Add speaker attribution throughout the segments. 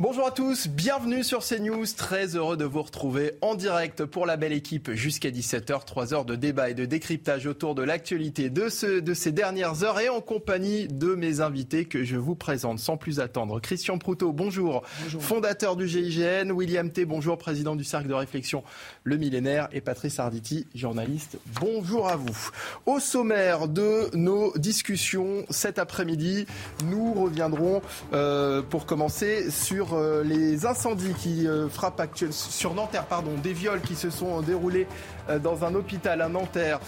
Speaker 1: Bonjour à tous, bienvenue sur CNews. Très heureux de vous retrouver en direct pour la belle équipe jusqu'à 17h. 3 heures de débat et de décryptage autour de l'actualité de, de ces dernières heures et en compagnie de mes invités que je vous présente sans plus attendre. Christian Proutot, bonjour. Fondateur du GIGN. William T, bonjour. Président du Cercle de réflexion Le Millénaire. Et Patrice Arditi, journaliste. Bonjour à vous. Au sommaire de nos discussions cet après-midi, nous reviendrons euh, pour commencer sur euh, les incendies qui euh, frappent actuellement sur Nanterre, pardon, des viols qui se sont déroulés euh, dans un hôpital à Nanterre.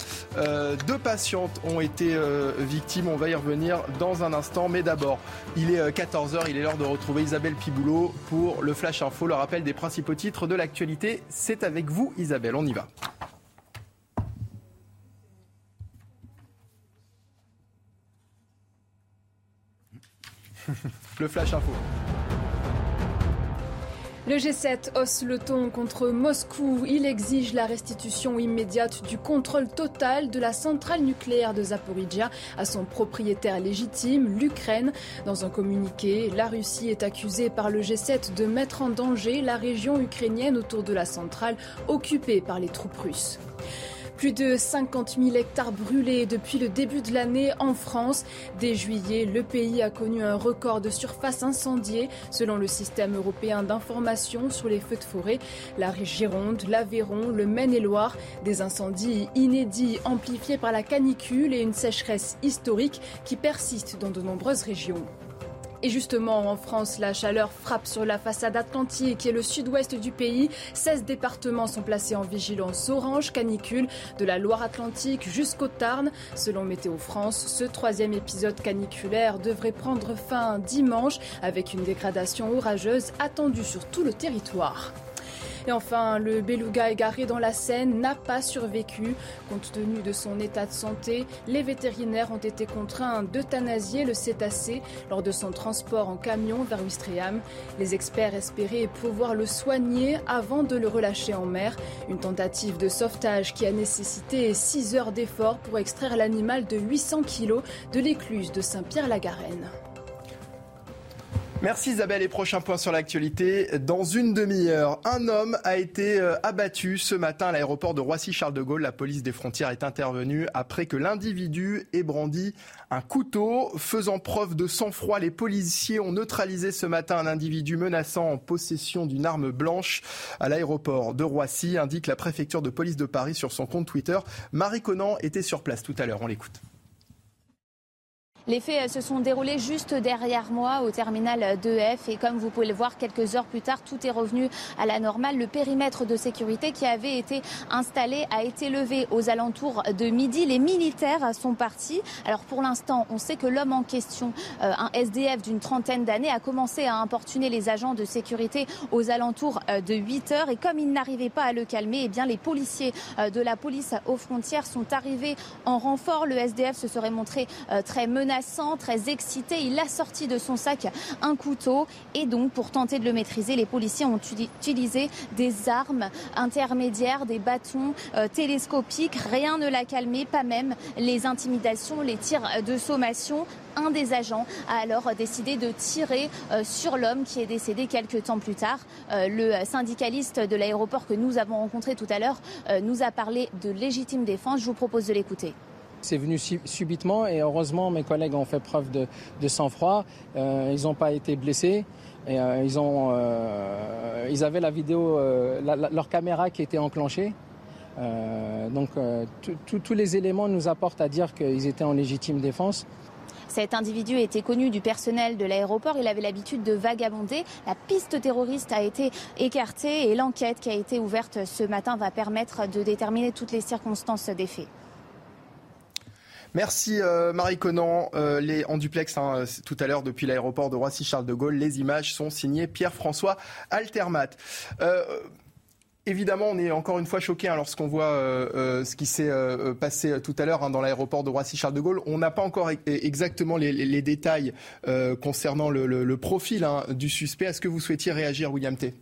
Speaker 1: deux patientes ont été victimes. On va y revenir dans un instant. Mais d'abord, il est 14h. Il est l'heure de retrouver Isabelle Piboulot pour le Flash Info, le rappel des principaux titres de l'actualité. C'est avec vous, Isabelle. On y va. le Flash Info.
Speaker 2: Le G7 hausse le ton contre Moscou. Il exige la restitution immédiate du contrôle total de la centrale nucléaire de Zaporizhia à son propriétaire légitime, l'Ukraine. Dans un communiqué, la Russie est accusée par le G7 de mettre en danger la région ukrainienne autour de la centrale occupée par les troupes russes. Plus de 50 000 hectares brûlés depuis le début de l'année en France. Dès juillet, le pays a connu un record de surface incendiée selon le système européen d'information sur les feux de forêt. La Gironde, l'Aveyron, le Maine-et-Loire, des incendies inédits amplifiés par la canicule et une sécheresse historique qui persiste dans de nombreuses régions. Et justement, en France, la chaleur frappe sur la façade atlantique est le sud-ouest du pays. 16 départements sont placés en vigilance orange, canicule, de la Loire-Atlantique jusqu'au Tarn. Selon Météo France, ce troisième épisode caniculaire devrait prendre fin dimanche avec une dégradation orageuse attendue sur tout le territoire. Et enfin, le beluga égaré dans la Seine n'a pas survécu. Compte tenu de son état de santé, les vétérinaires ont été contraints d'euthanasier le cétacé lors de son transport en camion vers Ouistreham. Les experts espéraient pouvoir le soigner avant de le relâcher en mer. Une tentative de sauvetage qui a nécessité 6 heures d'effort pour extraire l'animal de 800 kg de l'écluse de Saint-Pierre-la-Garenne.
Speaker 1: Merci Isabelle et prochain point sur l'actualité. Dans une demi-heure, un homme a été euh, abattu ce matin à l'aéroport de Roissy-Charles de Gaulle. La police des frontières est intervenue après que l'individu ait brandi un couteau. Faisant preuve de sang-froid, les policiers ont neutralisé ce matin un individu menaçant en possession d'une arme blanche à l'aéroport de Roissy, indique la préfecture de police de Paris sur son compte Twitter. Marie Conan était sur place tout à l'heure. On l'écoute.
Speaker 3: Les faits se sont déroulés juste derrière moi au terminal 2F et comme vous pouvez le voir quelques heures plus tard, tout est revenu à la normale. Le périmètre de sécurité qui avait été installé a été levé aux alentours de midi. Les militaires sont partis. Alors pour l'instant, on sait que l'homme en question, euh, un SDF d'une trentaine d'années, a commencé à importuner les agents de sécurité aux alentours euh, de 8 heures et comme il n'arrivait pas à le calmer, eh bien les policiers euh, de la police aux frontières sont arrivés en renfort. Le SDF se serait montré très menacé très excité. Il a sorti de son sac un couteau et donc pour tenter de le maîtriser, les policiers ont utilisé des armes intermédiaires, des bâtons euh, télescopiques. Rien ne l'a calmé, pas même les intimidations, les tirs de sommation un des agents a alors décidé de tirer euh, sur l'homme qui est décédé quelques temps plus tard. Euh, le syndicaliste de l'aéroport que nous avons rencontré tout à l'heure nous a parlé de légitime défense. Je vous propose de l'écouter.
Speaker 4: C'est venu subitement et heureusement mes collègues ont fait preuve de, sang-froid. Euh, ils n'ont pas été blessés. Et, euh, euh, ils avaient la vidéo, leur caméra qui était enclenchée. donc tous les éléments nous apportent à dire qu'ils étaient en légitime défense.
Speaker 3: Cet individu était connu du personnel de l'aéroport. Il avait l'habitude de vagabonder. La piste terroriste a été écartée et l'enquête qui a été ouverte ce matin va permettre de déterminer toutes les circonstances des faits.
Speaker 1: Merci euh, Marie Conan. Euh, en duplex hein, tout à l'heure depuis l'aéroport de Roissy-Charles de Gaulle. Les images sont signées Pierre-François Altermat. Euh, évidemment, on est encore une fois choqué hein, lorsqu'on voit ce qui s'est passé tout à l'heure hein, dans l'aéroport de Roissy-Charles de Gaulle. On n'a pas encore e-, exactement les, détails concernant le, le profil du suspect. Est-ce que vous souhaitiez réagir, William T?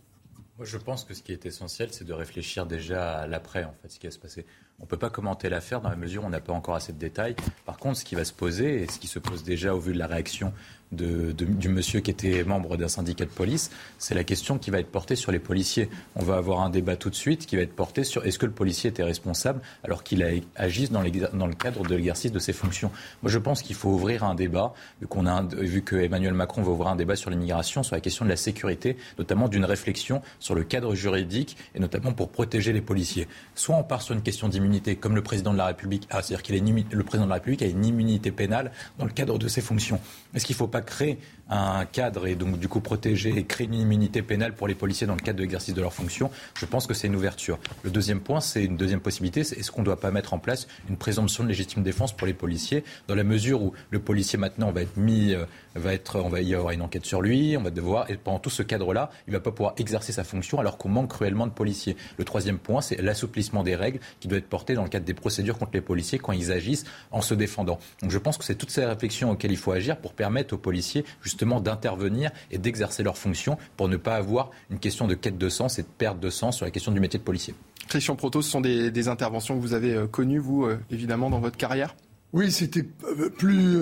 Speaker 5: Moi, je pense que ce qui est essentiel, c'est de réfléchir déjà à l'après, en fait, ce qui va se passer. On ne peut pas commenter l'affaire dans la mesure où on n'a pas encore assez de détails. Par contre, ce qui va se poser, et ce qui se pose déjà au vu de la réaction du monsieur qui était membre d'un syndicat de police, c'est la question qui va être portée sur les policiers. On va avoir un débat tout de suite qui va être porté sur est-ce que le policier était responsable alors qu'il a agi dans, le cadre de l'exercice de ses fonctions. Moi, je pense qu'il faut ouvrir un débat, vu, qu'on a vu que Emmanuel Macron va ouvrir un débat sur l'immigration, sur la question de la sécurité, notamment d'une réflexion sur le cadre juridique et notamment pour protéger les policiers. Soit on part sur une question d'immunité, comme le président de la République a, c'est-à-dire qu'il le président de la République a une immunité pénale dans le cadre de ses fonctions. Est-ce qu'il faut pas créer un cadre et donc du coup protéger et créer une immunité pénale pour les policiers dans le cadre de l'exercice de leurs fonctions, je pense que c'est une ouverture. Le deuxième point, c'est une deuxième possibilité, c'est est-ce qu'on ne doit pas mettre en place une présomption de légitime défense pour les policiers, dans la mesure où le policier maintenant va être mis, euh, va être, on va y avoir une enquête sur lui, on va devoir, et pendant tout ce cadre-là, il ne va pas pouvoir exercer sa fonction alors qu'on manque cruellement de policiers. Le troisième point, c'est l'assouplissement des règles qui doit être porté dans le cadre des procédures contre les policiers quand ils agissent en se défendant. Donc je pense que c'est toutes ces réflexions auxquelles il faut agir pour permettre aux policiers justement d'intervenir et d'exercer leurs fonctions pour ne pas avoir une question de quête de sens et de perte de sens sur la question du métier de policier.
Speaker 1: Christian Proto, ce sont des, interventions que vous avez euh, connues, vous, euh, évidemment, dans votre carrière?
Speaker 6: Oui, c'était euh, plus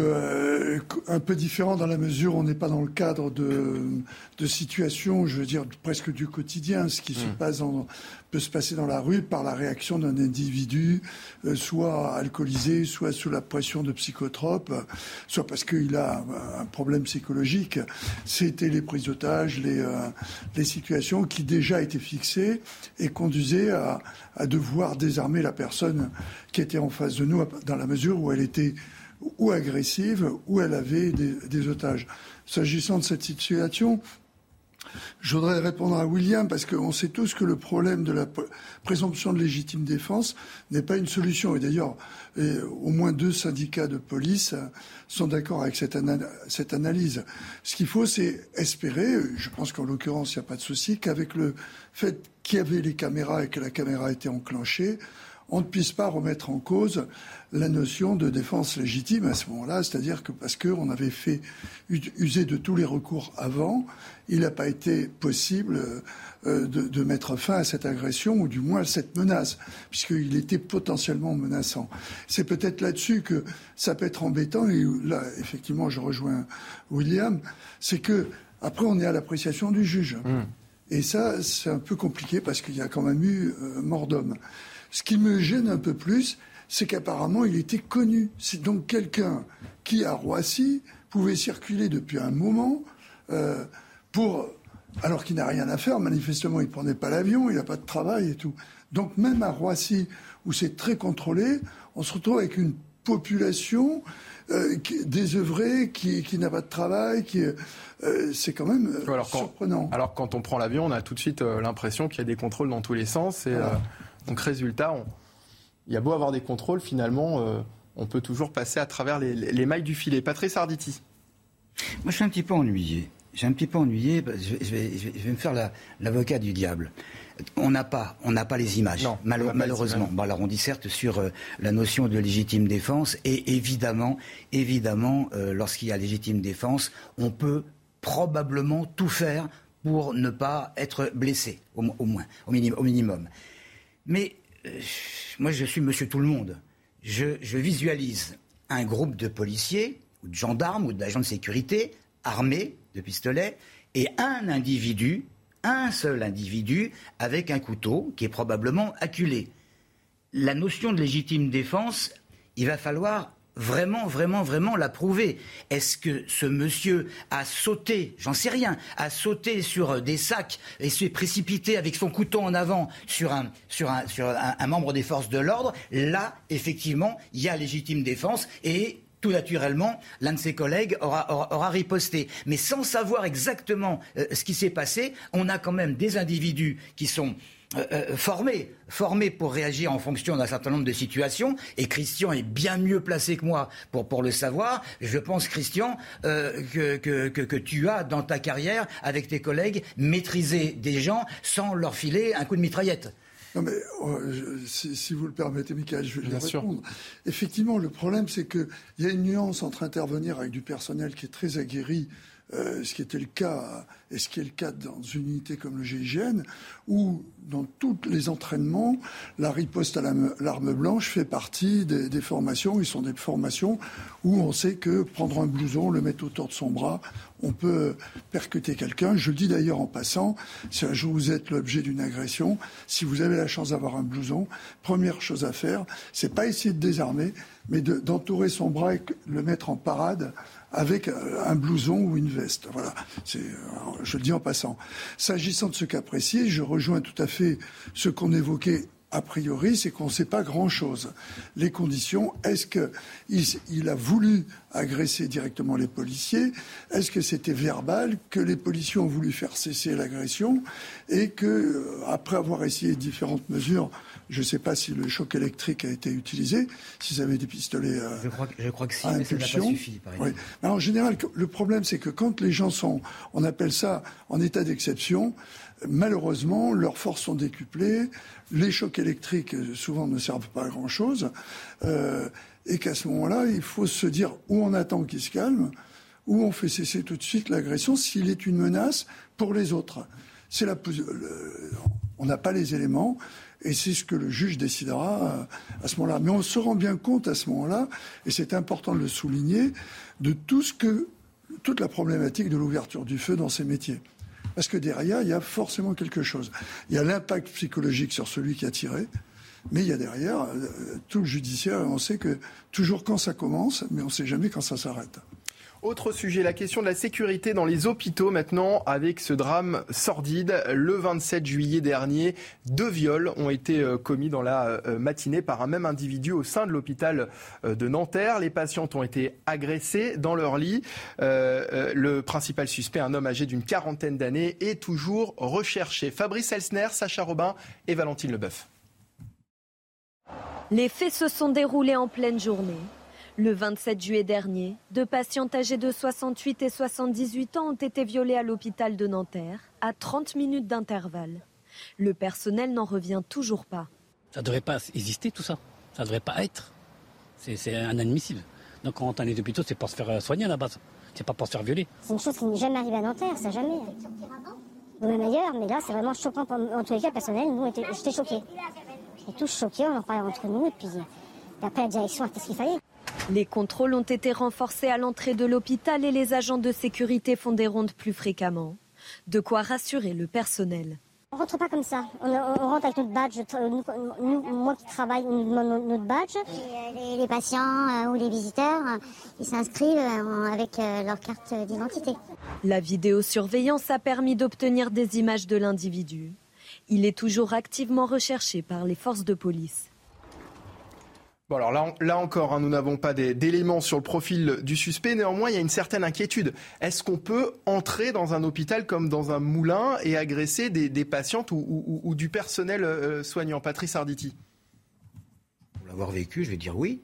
Speaker 6: un peu différent dans la mesure où on n'est pas dans le cadre de, de situations, je veux dire presque du quotidien, ce qui se mmh. passe en, peut se passer dans la rue par la réaction d'un individu, euh, soit alcoolisé, soit sous la pression de psychotropes, soit parce qu'il a un problème psychologique. C'était les prises d'otages, les, euh, les situations qui déjà étaient fixées et conduisaient à, devoir désarmer la personne qui était en face de nous dans la mesure où elle était ou agressive ou elle avait des otages. S'agissant de cette situation, je voudrais répondre à William parce qu'on sait tous que le problème de la présomption de légitime défense n'est pas une solution. Et d'ailleurs, au moins deux syndicats de police sont d'accord avec cette, analyse. Ce qu'il faut, c'est espérer, je pense qu'en l'occurrence, il n'y a pas de souci, qu'avec le fait qu'il y avait les caméras et que la caméra a été enclenchée, on ne puisse pas remettre en cause la notion de défense légitime à ce moment-là, c'est-à-dire que parce qu'on avait fait user de tous les recours avant, il n'a pas été possible euh, de, mettre fin à cette agression ou du moins à cette menace, puisqu'il était potentiellement menaçant. C'est peut-être là-dessus que ça peut être embêtant, et là, effectivement, je rejoins William, c'est que après, on est à l'appréciation du juge. Mmh. Et ça, c'est un peu compliqué parce qu'il y a quand même eu euh, mort d'homme. Ce qui me gêne un peu plus, c'est qu'apparemment il était connu. C'est donc quelqu'un qui, à Roissy, pouvait circuler depuis un moment euh, pour. Alors qu'il n'a rien à faire, manifestement, il ne prenait pas l'avion, il n'a pas de travail et tout. Donc, même à Roissy, où c'est très contrôlé, on se retrouve avec une population euh, désœuvrée, qui, n'a pas de travail, qui. Euh, c'est quand même surprenant.
Speaker 1: alors quand on prend l'avion, on a tout de suite l'impression qu'il y a des contrôles dans tous les sens. Et, donc résultat, il y a beau avoir des contrôles, finalement, euh, on peut toujours passer à travers les, mailles du filet. Patrice Arditi.
Speaker 7: Moi, je suis un petit peu ennuyé. J'ai un petit peu ennuyé. Je vais, me faire l'avocat du diable. On n'a pas, on n'a pas les images, malheureusement. Bon, alors on dit certes sur euh, la notion de légitime défense, et évidemment, évidemment, euh, lorsqu'il y a légitime défense, on peut probablement tout faire pour ne pas être blessé, au, moins, au minimum. Mais moi, je suis monsieur tout le monde. Je, visualise un groupe de policiers, ou de gendarmes, ou d'agents de sécurité, armés de pistolets, et un individu, un seul individu, avec un couteau, qui est probablement acculé. La notion de légitime défense, il va falloir vraiment, vraiment, vraiment la prouver. Est-ce que ce monsieur a sauté, j'en sais rien, a sauté sur euh, des sacs et s'est précipité avec son couteau en avant sur un, membre des forces de l'ordre? Là, effectivement, il y a légitime défense et tout naturellement, l'un de ses collègues aura, riposté. Mais sans savoir exactement euh, ce qui s'est passé, on a quand même des individus qui sont euh, euh, formé, formé pour réagir en fonction d'un certain nombre de situations. Et Christian est bien mieux placé que moi pour, pour le savoir. Je pense, Christian, euh, que, que, que, tu as dans ta carrière, avec tes collègues, maîtrisé des gens sans leur filer un coup de mitraillette.
Speaker 6: Non mais oh, si, vous le permettez, Michael, je vais bien répondre. Effectivement, le problème, c'est qu'il y a une nuance entre intervenir avec du personnel qui est très aguerri euh, ce qui était le cas et ce qui est le cas dans une unité comme le GIGN, où dans tous les entraînements, la riposte à l'arme blanche fait partie des, formations. Ils sont des formations où on sait que prendre un blouson, le mettre autour de son bras, on peut percuter quelqu'un. Je le dis d'ailleurs en passant, si un jour vous êtes l'objet d'une agression, si vous avez la chance d'avoir un blouson, première chose à faire, c'est pas essayer de désarmer, mais d'entourer son bras et le mettre en parade avec un blouson ou une veste. Voilà, c'est, euh, je le dis en passant. S'agissant de ce cas précis, je rejoins tout à fait ce qu'on évoquait a priori, c'est qu'on ne sait pas grand-chose. Les conditions, est-ce qu'il il a voulu agresser directement les policiers? Est-ce que c'était verbal Que les policiers ont voulu faire cesser l'agression? Et que, euh, après avoir essayé différentes mesures, je ne sais pas si le choc électrique a été utilisé, s'ils avaient des pistolets
Speaker 7: euh, je, crois que, je crois que si, mais ça n'a pas suffi.
Speaker 6: oui. en général, le problème, c'est que quand les gens sont, on appelle ça en état d'exception, malheureusement, leurs forces sont décuplées, les chocs électriques euh, souvent ne servent pas à grand-chose, euh, et qu'à ce moment-là, il faut se dire où on attend qu'il se calme, où on fait cesser tout de suite l'agression s'il est une menace pour les autres. C'est la, on n'a pas les éléments. Et c'est ce que le juge décidera euh, à ce moment-là. Mais on se rend bien compte à ce moment-là, et c'est important de le souligner, de tout ce que, toute la problématique de l'ouverture du feu dans ces métiers. Parce que derrière, il y a forcément quelque chose. Il y a l'impact psychologique sur celui qui a tiré, mais il y a derrière euh, tout le judiciaire. On sait que toujours quand ça commence, mais on ne sait jamais quand ça s'arrête.
Speaker 1: Autre sujet, la question de la sécurité dans les hôpitaux maintenant avec ce drame sordide. Le 27 juillet dernier, deux viols ont été euh, commis dans la euh, matinée par un même individu au sein de l'hôpital euh, de Nanterre. Les patientes ont été agressées dans leur lit. le principal suspect, un homme âgé d'une quarantaine d'années, est toujours recherché. Fabrice Elsner, Sacha Robin et Valentine Leboeuf.
Speaker 8: Les faits se sont déroulés en pleine journée. Le 27 juillet dernier, deux patientes âgées de 68 et 78 ans ont été violées à l'hôpital de Nanterre, à 30 minutes d'intervalle. Le personnel n'en revient toujours pas.
Speaker 9: Ça ne devrait pas exister tout ça. Ça ne devrait pas être. C'est inadmissible. Donc quand on est dans les hôpitaux, c'est pour se faire soigner à la base. C'est pas pour se faire violer.
Speaker 10: C'est une chose qui n'est jamais arrivée à Nanterre, ça jamais. Ou même ailleurs, mais là c'est vraiment choquant. En tous les cas, personnel, nous, j'étais choqué. J'étais tous choqués, on en parlait entre nous, et puis après la direction a fait ce qu'il fallait?
Speaker 8: Les contrôles ont été renforcés à l'entrée de l'hôpital et les agents de sécurité font des rondes plus fréquemment. De quoi rassurer le personnel.
Speaker 10: On rentre pas comme ça. On, rentre avec notre badge. moi qui travaille, on nous demande notre badge. Et, les, patients euh, ou les visiteurs, ils s'inscrivent euh, avec euh, leur carte d'identité.
Speaker 8: La vidéosurveillance a permis d'obtenir des images de l'individu. Il est toujours activement recherché par les forces de police.
Speaker 1: Bon alors là, là encore, hein, nous n'avons pas d'éléments sur le profil du suspect. Néanmoins, il y a une certaine inquiétude. Est-ce qu'on peut entrer dans un hôpital comme dans un moulin et agresser des, patientes ou, du personnel euh, soignant? Patrice Arditi
Speaker 7: Pour l'avoir vécu, je vais dire oui.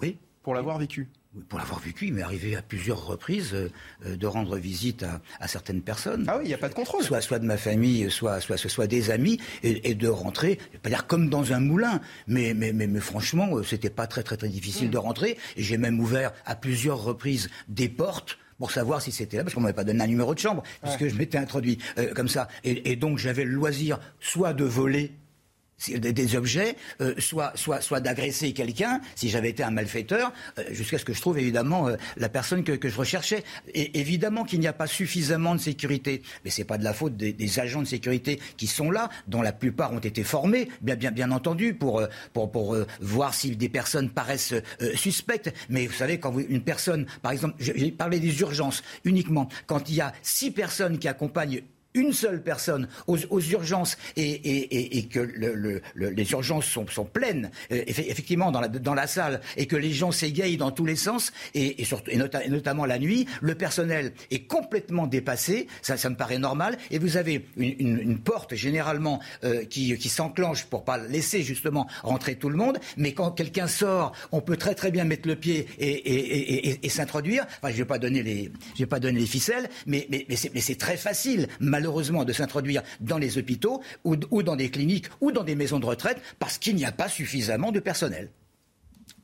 Speaker 7: Oui.
Speaker 1: Pour l'avoir vécu
Speaker 7: pour l'avoir vécu, il m'est arrivé à plusieurs reprises euh, euh, de rendre visite à, certaines personnes.
Speaker 1: Ah oui, il n'y a pas de contrôle.
Speaker 7: Soit, soit de ma famille, soit, soit, soit des amis, et, de rentrer, je vais pas dire comme dans un moulin, mais, mais, mais, mais franchement, euh, c'était pas très, très, très difficile mm. de rentrer. Et j'ai même ouvert à plusieurs reprises des portes pour savoir si c'était là, parce qu'on m'avait pas donné un numéro de chambre, puisque je m'étais introduit comme ça. Et, et donc j'avais le loisir soit de voler des, objets, euh, soit, soit, soit d'agresser quelqu'un, si j'avais été un malfaiteur, euh, jusqu'à ce que je trouve évidemment euh, la personne que, que, je recherchais. Et évidemment qu'il n'y a pas suffisamment de sécurité, mais c'est pas de la faute des, des, agents de sécurité qui sont là, dont la plupart ont été formés, bien, bien, bien entendu, pour, pour, pour voir si des personnes paraissent suspectes. Mais vous savez, quand vous, une personne, par exemple, j'ai parlé des urgences uniquement, quand il y a six personnes qui accompagnent une seule personne aux, urgences et, que les urgences sont, pleines, euh, effectivement, dans la, salle, et que les gens s'égayent dans tous les sens, et, notamment la nuit, le personnel est complètement dépassé, ça, ça me paraît normal, et vous avez une, porte généralement euh, qui, s'enclenche pour pas laisser justement rentrer tout le monde, mais quand quelqu'un sort, on peut très très bien mettre le pied et, s'introduire. Enfin, je vais pas donner les, je vais pas donner les ficelles, mais, c'est très facile malheureusement de s'introduire dans les hôpitaux ou, dans des cliniques ou dans des maisons de retraite parce qu'il n'y a pas suffisamment de personnel.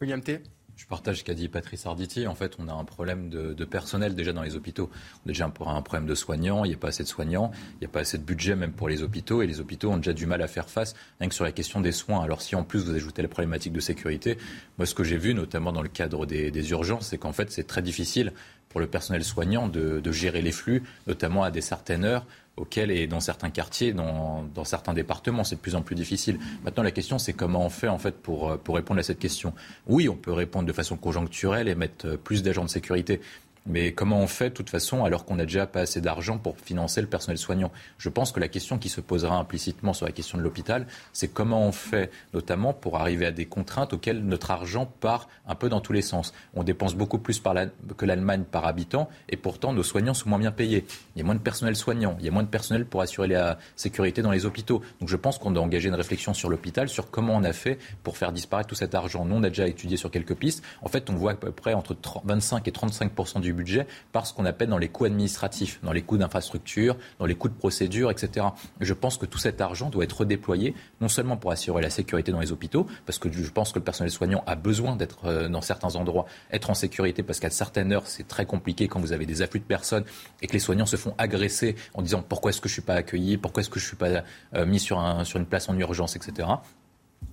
Speaker 1: William T.
Speaker 5: Je partage ce qu'a dit Patrice Arditi. En fait, on a un problème de, personnel déjà dans les hôpitaux. On a déjà un, un, problème de soignants, il n'y a pas assez de soignants, il n'y a pas assez de budget même pour les hôpitaux, et les hôpitaux ont déjà du mal à faire face, rien que sur la question des soins. Alors si en plus vous ajoutez la problématique de sécurité, moi ce que j'ai vu, notamment dans le cadre des, des urgences, c'est qu'en fait c'est très difficile pour le personnel soignant de, de gérer les flux, notamment à des certaines heures auquel et dans certains quartiers, dans, certains départements, c'est de plus en plus difficile. Maintenant, la question, c'est comment on fait en fait pour, pour répondre à cette question. Oui, on peut répondre de façon conjoncturelle et mettre plus d'agents de sécurité. Mais comment on fait, de toute façon, alors qu'on n'a déjà pas assez d'argent pour financer le personnel soignant? Je pense que la question qui se posera implicitement sur la question de l'hôpital, c'est comment on fait, notamment pour arriver à des contraintes auxquelles notre argent part un peu dans tous les sens. On dépense beaucoup plus par la, que l'Allemagne par habitant, et pourtant nos soignants sont moins bien payés. Il y a moins de personnel soignant, il y a moins de personnel pour assurer la sécurité dans les hôpitaux. Donc je pense qu'on doit engager une réflexion sur l'hôpital, sur comment on a fait pour faire disparaître tout cet argent. Nous, on a déjà étudié sur quelques pistes. En fait, on voit à peu près entre 25 et 35 du budget par ce qu'on appelle dans les coûts administratifs, dans les coûts d'infrastructure, dans les coûts de procédure, etc. Je pense que tout cet argent doit être redéployé, non seulement pour assurer la sécurité dans les hôpitaux, parce que je pense que le personnel soignant a besoin d'être euh, dans certains endroits, être en sécurité, parce qu'à certaines heures, c'est très compliqué quand vous avez des afflux de personnes et que les soignants se font agresser en disant pourquoi est-ce que je ne suis pas accueilli, pourquoi est-ce que je ne suis pas euh, mis sur, sur une place en urgence, etc.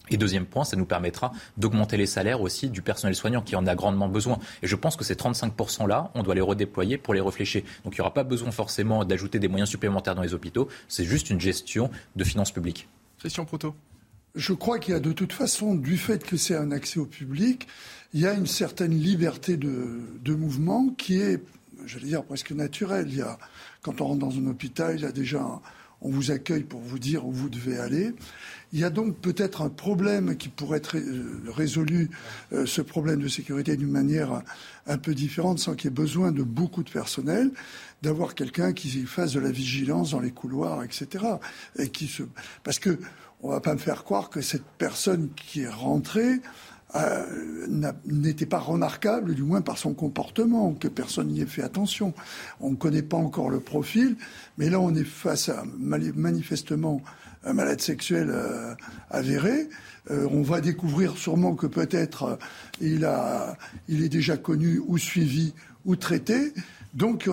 Speaker 5: Et deuxième point, ça nous permettra d'augmenter les salaires aussi du personnel soignant qui en a grandement besoin. Et je pense que ces 35%-là, on doit les redéployer pour les réfléchir. Donc il n'y aura pas besoin forcément d'ajouter des moyens supplémentaires dans les hôpitaux. C'est juste une gestion de finances publiques.
Speaker 1: Christian Proto.
Speaker 6: Je crois qu'il y a de toute façon, du fait que c'est un accès au public, il y a une certaine liberté de, de mouvement qui est, j'allais dire, presque naturelle. Il y a, quand on rentre dans un hôpital, il y a déjà un, on vous accueille pour vous dire où vous devez aller. Il y a donc peut-être un problème qui pourrait être euh, résolu, euh, ce problème de sécurité d'une manière un peu différente, sans qu'il y ait besoin de beaucoup de personnel, d'avoir quelqu'un qui fasse de la vigilance dans les couloirs, etc. Et qui se... Parce que on va pas me faire croire que cette personne qui est rentrée euh, n'était pas remarquable, du moins par son comportement, que personne n'y ait fait attention. On ne connaît pas encore le profil, mais là on est face à manifestement un malade sexuel euh, avéré. Euh, on va découvrir sûrement que peut-être il, il est déjà connu ou suivi ou traité. Donc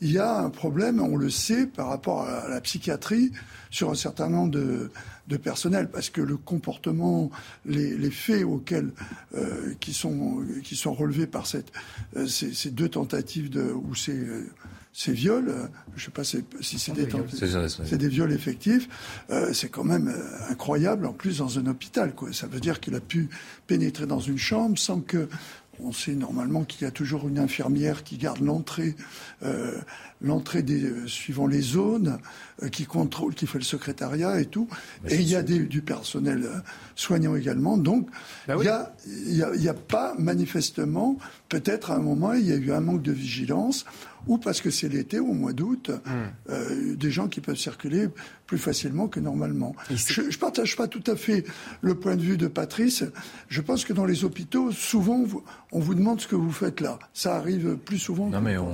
Speaker 6: il y a un problème, on le sait, par rapport à la psychiatrie sur un certain nombre de, de personnel, parce que le comportement, les, les faits auxquels euh, qui sont qui sont relevés par cette euh, ces, ces, deux tentatives de ou ces euh, ces viols, euh, je sais pas si c'est des, c'est des viols effectifs, euh, c'est quand même incroyable. En plus dans un hôpital, quoi. Ça veut dire qu'il a pu pénétrer dans une chambre sans que on sait normalement qu'il y a toujours une infirmière qui garde l'entrée, euh, l'entrée des, euh, suivant les zones, euh, qui contrôle, qui fait le secrétariat et tout. et il y a des, du personnel soignant également. Donc, bah il n'y a, y a, pas manifestement, peut-être à un moment, il y a eu un manque de vigilance ou parce que c'est l'été, au mois d'août, hmm. euh, des gens qui peuvent circuler plus facilement que normalement. Je ne partage pas tout à fait le point de vue de Patrice. Je pense que dans les hôpitaux, souvent, on vous demande ce que vous faites là. Ça arrive plus souvent.
Speaker 5: Non, mais on,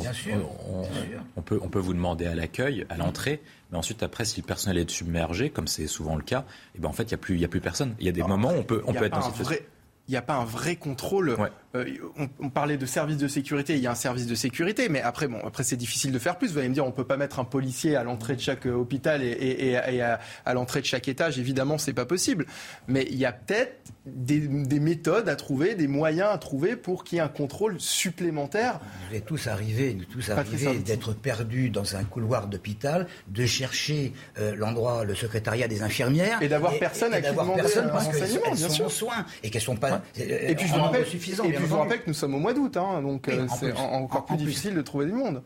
Speaker 5: on, peut, on peut vous demander à l'accueil, à l'entrée. Mais ensuite, après, si le personnel est submergé, comme c'est souvent le cas, et eh ben en fait, il n'y a, plus, a plus personne. Il y a des moments où on peut, on peut être dans cette situation
Speaker 1: il n'y a pas un vrai contrôle. Euh, on, parlait de service de sécurité, il y a un service de sécurité, mais après, bon, après c'est difficile de faire plus. Vous allez me dire, on peut pas mettre un policier à l'entrée de chaque euh, hôpital et, à, l'entrée de chaque étage. Évidemment, c'est pas possible. Mais il y a peut-être des, méthodes à trouver, des moyens à trouver pour qu'il y ait un contrôle supplémentaire.
Speaker 7: Nous est tous arrivés, nous tous arrivés d'être perdus dans un couloir d'hôpital, de chercher euh, l'endroit, le secrétariat des infirmières,
Speaker 1: et d'avoir personne à qui demander personne
Speaker 7: parce qu'elles sont en soins et qu'elles sont pas
Speaker 1: et puis je vous rappelle, et puis je vous rappelle que nous sommes au mois d'août, hein, donc euh, c'est encore plus difficile de trouver du monde.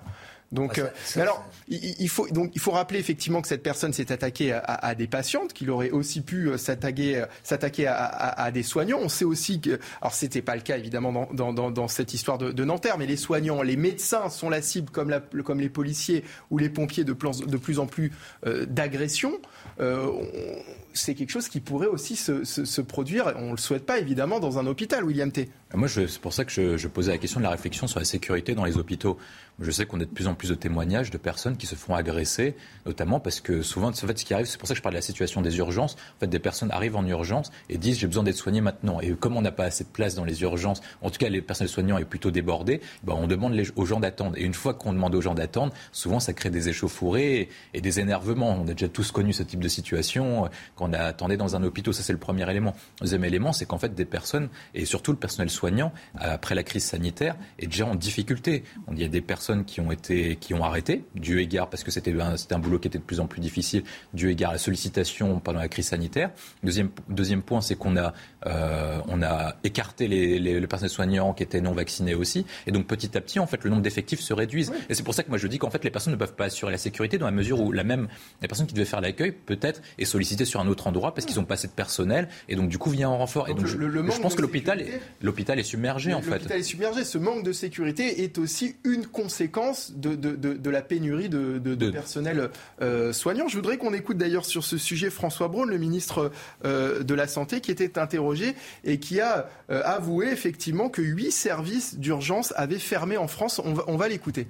Speaker 1: Donc, euh, alors, il, faut donc il faut rappeler effectivement que cette personne s'est attaquée à, des patientes, qu'il aurait aussi pu euh, s'attaquer s'attaquer à, des soignants. On sait aussi que, alors c'était pas le cas évidemment dans, dans, dans, cette histoire de, de, Nanterre, mais les soignants, les médecins sont la cible comme la, comme les policiers ou les pompiers de, de plus en plus d'agressions. Euh, c'est quelque chose qui pourrait aussi se, produire, on ne le souhaite pas évidemment, dans un hôpital, William T.
Speaker 5: Moi, c'est pour ça que je, je, posais la question de la réflexion sur la sécurité dans les hôpitaux. Je sais qu'on a de plus en plus de témoignages de personnes qui se font agresser, notamment parce que souvent, en fait, ce qui arrive, c'est pour ça que je parle de la situation des urgences. En fait, des personnes arrivent en urgence et disent j'ai besoin d'être soigné maintenant. Et comme on n'a pas assez de place dans les urgences, en tout cas, les personnels soignants est plutôt débordé, ben, on demande aux gens d'attendre. Et une fois qu'on demande aux gens d'attendre, souvent, ça crée des échauffourées et, des énervements. On a déjà tous connu ce type de situation euh, quand on attendait dans un hôpital. Ça, c'est le premier élément. Deuxième élément, c'est qu'en fait, des personnes, et surtout le personnel soignant, après la crise sanitaire, est déjà en difficulté. Il y a des personnes qui ont été, qui ont arrêté, du égard, parce que c'était un, un, boulot qui était de plus en plus difficile, du égard à la sollicitation pendant la crise sanitaire. Deuxième, deuxième point, c'est qu'on a, euh, on a écarté les, les, les, personnels soignants qui étaient non vaccinés aussi. Et donc, petit à petit, en fait, le nombre d'effectifs se réduit. Et c'est pour ça que moi, je dis qu'en fait, les personnes ne peuvent pas assurer la sécurité dans la mesure où la même, la personne qui devait faire l'accueil, peut-être, est sollicitée sur un autre endroit parce qu'ils n'ont pas assez de personnel. Et donc, du coup, vient en renfort. et donc, je, je, pense que l'hôpital, l'hôpital est submergé, en fait.
Speaker 1: L'hôpital est submergé. Ce manque de sécurité est aussi une conséquence de, de, de, de la pénurie de, personnel euh, soignant. Je voudrais qu'on écoute d'ailleurs sur ce sujet François Braun, le ministre euh, de la Santé, qui était interrogé et qui a euh, avoué effectivement que huit services d'urgence avaient fermé en France. On va, on va l'écouter.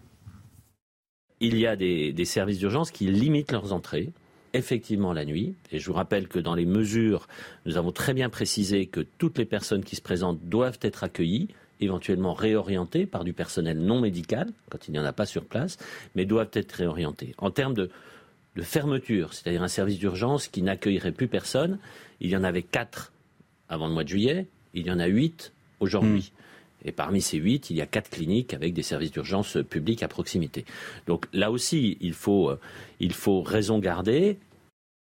Speaker 11: Il y a des, des services d'urgence qui limitent leurs entrées effectivement la nuit. Et je vous rappelle que dans les mesures, nous avons très bien précisé que toutes les personnes qui se présentent doivent être accueillies éventuellement réorientées par du personnel non médical, quand il n'y en a pas sur place, mais doivent être réorientées. En termes de, de fermeture, c'est-à-dire un service d'urgence qui n'accueillerait plus personne, il y en avait quatre avant le mois de juillet, il y en a huit aujourd'hui. Hmm. Et parmi ces huit, il y a quatre cliniques avec des services d'urgence publics à proximité. Donc là aussi, il faut, euh, il faut raison garder.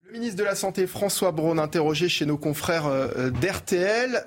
Speaker 1: Le ministre de la Santé, François Braun, interrogé chez nos confrères euh, d'RTL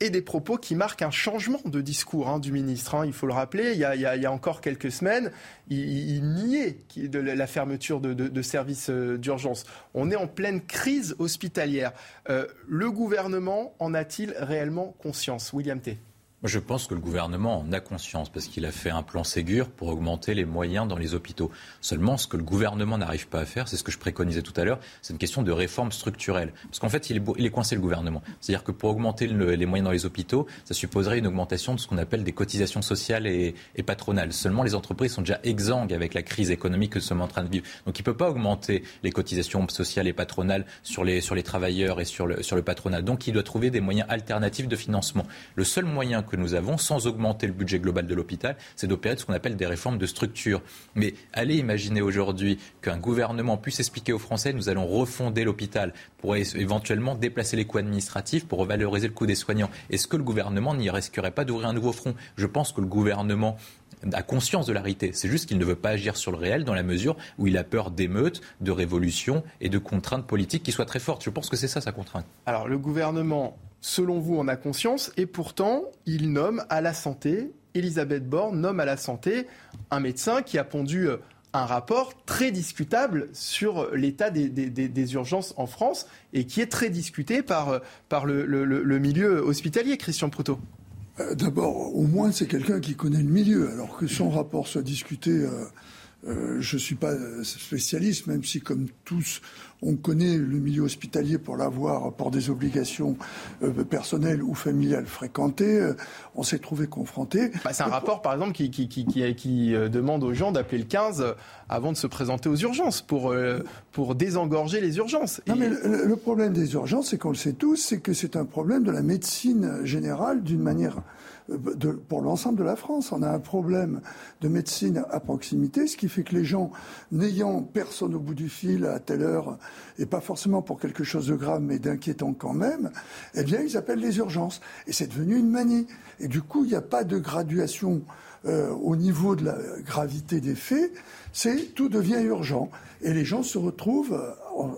Speaker 1: et des propos qui marquent un changement de discours hein, du ministre. Hein, il faut le rappeler, il y, a, encore quelques semaines, il, niait la fermeture de services euh, d'urgence. On est en pleine crise hospitalière. Euh, le gouvernement en a-t-il réellement conscience? William T.
Speaker 5: Je pense que le gouvernement en a conscience parce qu'il a fait un plan Ségur pour augmenter les moyens dans les hôpitaux. Seulement, ce que le gouvernement n'arrive pas à faire, c'est ce que je préconisais tout à l'heure, c'est une question de réforme structurelle. Parce qu'en fait, il est, coincé le gouvernement. C'est-à-dire que pour augmenter le, les moyens dans les hôpitaux, ça supposerait une augmentation de ce qu'on appelle des cotisations sociales et, et, patronales. Seulement, les entreprises sont déjà exsangues avec la crise économique que nous sommes en train de vivre. Donc, il ne peut pas augmenter les cotisations sociales et patronales sur les, sur les travailleurs et sur le, sur le patronat. Donc, il doit trouver des moyens alternatifs de financement. Le seul moyen que nous avons, sans augmenter le budget global de l'hôpital, c'est d'opérer ce qu'on appelle des réformes de structure. Mais allez imaginer aujourd'hui qu'un gouvernement puisse expliquer aux Français nous allons refonder l'hôpital pour éventuellement déplacer les coûts administratifs pour revaloriser le coût des soignants. Est-ce que le gouvernement n'y risquerait pas d'ouvrir un nouveau front? Je pense que le gouvernement a conscience de la réalité. C'est juste qu'il ne veut pas agir sur le réel dans la mesure où il a peur d'émeutes, de révolutions et de contraintes politiques qui soient très fortes. Je pense que c'est ça sa contrainte.
Speaker 1: Alors le gouvernement selon vous, en a conscience, et pourtant, il nomme à la santé, Elisabeth Borne nomme à la santé un médecin qui a pondu euh, un rapport très discutable sur l'état des, urgences en France et qui est très discuté par, euh, le, milieu hospitalier, Christian Proutot.
Speaker 6: Euh, d'abord, au moins, c'est quelqu'un qui connaît le milieu, alors que son rapport soit discuté. Euh, euh, je ne suis pas spécialiste, même si, comme tous, on connaît le milieu hospitalier pour l'avoir, pour des obligations euh, personnelles ou familiales fréquentées. Euh, on s'est trouvé confronté.
Speaker 1: Bah, c'est un rapport, par exemple, qui, qui, qui, qui euh, demande aux gens d'appeler le 15 avant de se présenter aux urgences pour, pour désengorger les urgences.
Speaker 6: Non, mais le, le problème des urgences, c'est qu'on le sait tous, c'est que c'est un problème de la médecine générale d'une manière de, pour l'ensemble de la France. On a un problème de médecine à proximité, ce qui fait que les gens, n'ayant personne au bout du fil à telle heure, et pas forcément pour quelque chose de grave, mais d'inquiétant quand même, eh bien, ils appellent les urgences. Et c'est devenu une manie. Et du coup, il n'y a pas de graduation euh, au niveau de la gravité des faits. C'est tout devient urgent. Et les gens se retrouvent. Euh,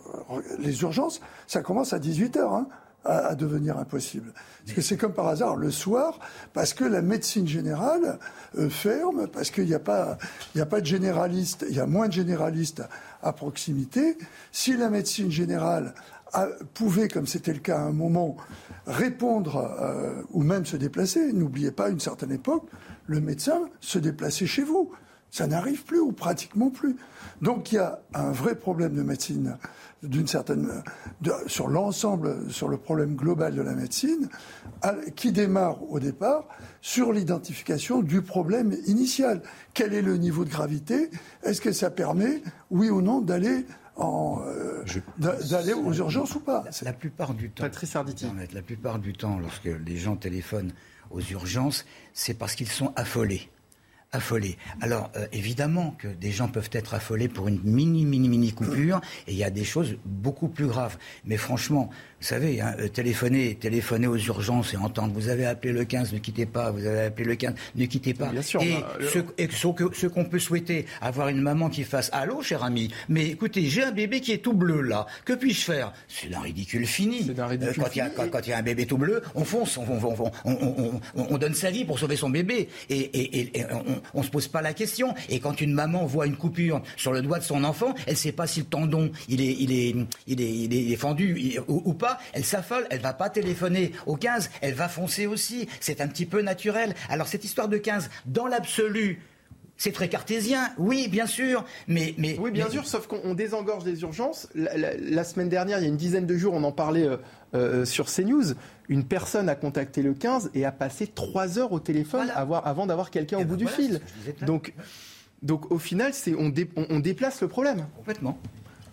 Speaker 6: les urgences, ça commence à 18 heures. Hein à, devenir impossible. Parce que c'est comme par hasard le soir, parce que la médecine générale euh, ferme, parce qu'il n'y a pas, a pas de généralistes, il y a moins de généralistes à proximité. Si la médecine générale a, pouvait, comme c'était le cas à un moment, répondre euh, ou même se déplacer, n'oubliez pas, à une certaine époque, le médecin se déplaçait chez vous. Ça n'arrive plus ou pratiquement plus. Donc il y a un vrai problème de médecine d'une certaine sur l'ensemble, sur le problème global de la médecine, qui démarre au départ sur l'identification du problème initial. Quel est le niveau de gravité? Est-ce que ça permet, oui ou non, d'aller en, euh, d'aller aux urgences ou pas?
Speaker 7: La, plupart du temps,
Speaker 1: Patrice Arditi.
Speaker 7: La plupart du temps, lorsque les gens téléphonent aux urgences, c'est parce qu'ils sont affolés affolés. Alors euh, évidemment que des gens peuvent être affolés pour une mini mini mini coupure et il y a des choses beaucoup plus graves. Mais franchement, vous savez, hein, euh, téléphoner, téléphoner aux urgences et entendre vous avez appelé le 15, ne quittez pas, vous avez appelé le 15, ne quittez pas.
Speaker 1: Bien sûr,
Speaker 7: et, bah, ce, qu'on peut souhaiter, avoir une maman qui fasse Allô, cher ami, mais écoutez, j'ai un bébé qui est tout bleu là, que puis-je faire? C'est d'un ridicule fini.
Speaker 1: Euh,
Speaker 7: quand il y, a un bébé tout bleu, on fonce, on, donne sa vie pour sauver son bébé et, on ne se pose pas la question. Et quand une maman voit une coupure sur le doigt de son enfant, elle ne sait pas si le tendon il est, il est, il est, il est, fendu ou pas elle s'affole, elle va pas téléphoner au 15, elle va foncer aussi. C'est un petit peu naturel. Alors cette histoire de 15, dans l'absolu, c'est très cartésien, oui, bien sûr, mais... mais
Speaker 1: oui, bien sûr, sauf qu'on désengorge des urgences. La, semaine dernière, il y a une dizaine de jours, on en parlait euh, euh, sur CNews, une personne a contacté le 15 et a passé trois heures au téléphone avant d'avoir quelqu'un au eh bout ben du fil. Donc, donc au final, on, on déplace le problème.
Speaker 7: Complètement.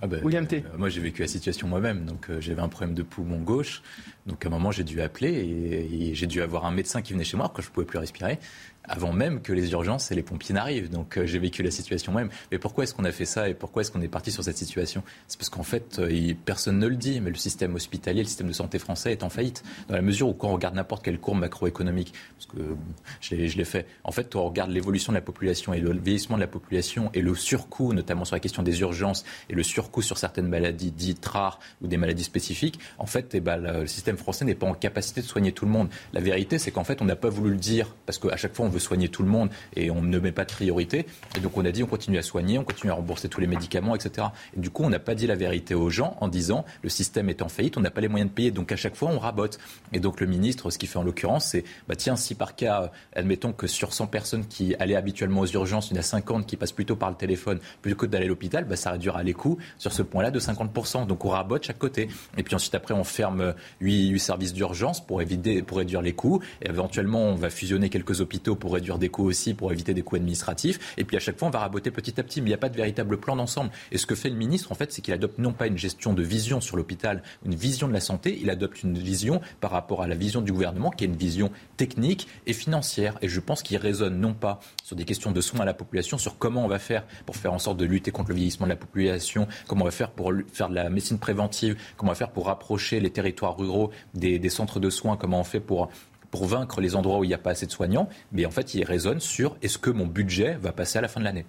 Speaker 1: Ah ben, William T.
Speaker 5: Euh, moi, j'ai vécu la situation moi-même. Donc, euh, j'avais un problème de poumon gauche. Donc, à un moment, j'ai dû appeler et, et j'ai dû avoir un médecin qui venait chez moi quand je pouvais plus respirer avant même que les urgences et les pompiers n'arrivent. Donc euh, j'ai vécu la situation même. Mais pourquoi est-ce qu'on a fait ça et pourquoi est-ce qu'on est parti sur cette situation? C'est parce qu'en fait, euh, personne ne le dit, mais le système hospitalier, le système de santé français est en faillite. Dans la mesure où quand on regarde n'importe quelle courbe macroéconomique, parce que je l'ai fait, en fait, on regarde l'évolution de la population et le vieillissement de la population et le surcoût, notamment sur la question des urgences et le surcoût sur certaines maladies dites rares ou des maladies spécifiques, en fait, eh ben, le système français n'est pas en capacité de soigner tout le monde. La vérité, c'est qu'en fait, on n'a pas voulu le dire parce qu'à chaque fois, soigner tout le monde et on ne met pas de priorité. Et donc on a dit on continue à soigner, on continue à rembourser tous les médicaments, etc. Et du coup, on n'a pas dit la vérité aux gens en disant le système est en faillite, on n'a pas les moyens de payer. Donc à chaque fois, on rabote. Et donc le ministre, ce qu'il fait en l'occurrence, c'est bah tiens, si par cas, admettons que sur 100 personnes qui allaient habituellement aux urgences, il y en a 50 qui passent plutôt par le téléphone plutôt que d'aller à l'hôpital, bah, ça réduira les coûts sur ce point-là de 50%. Donc on rabote chaque côté. Et puis ensuite, après, on ferme 8, 8 services d'urgence pour, éviter, pour réduire les coûts. Et éventuellement, on va fusionner quelques hôpitaux pour réduire des coûts aussi, pour éviter des coûts administratifs. Et puis à chaque fois, on va raboter petit à petit. Mais il n'y a pas de véritable plan d'ensemble. Et ce que fait le ministre, en fait, c'est qu'il adopte non pas une gestion de vision sur l'hôpital, une vision de la santé, il adopte une vision par rapport à la vision du gouvernement, qui est une vision technique et financière. Et je pense qu'il résonne non pas sur des questions de soins à la population, sur comment on va faire pour faire en sorte de lutter contre le vieillissement de la population, comment on va faire pour faire de la médecine préventive, comment on va faire pour rapprocher les territoires ruraux des, des centres de soins, comment on fait pour pour vaincre les endroits où il n'y a pas assez de soignants, mais en fait, il résonne sur est-ce que mon budget va passer à la fin de l'année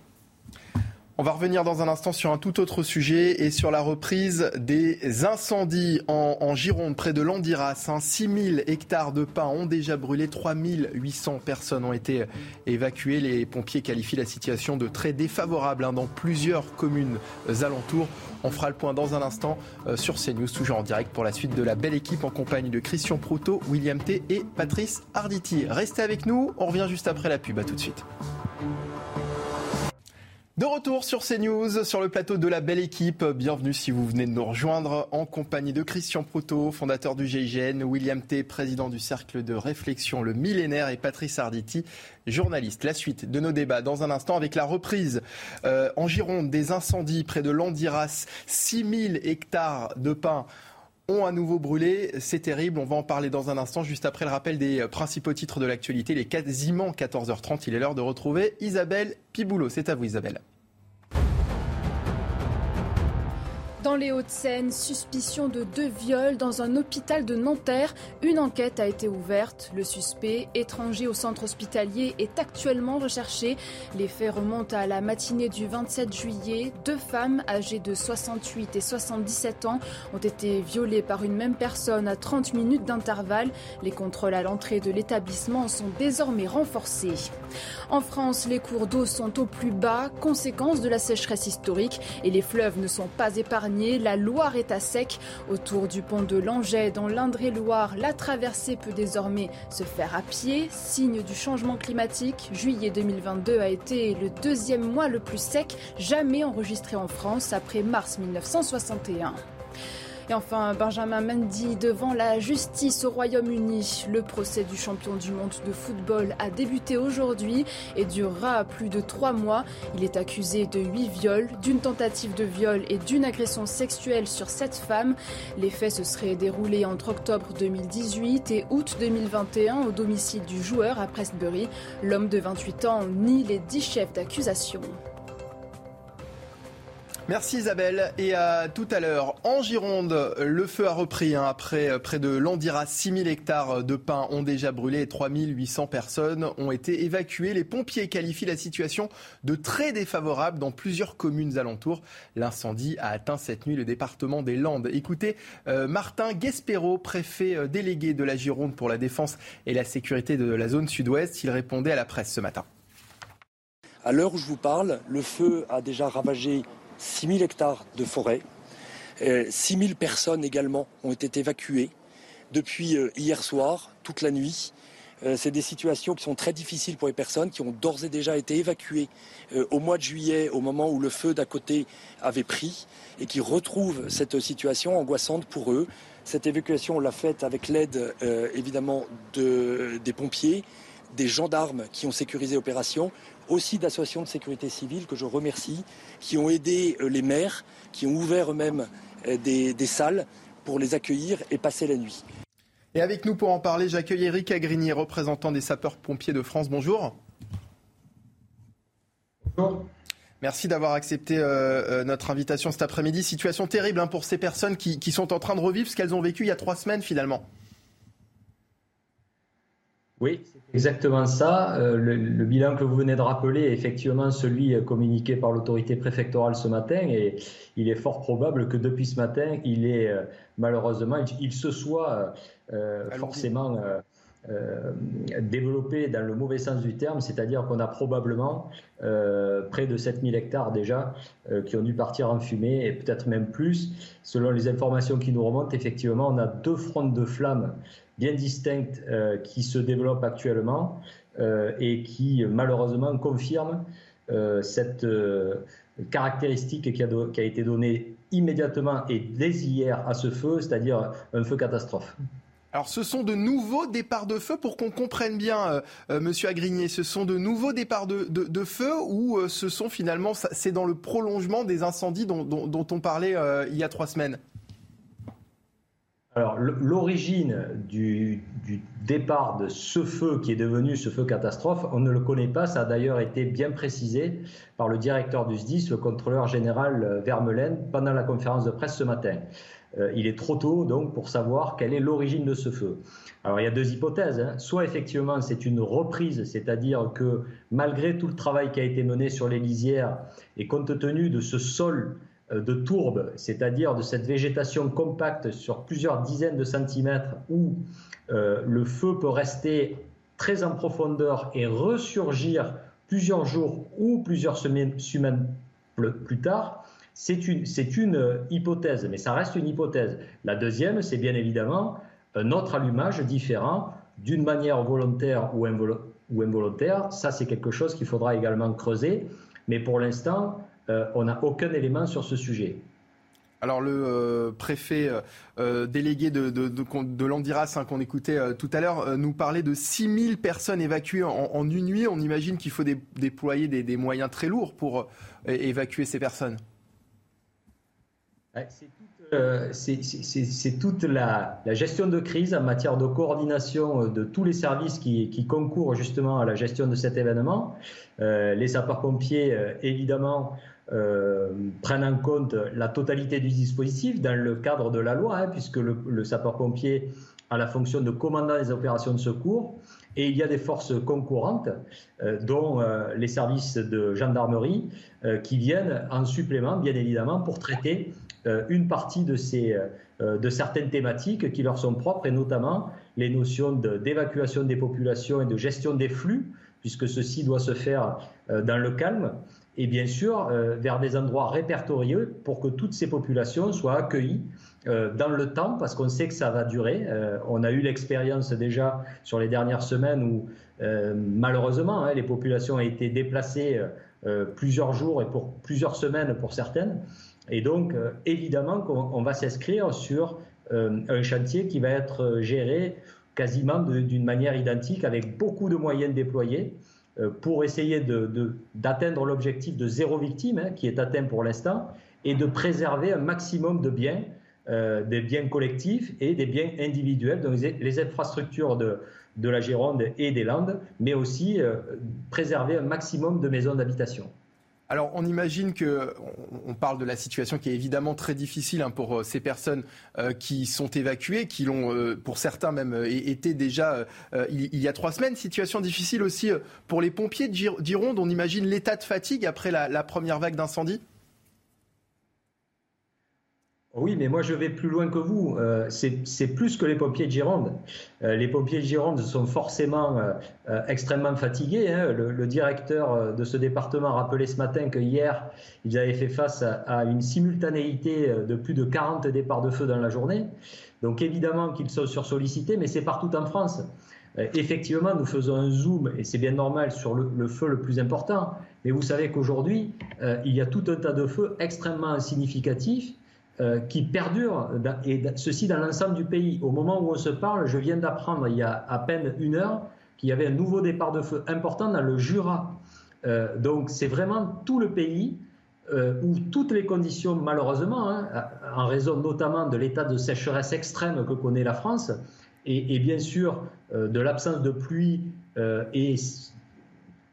Speaker 1: on va revenir dans un instant sur un tout autre sujet et sur la reprise des incendies en, Gironde, près de Landiras. Hein. 6000 hectares de pins ont déjà brûlé, 3800 personnes ont été évacuées. Les pompiers qualifient la situation de très défavorable hein, dans plusieurs communes alentours. On fera le point dans un instant euh, sur CNews, toujours en direct pour la suite de la belle équipe en compagnie de Christian Proto, William T et Patrice Arditi. Restez avec nous, on revient juste après la pub. À tout de suite. De retour sur CNews, sur le plateau de la belle équipe. Bienvenue si vous venez de nous rejoindre en compagnie de Christian Proto, fondateur du GIGN, William T, président du cercle de réflexion Le Millénaire et Patrice Arditi, journaliste. La suite de nos débats dans un instant avec la reprise euh, en Gironde des incendies près de Landiras. 6000 hectares de pins ont à nouveau brûlé. C'est terrible. On va en parler dans un instant, juste après le rappel des principaux titres de l'actualité. Il est quasiment 14h30. Il est l'heure de retrouver Isabelle Piboulot. C'est à vous, Isabelle.
Speaker 2: Dans les Hauts-de-Seine, suspicion de deux viols dans un hôpital de Nanterre. Une enquête a été ouverte. Le suspect, étranger au centre hospitalier, est actuellement recherché. Les faits remontent à la matinée du 27 juillet. Deux femmes âgées de 68 et 77 ans ont été violées par une même personne à 30 minutes d'intervalle. Les contrôles à l'entrée de l'établissement sont désormais renforcés. En France, les cours d'eau sont au plus bas, conséquence de la sécheresse historique, et les fleuves ne sont pas épargnés la Loire est à sec. Autour du pont de Langeais, dans l'Indre-et-Loire, la traversée peut désormais se faire à pied. Signe du changement climatique, juillet 2022 a été le deuxième mois le plus sec jamais enregistré en France après mars 1961. Et enfin, Benjamin Mendy devant la justice au Royaume-Uni. Le procès du champion du monde de football a débuté aujourd'hui et durera plus de trois mois. Il est accusé de huit viols, d'une tentative de viol et d'une agression sexuelle sur sept femmes. Les faits se seraient déroulés entre octobre 2018 et août 2021 au domicile du joueur à Prestbury. L'homme de 28 ans nie les dix chefs d'accusation.
Speaker 1: Merci Isabelle et à tout à l'heure. En Gironde, le feu a repris hein, après euh, près de l'Andira. 6000 hectares de pins ont déjà brûlé et 3800 personnes ont été évacuées. Les pompiers qualifient la situation de très défavorable dans plusieurs communes alentours. L'incendie a atteint cette nuit le département des Landes. Écoutez, euh, Martin Guespero, préfet euh, délégué de la Gironde pour la défense et la sécurité de la zone sud-ouest, il répondait à la presse ce matin.
Speaker 12: À l'heure où je vous parle, le feu a déjà ravagé 6 000 hectares de forêt. 6 euh, 000 personnes également ont été évacuées depuis euh, hier soir, toute la nuit. Euh, c'est des situations qui sont très difficiles pour les personnes qui ont d'ores et déjà été évacuées au mois de juillet, au moment où le feu d'à côté avait pris, et qui retrouvent cette situation angoissante pour eux. Cette évacuation, on l'a faite avec l'aide évidemment des pompiers, des gendarmes qui ont sécurisé l'opération, aussi d'associations de sécurité civile que je remercie, qui ont aidé euh, les maires, qui ont ouvert eux-mêmes euh, des, salles pour les accueillir et passer la nuit.
Speaker 1: Et avec nous pour en parler, j'accueille Eric Agrigny, représentant des sapeurs-pompiers de France. Bonjour. Bonjour. Merci d'avoir accepté euh, notre invitation cet après-midi. Situation terrible hein, pour ces personnes qui, qui, sont en train de revivre ce qu'elles ont vécu il y a trois semaines finalement.
Speaker 13: Oui, c'est exactement ça. Euh, le, bilan que vous venez de rappeler est effectivement celui euh, communiqué par l'autorité préfectorale ce matin et il est fort probable que depuis ce matin, il est euh, malheureusement, il, se soit forcément développé dans le mauvais sens du terme, c'est-à-dire qu'on a probablement près de 7000 hectares déjà qui ont dû partir en fumée et peut-être même plus. Selon les informations qui nous remontent, effectivement, on a deux fronts de flammes bien distinctes euh, qui se développent actuellement euh, et qui malheureusement confirment euh, cette caractéristique qui a, qui a, été donnée immédiatement et dès hier à ce feu, c'est-à-dire un feu catastrophe.
Speaker 1: Alors ce sont de nouveaux départs de feu pour qu'on comprenne bien, Monsieur Agrigné, ce sont de nouveaux départs de, feu ou ce sont finalement, c'est dans le prolongement des incendies dont, on parlait il y a trois semaines?
Speaker 13: Alors, l'origine du, départ de ce feu qui est devenu ce feu catastrophe, on ne le connaît pas. Ça a d'ailleurs été bien précisé par le directeur du SDIS, le contrôleur général euh, Vermelaine, pendant la conférence de presse ce matin. Euh, il est trop tôt donc pour savoir quelle est l'origine de ce feu. Alors il y a deux hypothèses. Hein. Soit effectivement c'est une reprise, c'est-à-dire que malgré tout le travail qui a été mené sur les lisières et compte tenu de ce sol euh, de tourbe, c'est-à-dire de cette végétation compacte sur plusieurs dizaines de centimètres où euh, le feu peut rester très en profondeur et ressurgir plusieurs jours ou plusieurs semaines, plus tard, c'est une, une, hypothèse, mais ça reste une hypothèse. La deuxième, c'est bien évidemment un autre allumage différent, d'une manière volontaire ou, involontaire. Ça, c'est quelque chose qu'il faudra également creuser. Mais pour l'instant, euh, on n'a aucun élément sur ce sujet.
Speaker 1: Alors le euh, préfet euh, délégué de, de, l'Andiras hein, qu'on écoutait tout à l'heure nous parlait de 6000 personnes évacuées en, une nuit. On imagine qu'il faut déployer des, moyens très lourds pour évacuer ces personnes.
Speaker 13: C'est toute, la, gestion de crise en matière de coordination de tous les services qui, concourent justement à la gestion de cet événement. les sapeurs-pompiers, évidemment, euh, prennent en compte la totalité du dispositif dans le cadre de la loi, hein, puisque le, sapeur-pompier a la fonction de commandant des opérations de secours. Et il y a des forces concurrentes, euh, dont euh, les services de gendarmerie, qui viennent en supplément, bien évidemment, pour traiter une partie de, ces, de certaines thématiques qui leur sont propres, et notamment les notions d'évacuation des populations et de gestion des flux, puisque ceci doit se faire dans le calme et bien sûr vers des endroits répertoriés pour que toutes ces populations soient accueillies dans le temps, parce qu'on sait que ça va durer. on a eu l'expérience déjà sur les dernières semaines où malheureusement hein, les populations ont été déplacées plusieurs jours et pour plusieurs semaines pour certaines. Et donc, évidemment qu'on va s'inscrire sur un chantier qui va être géré quasiment d'une manière identique avec beaucoup de moyens déployés euh, pour essayer d'atteindre l'objectif de zéro victime, hein, qui est atteint pour l'instant, et de préserver un maximum de biens, euh, des biens collectifs et des biens individuels, donc les, infrastructures de, la Gironde et des Landes, mais aussi euh, préserver un maximum de maisons d'habitation.
Speaker 1: Alors, on imagine que on parle de la situation qui est évidemment très difficile hein, pour euh, ces personnes euh, qui sont évacuées, qui l'ont, euh, pour certains même, été déjà il, y a trois semaines. Situation difficile aussi pour les pompiers de Gironde. On imagine l'état de fatigue après la première vague d'incendie?
Speaker 13: Oui, mais moi je vais plus loin que vous. Euh, c'est plus que les pompiers de Gironde. Euh, les pompiers de Gironde sont forcément euh, extrêmement fatigués. Hein. Le, directeur de ce département rappelait ce matin que hier, ils avaient fait face à, une simultanéité de plus de 40 départs de feu dans la journée. Donc évidemment qu'ils sont sursollicités, mais c'est partout en France. effectivement, nous faisons un zoom, et c'est bien normal, sur le, feu le plus important. Mais vous savez qu'aujourd'hui, il y a tout un tas de feux extrêmement significatifs qui perdure, et ceci dans l'ensemble du pays. Au moment où on se parle, je viens d'apprendre il y a à peine une heure qu'il y avait un nouveau départ de feu important dans le Jura. Euh, donc c'est vraiment tout le pays euh, où toutes les conditions, malheureusement, hein, en raison notamment de l'état de sécheresse extrême que connaît la France, et, bien sûr de l'absence de pluie et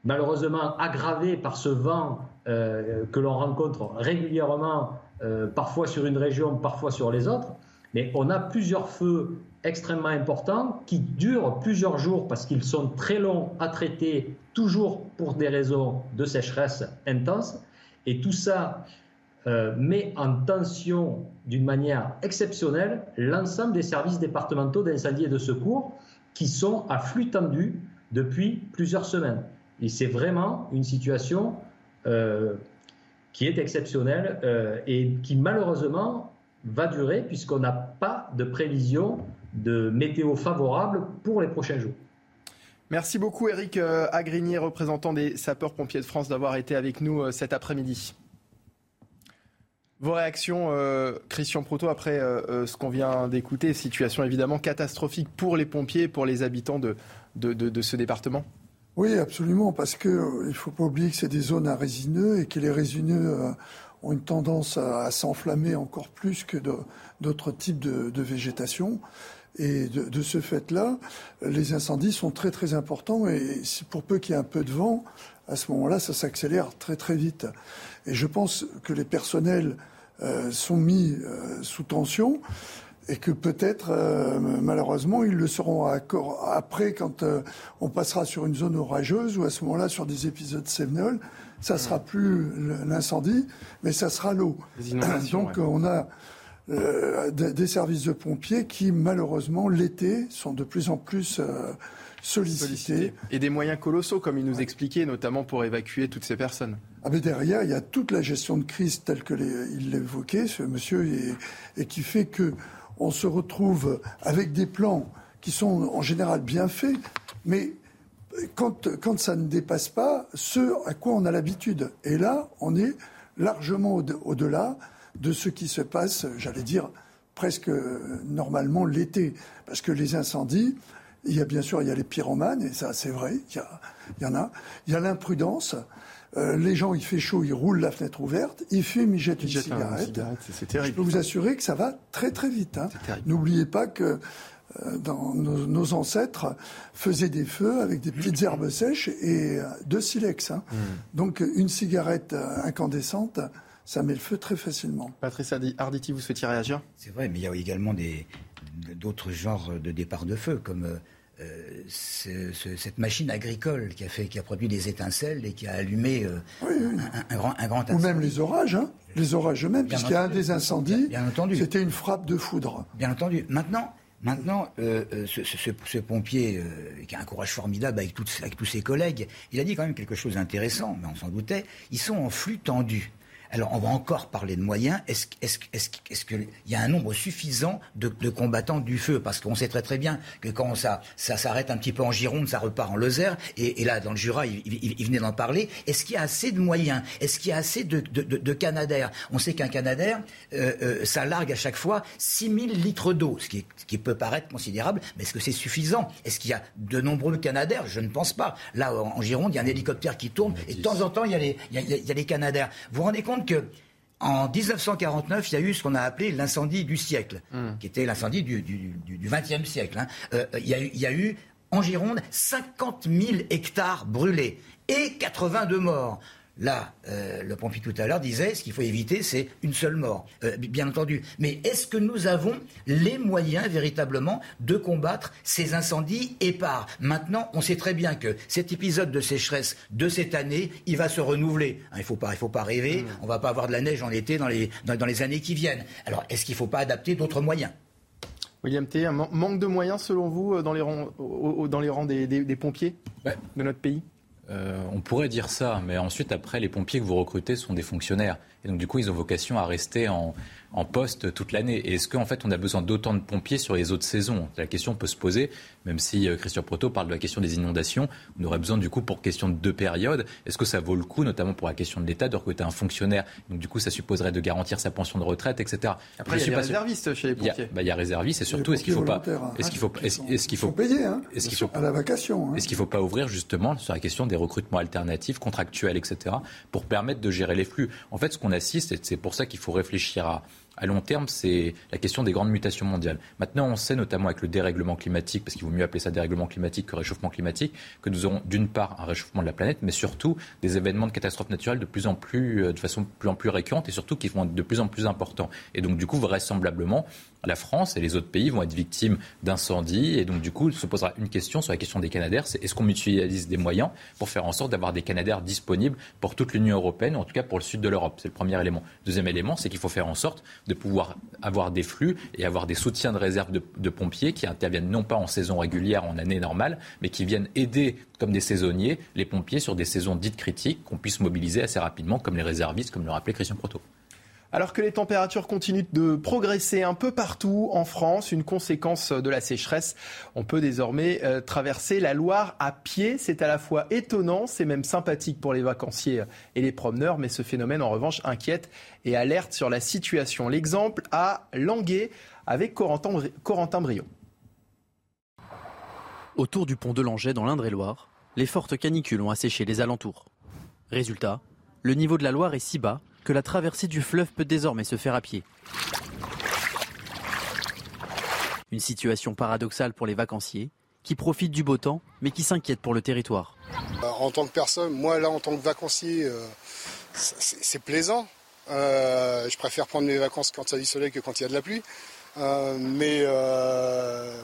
Speaker 13: malheureusement aggravé par ce vent que l'on rencontre régulièrement euh, parfois sur une région, parfois sur les autres. Mais on a plusieurs feux extrêmement importants qui durent plusieurs jours parce qu'ils sont très longs à traiter, toujours pour des raisons de sécheresse intense. Et tout ça euh, met en tension d'une manière exceptionnelle l'ensemble des services départementaux d'incendie et de secours qui sont à flux tendu depuis plusieurs semaines. Et c'est vraiment une situation euh, qui est exceptionnel euh, et qui malheureusement va durer puisqu'on n'a pas de prévision de météo favorable pour les prochains jours.
Speaker 1: Merci beaucoup Eric euh, Agrinier, représentant des sapeurs-pompiers de France, d'avoir été avec nous euh, cet après-midi. Vos réactions, Christian Proto, après ce qu'on vient d'écouter, situation évidemment catastrophique pour les pompiers, pour les habitants de ce département
Speaker 6: oui, absolument, parce que euh, il faut pas oublier que c'est des zones à résineux et que les résineux euh, ont une tendance à, s'enflammer encore plus que d'autres types de, végétation. Et de, ce fait-là, les incendies sont très très importants et pour peu qu'il y ait un peu de vent, à ce moment-là, ça s'accélère très très vite. Et je pense que les personnels euh, sont mis sous tension et que peut-être, euh, malheureusement, ils le seront après quand euh, on passera sur une zone orageuse ou à ce moment-là sur des épisodes sévenols. Ça sera plus l'incendie, mais ça sera l'eau. Donc on a euh, des services de pompiers qui, malheureusement, l'été, sont de plus en plus sollicités.
Speaker 1: Et des moyens colossaux, comme il nous expliquait, notamment pour évacuer toutes ces personnes.
Speaker 6: Ah mais derrière, il y a toute la gestion de crise telle que il l'évoquait, ce monsieur, et, et qui fait que on se retrouve avec des plans qui sont en général bien faits, mais quand, quand ça ne dépasse pas ce à quoi on a l'habitude. Et là, on est largement au-delà de ce qui se passe, j'allais dire, presque normalement l'été. Parce que les incendies, il y a bien sûr les pyromanes, et ça c'est vrai, il y en a. Il y a l'imprudence. Euh, les gens, il fait chaud, ils roulent la fenêtre ouverte, ils fument, ils jettent une cigarette. Je peux vous assurer que ça va très très vite. Hein. N'oubliez pas que euh, dans nos, ancêtres faisaient des feux avec des petites herbes sèches et euh, de silex. Hein. Hmm. Donc une cigarette incandescente, ça met le feu très facilement.
Speaker 1: Patrice Arditi, vous souhaitiez réagir?
Speaker 7: C'est vrai, mais il y a également d'autres genres de départ de feu, comme euh, cette machine agricole qui a, fait, qui a produit des étincelles et qui a allumé euh, Un, grand, un grand
Speaker 6: Ou même les orages, hein. les orages eux-mêmes, puisqu'il y a un des incendies, c'était une frappe de foudre.
Speaker 7: Bien entendu. Maintenant, Maintenant, euh, euh, ce, pompier qui a un courage formidable avec, avec tous ses collègues, il a dit quand même quelque chose d'intéressant, mais on s'en doutait. Ils sont en flux tendu. Alors, on va encore parler de moyens. Est-ce est qu'il y a un nombre suffisant de, combattants du feu? Parce qu'on sait très très bien que quand ça, ça s'arrête un petit peu en Gironde, ça repart en Lozère. Et, là, dans le Jura, il, venait d'en parler. Est-ce qu'il y a assez de moyens? Est-ce qu'il y a assez de, de, canadaires On sait qu'un canadaire, euh, euh, ça largue à chaque fois 6000 litres d'eau, ce qui, ce qui peut paraître considérable. Mais est-ce que c'est suffisant? Est-ce qu'il y a de nombreux canadaires Je ne pense pas. Là, en, Gironde, il y a un hélicoptère qui tourne. Et de temps en temps, il y a les, il y a, il y a les canadaires. Vous vous rendez compte que en 1949, il y a eu ce qu'on a appelé l'incendie du siècle, hmm. qui était l'incendie du, XXe siècle. Hein. Euh, il, y a eu, en Gironde 50 000 hectares brûlés et 82 morts. Là, euh, le pompier tout à l'heure disait, ce qu'il faut éviter, c'est une seule mort, euh, bien entendu. Mais est-ce que nous avons les moyens véritablement de combattre ces incendies épars? Maintenant, on sait très bien que cet épisode de sécheresse de cette année, il va se renouveler. Hein, il ne faut pas, il faut pas rêver. Mmh. On ne va pas avoir de la neige en été dans les, dans, les années qui viennent. Alors, est-ce qu'il ne faut pas adapter d'autres moyens?
Speaker 1: William T, un manque de moyens selon vous euh, dans les rangs, dans les rangs des, pompiers de notre pays?
Speaker 5: Euh, on pourrait dire ça, mais ensuite, après, les pompiers que vous recrutez sont des fonctionnaires. Et donc, du coup, ils ont vocation à rester en, en poste toute l'année. Et est-ce qu'en fait, on a besoin d'autant de pompiers sur les autres saisons? La question peut se poser, même si euh, Christian Proto parle de la question des inondations. On aurait besoin, du coup, pour question de deux périodes. Est-ce que ça vaut le coup, notamment pour la question de l'État, de recruter un fonctionnaire? Donc, du coup, ça supposerait de garantir sa pension de retraite, etc.
Speaker 1: Après, il y a des réservistes chez les pompiers.
Speaker 5: Il y a, bah, il y a réservistes et surtout, est-ce qu'il ne faut pas. Est-ce qu'il faut,
Speaker 6: est-ce qu'il faut, payer hein,
Speaker 5: est-ce
Speaker 6: qu'il faut, à la vacation
Speaker 5: hein. Est-ce qu'il ne faut pas ouvrir, justement, sur la question des recrutements alternatifs, contractuels, etc., pour permettre de gérer les flux? En fait, ce qu'on assiste, et c'est pour ça qu'il faut réfléchir à à long terme, c'est la question des grandes mutations mondiales. Maintenant, on sait notamment avec le dérèglement climatique, parce qu'il vaut mieux appeler ça dérèglement climatique que réchauffement climatique, que nous aurons d'une part un réchauffement de la planète, mais surtout des événements de catastrophes naturelles de plus en plus, euh, de façon plus en plus récurrente et surtout qui vont être de plus en plus importants. Et donc, du coup, vraisemblablement, la France et les autres pays vont être victimes d'incendies. Et donc, du coup, se posera une question sur la question des Canadaires. C'est est-ce qu'on mutualise des moyens pour faire en sorte d'avoir des Canadaires disponibles pour toute l'Union européenne, ou en tout cas pour le sud de l'Europe? C'est le premier élément. Deuxième élément, c'est qu'il faut faire en sorte de pouvoir avoir des flux et avoir des soutiens de réserve de, pompiers qui interviennent non pas en saison régulière, en année normale, mais qui viennent aider, comme des saisonniers, les pompiers sur des saisons dites critiques qu'on puisse mobiliser assez rapidement, comme les réservistes, comme le rappelait Christian Proto.
Speaker 1: Alors que les températures continuent de progresser un peu partout en France, une conséquence de la sécheresse, on peut désormais euh, traverser la Loire à pied. C'est à la fois étonnant, c'est même sympathique pour les vacanciers et les promeneurs, mais ce phénomène en revanche inquiète et alerte sur la situation. L'exemple à Languet avec Corentin, Corentin.
Speaker 14: Autour du pont de Langeais dans l'Indre-et-Loire, les fortes canicules ont asséché les alentours. Résultat, le niveau de la Loire est si bas que la traversée du fleuve peut désormais se faire à pied. Une situation paradoxale pour les vacanciers qui profitent du beau temps mais qui s'inquiètent pour le territoire.
Speaker 15: Euh, en tant que personne, moi là en tant que vacancier, euh, c'est plaisant. Euh, je préfère prendre mes vacances quand il y a du soleil que quand il y a de la pluie. mais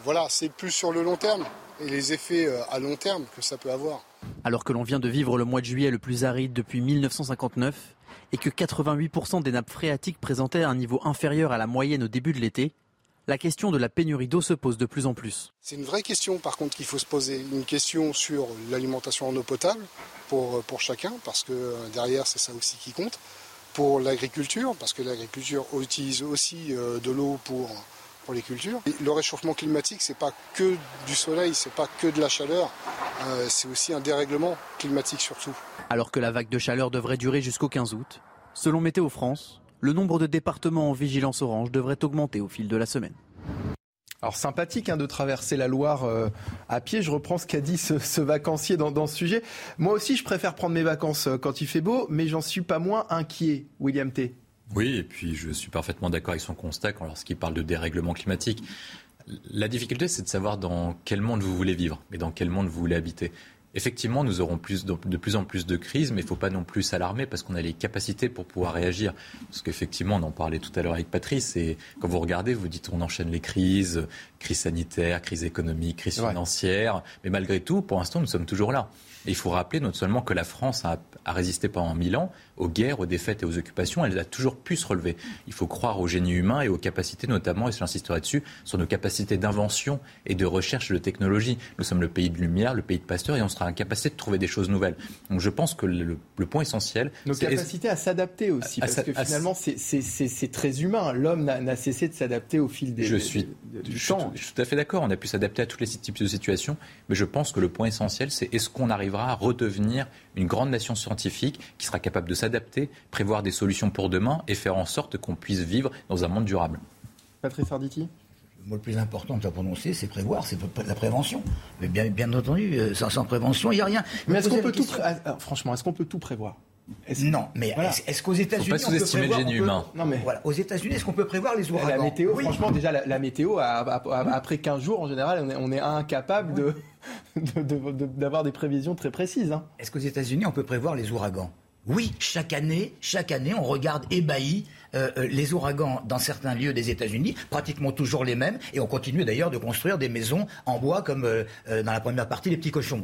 Speaker 15: voilà, c'est plus sur le long terme et les effets à long terme que ça peut avoir.
Speaker 14: Alors que l'on vient de vivre le mois de juillet le plus aride depuis 1959, et que 88% des nappes phréatiques présentaient un niveau inférieur à la moyenne au début de l'été, la question de la pénurie d'eau se pose de plus en plus.
Speaker 15: C'est une vraie question par contre qu'il faut se poser, une question sur l'alimentation en eau potable pour, pour chacun, parce que euh, derrière c'est ça aussi qui compte, pour l'agriculture, parce que l'agriculture utilise aussi euh, de l'eau pour, pour les cultures. Le réchauffement climatique, c'est pas que du soleil, c'est pas que de la chaleur, euh, c'est aussi un dérèglement climatique surtout.
Speaker 14: Alors que la vague de chaleur devrait durer jusqu'au 15 août, selon Météo France, le nombre de départements en vigilance orange devrait augmenter au fil de la semaine.
Speaker 1: Alors sympathique hein, de traverser la Loire euh, à pied. Je reprends ce qu'a dit ce, vacancier dans, dans, ce sujet. Moi aussi, je préfère prendre mes vacances euh, quand il fait beau, mais j'en suis pas moins inquiet, William T.
Speaker 5: Oui, et puis je suis parfaitement d'accord avec son constat lorsqu'il parle de dérèglement climatique. La difficulté, c'est de savoir dans quel monde vous voulez vivre et dans quel monde vous voulez habiter. Effectivement, nous aurons plus, de plus en plus de crises, mais il ne faut pas non plus s'alarmer parce qu'on a les capacités pour pouvoir réagir. Parce qu'effectivement, on en parlait tout à l'heure avec Patrice, et quand vous regardez, vous dites on enchaîne les crises, crise sanitaire, crise économique, crise financière, mais malgré tout, pour l'instant, nous sommes toujours là. Et il faut rappeler non seulement que la France a, résisté pendant mille ans aux guerres, aux défaites et aux occupations, elle a toujours pu se relever. Il faut croire au génie humain et aux capacités, notamment, et j'insisterai dessus, sur nos capacités d'invention et de recherche de technologie. Nous sommes le pays de lumière, le pays de Pasteur, et on sera incapacité de trouver des choses nouvelles. Donc je pense que le, point essentiel...
Speaker 1: Nos capacités à s'adapter aussi, parce que finalement, c'est très humain. L'homme n'a cessé de s'adapter au fil des,
Speaker 5: je suis, temps. Je suis tout à fait d'accord, on a pu s'adapter à tous les types de situations, mais je pense que le point essentiel, c'est est-ce qu'on arrive à redevenir une grande nation scientifique qui sera capable de s'adapter, prévoir des solutions pour demain et faire en sorte qu'on puisse vivre dans un monde durable.
Speaker 1: Patrice Arditi
Speaker 7: le mot le plus important à prononcer, c'est prévoir, c'est la prévention. Mais bien, bien entendu, euh, sans, prévention, il n'y a rien.
Speaker 1: Mais est-ce qu'on peut tout, ah, franchement, est-ce qu'on peut tout prévoir?
Speaker 7: Non, mais est-ce qu'aux États-Unis,
Speaker 5: on peut prévoir, le génie humain.
Speaker 7: Non, mais voilà, aux États-unis, est-ce qu'on peut prévoir les ouragans?
Speaker 1: La météo, franchement, déjà la, météo, après 15 jours en général, on est, incapable de, d'avoir des prévisions très précises. Hein.
Speaker 7: Est-ce qu'aux États-Unis, on peut prévoir les ouragans? Oui, chaque année, chaque année, on regarde ébahi euh, euh, les ouragans dans certains lieux des États-Unis, pratiquement toujours les mêmes, et on continue d'ailleurs de construire des maisons en bois comme euh, dans la première partie les petits cochons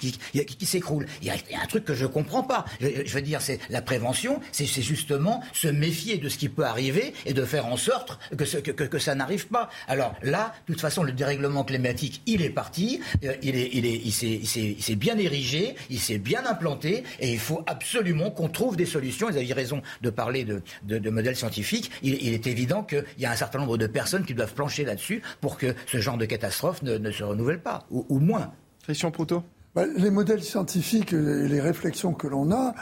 Speaker 7: qui, qui, qui s'écroulent. Il, y a un truc que je comprends pas. Je, veux dire, c'est la prévention, c'est justement se méfier de ce qui peut arriver et de faire en sorte que, que, que, ça n'arrive pas. Alors là, de toute façon, le dérèglement climatique, il est parti, il est, il est, il s'est bien érigé, il s'est bien implanté, et il faut absolument qu'on trouve des solutions. Vous avez raison de parler de, de, modèles scientifiques. Il, est évident qu'il y a un certain nombre de personnes qui doivent plancher là-dessus pour que ce genre de catastrophe ne, se renouvelle pas, ou, moins.
Speaker 1: Christian Proutot
Speaker 6: bah, les modèles scientifiques et les réflexions que l'on a,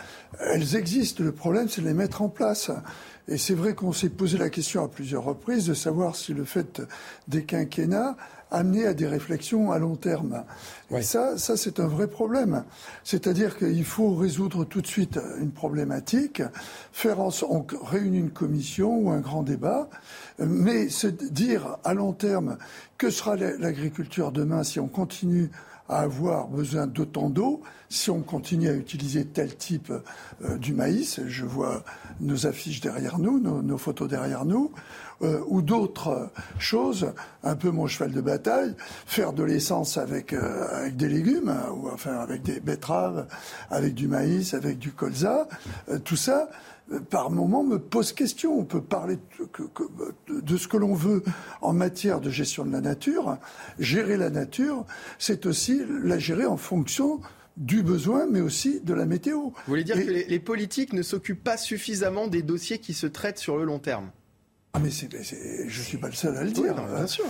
Speaker 6: elles existent. Le problème, c'est de les mettre en place. Et c'est vrai qu'on s'est posé la question à plusieurs reprises de savoir si le fait des quinquennats amener à des réflexions à long terme. Et ça, ça c'est un vrai problème. C'est-à-dire qu'il faut résoudre tout de suite une problématique, faire en on réunit une commission ou un grand débat, mais se dire à long terme que sera l'agriculture demain si on continue à avoir besoin d'autant d'eau, si on continue à utiliser tel type euh, du maïs, je vois nos affiches derrière nous, nos photos derrière nous, euh, ou d'autres choses, un peu mon cheval de bataille, faire de l'essence avec, euh, avec des légumes, hein, ou enfin avec des betteraves, avec du maïs, avec du colza, tout ça, par moment me pose question. On peut parler de ce que l'on veut en matière de gestion de la nature. Gérer la nature, c'est aussi la gérer en fonction du besoin, mais aussi de la météo. Vous
Speaker 1: voulez dire que les, les politiques ne s'occupent pas suffisamment des dossiers qui se traitent sur le long terme?
Speaker 6: Ah mais c'est, je ne suis pas le seul à le dire.
Speaker 1: bien sûr,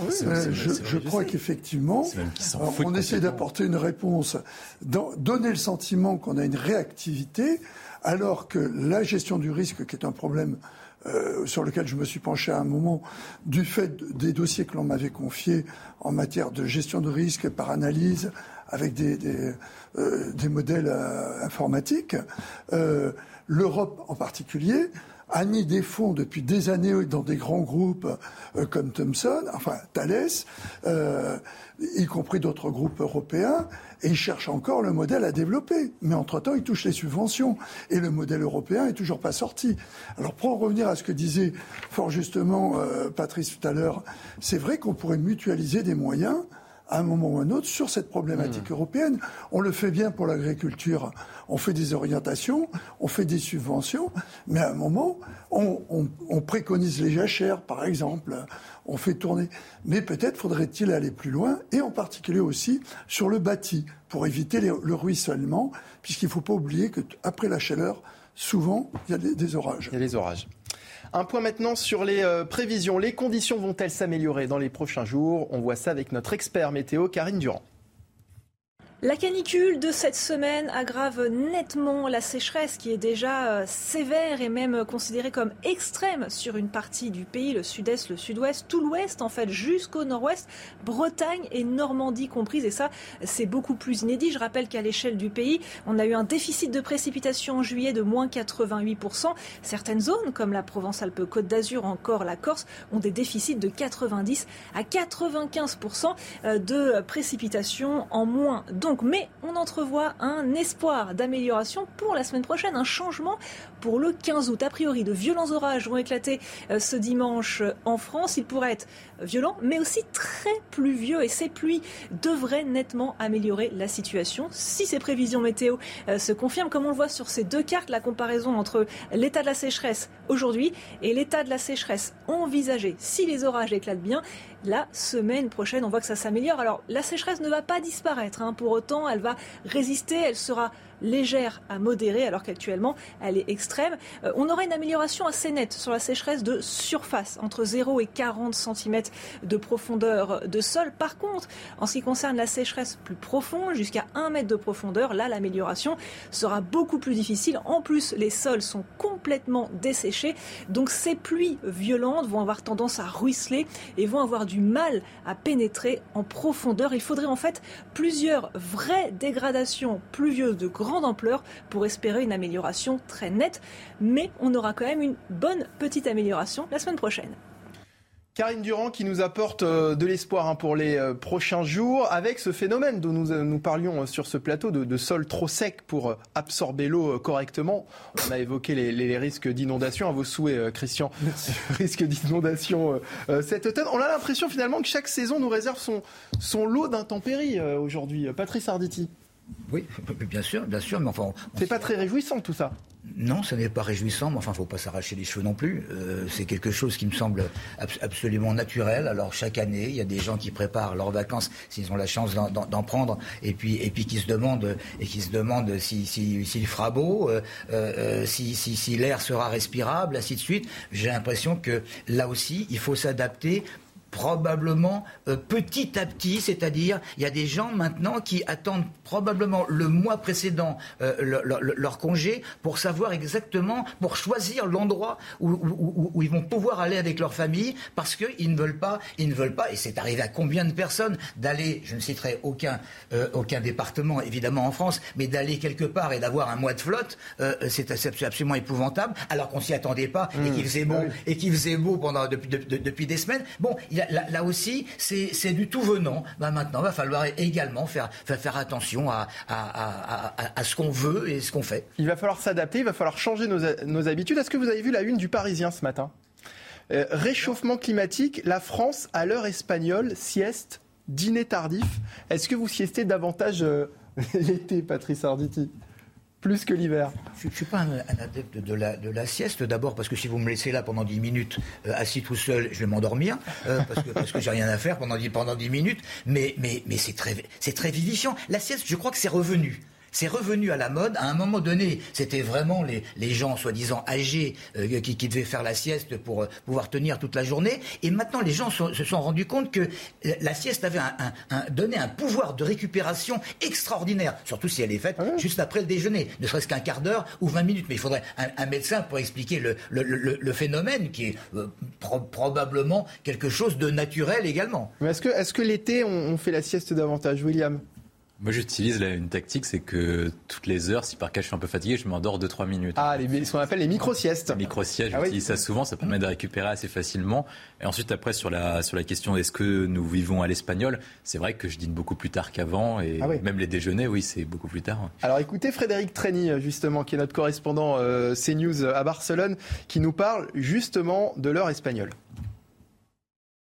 Speaker 6: je, crois qu'effectivement, on essaie d'apporter une réponse, donner le sentiment qu'on a une réactivité, alors que la gestion du risque, qui est un problème euh, sur lequel je me suis penché à un moment, du fait des dossiers que l'on m'avait confiés en matière de gestion de risque par analyse, avec des, des, euh, modèles informatiques, l'Europe en particulier, a mis des fonds depuis des années dans des grands groupes euh, comme Thomson, enfin Thales, euh, y compris d'autres groupes européens, et ils cherchent encore le modèle à développer. Mais entre-temps, ils touchent les subventions. Et le modèle européen est toujours pas sorti. Alors pour en revenir à ce que disait fort justement euh, Patrice tout à l'heure, c'est vrai qu'on pourrait mutualiser des moyens à un moment ou à un autre sur cette problématique mmh. européenne. On le fait bien pour l'agriculture. On fait des orientations, on fait des subventions, mais à un moment, on, préconise les jachères, par exemple. On fait tourner. Mais peut-être faudrait-il aller plus loin, et en particulier aussi sur le bâti, pour éviter le ruissellement, puisqu'il ne faut pas oublier qu'après la chaleur, souvent, il y a des orages.
Speaker 1: Il y a les orages. Un point maintenant sur les euh, prévisions. Les conditions vont-elles s'améliorer dans les prochains jours? On voit ça avec notre expert météo, Karine Durand.
Speaker 16: La canicule de cette semaine aggrave nettement la sécheresse qui est déjà euh, sévère et même considérée comme extrême sur une partie du pays, le sud-est, le sud-ouest, tout l'ouest en fait jusqu'au nord-ouest, Bretagne et Normandie comprises et ça c'est beaucoup plus inédit. Je rappelle qu'à l'échelle du pays, on a eu un déficit de précipitation en juillet de moins 88%. Certaines zones comme la Provence-Alpes-Côte d'Azur, encore la Corse, ont des déficits de 90 à 95% euh, de précipitation en moins. Mais on entrevoit un espoir d'amélioration pour la semaine prochaine, un changement pour le 15 août. A priori, de violents orages vont éclater euh, ce dimanche en France. Il pourrait être violent, mais aussi très pluvieux et ces pluies devraient nettement améliorer la situation si ces prévisions météo euh, se confirment. Comme on le voit sur ces deux cartes, la comparaison entre l'état de la sécheresse aujourd'hui et l'état de la sécheresse envisagée si les orages éclatent bien la semaine prochaine. On voit que ça s'améliore. Alors la sécheresse ne va pas disparaître. Hein. Pour autant, elle va résister. Elle sera légère à modérée, alors qu'actuellement, elle est extrême. Euh, on aura une amélioration assez nette sur la sécheresse de surface, entre 0 et 40 cm de profondeur de sol. Par contre, en ce qui concerne la sécheresse plus profonde, jusqu'à 1 mètre de profondeur, là, l'amélioration sera beaucoup plus difficile. En plus, les sols sont complètement desséchés, donc ces pluies violentes vont avoir tendance à ruisseler et vont avoir du mal à pénétrer en profondeur. Il faudrait en fait plusieurs vraies dégradations pluvieuses de grande ampleur pour espérer une amélioration très nette. Mais on aura quand même une bonne petite amélioration la semaine prochaine.
Speaker 1: Karine Durand qui nous apporte euh, de l'espoir hein, pour les euh, prochains jours avec ce phénomène dont nous, euh, nous parlions sur ce plateau de, sol trop sec pour absorber l'eau correctement. On a évoqué les, risques d'inondation à vos souhaits, Christian. Risques d'inondation cet automne. On a l'impression finalement que chaque saison nous réserve son, son lot d'intempéries aujourd'hui. Patrice Arditi.
Speaker 7: Oui, bien sûr, bien sûr, mais enfin.
Speaker 1: C'est pas très réjouissant tout ça.
Speaker 7: Non, ce n'est pas réjouissant, mais enfin, faut pas s'arracher les cheveux non plus. Euh, c'est quelque chose qui me semble absolument naturel. Alors chaque année, il y a des gens qui préparent leurs vacances s'ils ont la chance d'en prendre, et puis et puis qui se demandent et qui se demandent s'il si, si, fera beau, euh, euh, si, si, si l'air sera respirable, ainsi de suite. J'ai l'impression que là aussi, il faut s'adapter probablement euh, petit à petit, c'est-à-dire il y a des gens maintenant qui attendent probablement le mois précédent euh, leur congé pour savoir exactement, pour choisir l'endroit où, ils vont pouvoir aller avec leur famille parce qu'ils ne veulent pas, ils ne veulent pas, et c'est arrivé à combien de personnes d'aller, je ne citerai aucun, euh, aucun département évidemment en France, mais d'aller quelque part et d'avoir un mois de flotte, c'est absolument épouvantable, alors qu'on s'y attendait pas et mmh. qu'il faisait beau, et qu'il faisait beau pendant depuis, depuis des semaines. Bon, il là, aussi, c'est du tout venant. Bah, maintenant, il va falloir également faire, attention à, ce qu'on veut et ce qu'on fait.
Speaker 1: Il va falloir s'adapter, il va falloir changer nos, habitudes. Est-ce que vous avez vu la une du Parisien ce matin? Euh, Réchauffement climatique, la France à l'heure espagnole, sieste, dîner tardif. Est-ce que vous siestez davantage euh, l'été, Patrice Arditi? Plus que l'hiver.
Speaker 7: Je ne suis pas un, adepte de la, sieste, d'abord parce que si vous me laissez là pendant 10 minutes, euh, assis tout seul, je vais m'endormir, euh, parce que, parce que j'ai rien à faire pendant 10, pendant 10 minutes, mais, mais, mais c'est très, très vivifiant. La sieste, je crois que c'est revenu c'est revenu à la mode. À un moment donné, c'était vraiment les, les gens soi-disant âgés euh, qui, qui, devaient faire la sieste pour euh, pouvoir tenir toute la journée. Et maintenant, les gens se sont rendus compte que euh, la sieste avait un, un, donné un pouvoir de récupération extraordinaire, surtout si elle est faite ah juste après le déjeuner, ne serait-ce qu'un quart d'heure ou 20 minutes. Mais il faudrait un, médecin pour expliquer le, le, le, phénomène qui est probablement quelque chose de naturel également.
Speaker 1: Mais est-ce que, est que l'été, on, on fait la sieste davantage, William?
Speaker 5: Moi, j'utilise une tactique, c'est que toutes les heures, si par cas je suis un peu fatigué, je m'endors 2-3 minutes.
Speaker 1: Ah, les, ce qu'on appelle les micro-siestes. Les
Speaker 5: micro-siestes, ah j'utilise ça souvent, ça permet de récupérer assez facilement. Et ensuite, après, sur la, sur la question est-ce que nous vivons à l'espagnol, c'est vrai que je dîne beaucoup plus tard qu'avant. Et ah même les déjeuners, oui, c'est beaucoup plus tard.
Speaker 1: Alors écoutez Frédéric Treni, justement, qui est notre correspondant euh, CNews à Barcelone, qui nous parle justement de l'heure espagnole.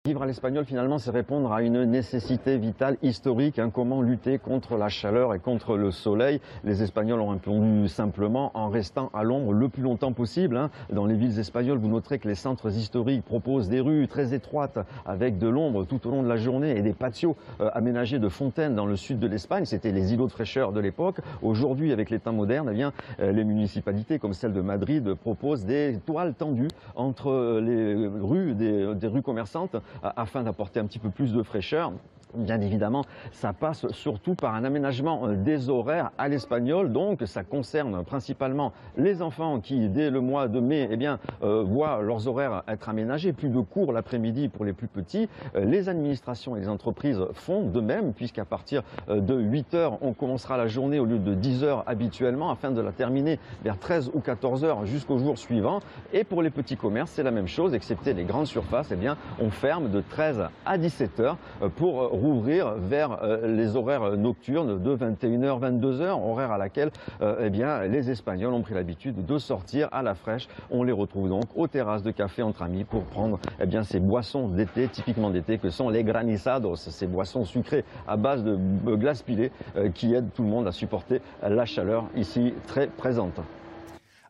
Speaker 17: Vivre à l'espagnol, finalement, c'est répondre à une nécessité vitale historique. Hein, comment lutter contre la chaleur et contre le soleil Les Espagnols ont répondu simplement en restant à l'ombre le plus longtemps possible. Hein. Dans les villes espagnoles, vous noterez que les centres historiques proposent des rues très étroites avec de l'ombre tout au long de la journée et des patios euh, aménagés de fontaines dans le sud de l'Espagne. C'était les îlots de fraîcheur de l'époque. Aujourd'hui, avec les temps modernes, eh bien, euh, les municipalités comme celle de Madrid proposent des toiles tendues entre les rues, des rues commerçantes afin d'apporter un petit peu plus de fraîcheur. Bien évidemment, ça passe surtout par un aménagement euh, des horaires à l'espagnol. Donc, ça concerne principalement les enfants qui, dès le mois de mai, eh bien, euh, voient leurs horaires être aménagés. Plus de cours l'après-midi pour les plus petits. Euh, les administrations et les entreprises font de même, puisqu'à partir de 8 heures, on commencera la journée au lieu de 10 heures habituellement, afin de la terminer vers 13 ou 14 heures jusqu'au jour suivant. Et pour les petits commerces, c'est la même chose, excepté les grandes surfaces eh bien, on ferme de 13 à 17 heures pour rouvrir vers les horaires nocturnes de 21h, 22h, horaire à laquelle eh bien, les Espagnols ont pris l'habitude de sortir à la fraîche. On les retrouve donc aux terrasses de café entre amis pour prendre eh bien, ces boissons d'été, typiquement d'été, que sont les granizados, ces boissons sucrées à base de glace pilée qui aident tout le monde à supporter la chaleur ici très présente.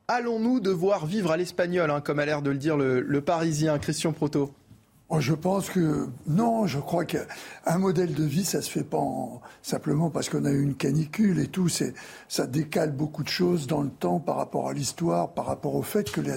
Speaker 1: Allons-nous devoir vivre à l'espagnol, hein, comme a l'air de le dire le Parisien Christian Proto?
Speaker 6: Oh, je pense que non, je crois qu'un modèle de vie, ça se fait pas simplement parce qu'on a eu une canicule et tout. C'est, ça décale beaucoup de choses dans le temps par rapport à l'histoire, par rapport au fait que les,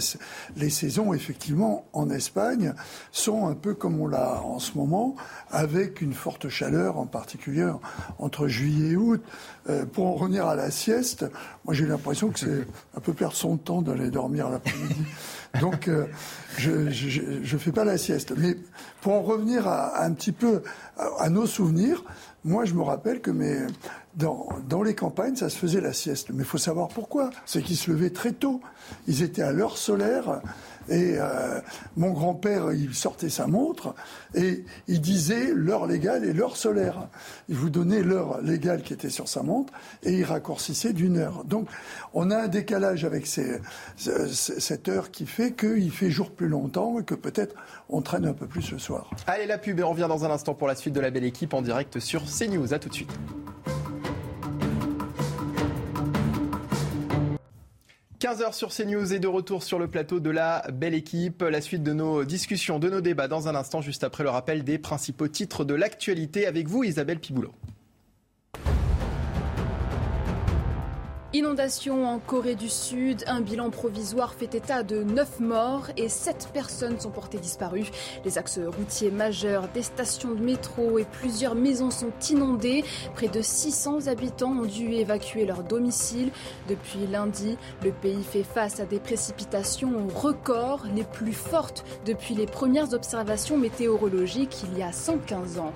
Speaker 6: les, saisons, effectivement, en Espagne, sont un peu comme on l'a en ce moment, avec une forte chaleur, en particulier entre juillet et août. Euh, pour en revenir à la sieste, moi j'ai l'impression que c'est un peu perdre son temps d'aller dormir l'après-midi. Donc, euh, je ne fais pas la sieste. Mais pour en revenir à, un petit peu à, nos souvenirs, moi, je me rappelle que mes, dans, dans les campagnes, ça se faisait la sieste. Mais il faut savoir pourquoi. C'est qu'ils se levaient très tôt. Ils étaient à l'heure solaire. Et euh, mon grand-père, il sortait sa montre et il disait l'heure légale et l'heure solaire. Il vous donnait l'heure légale qui était sur sa montre et il raccourcissait d'une heure. Donc on a un décalage avec cette heure qui fait qu'il fait jour plus longtemps et que peut-être on traîne un peu plus le soir.
Speaker 1: Allez, la pub et on revient dans un instant pour la suite de la belle équipe en direct sur CNews. A tout de suite. 15h sur CNews et de retour sur le plateau de la belle équipe. La suite de nos discussions, de nos débats dans un instant, juste après le rappel des principaux titres de l'actualité avec vous, Isabelle Piboulot.
Speaker 2: Inondation en Corée du Sud, un bilan provisoire fait état de 9 morts et 7 personnes sont portées disparues. Les axes routiers majeurs, des stations de métro et plusieurs maisons sont inondées. Près de 600 habitants ont dû évacuer leur domicile. Depuis lundi, le pays fait face à des précipitations records, les plus fortes depuis les premières observations météorologiques il y a 115 ans.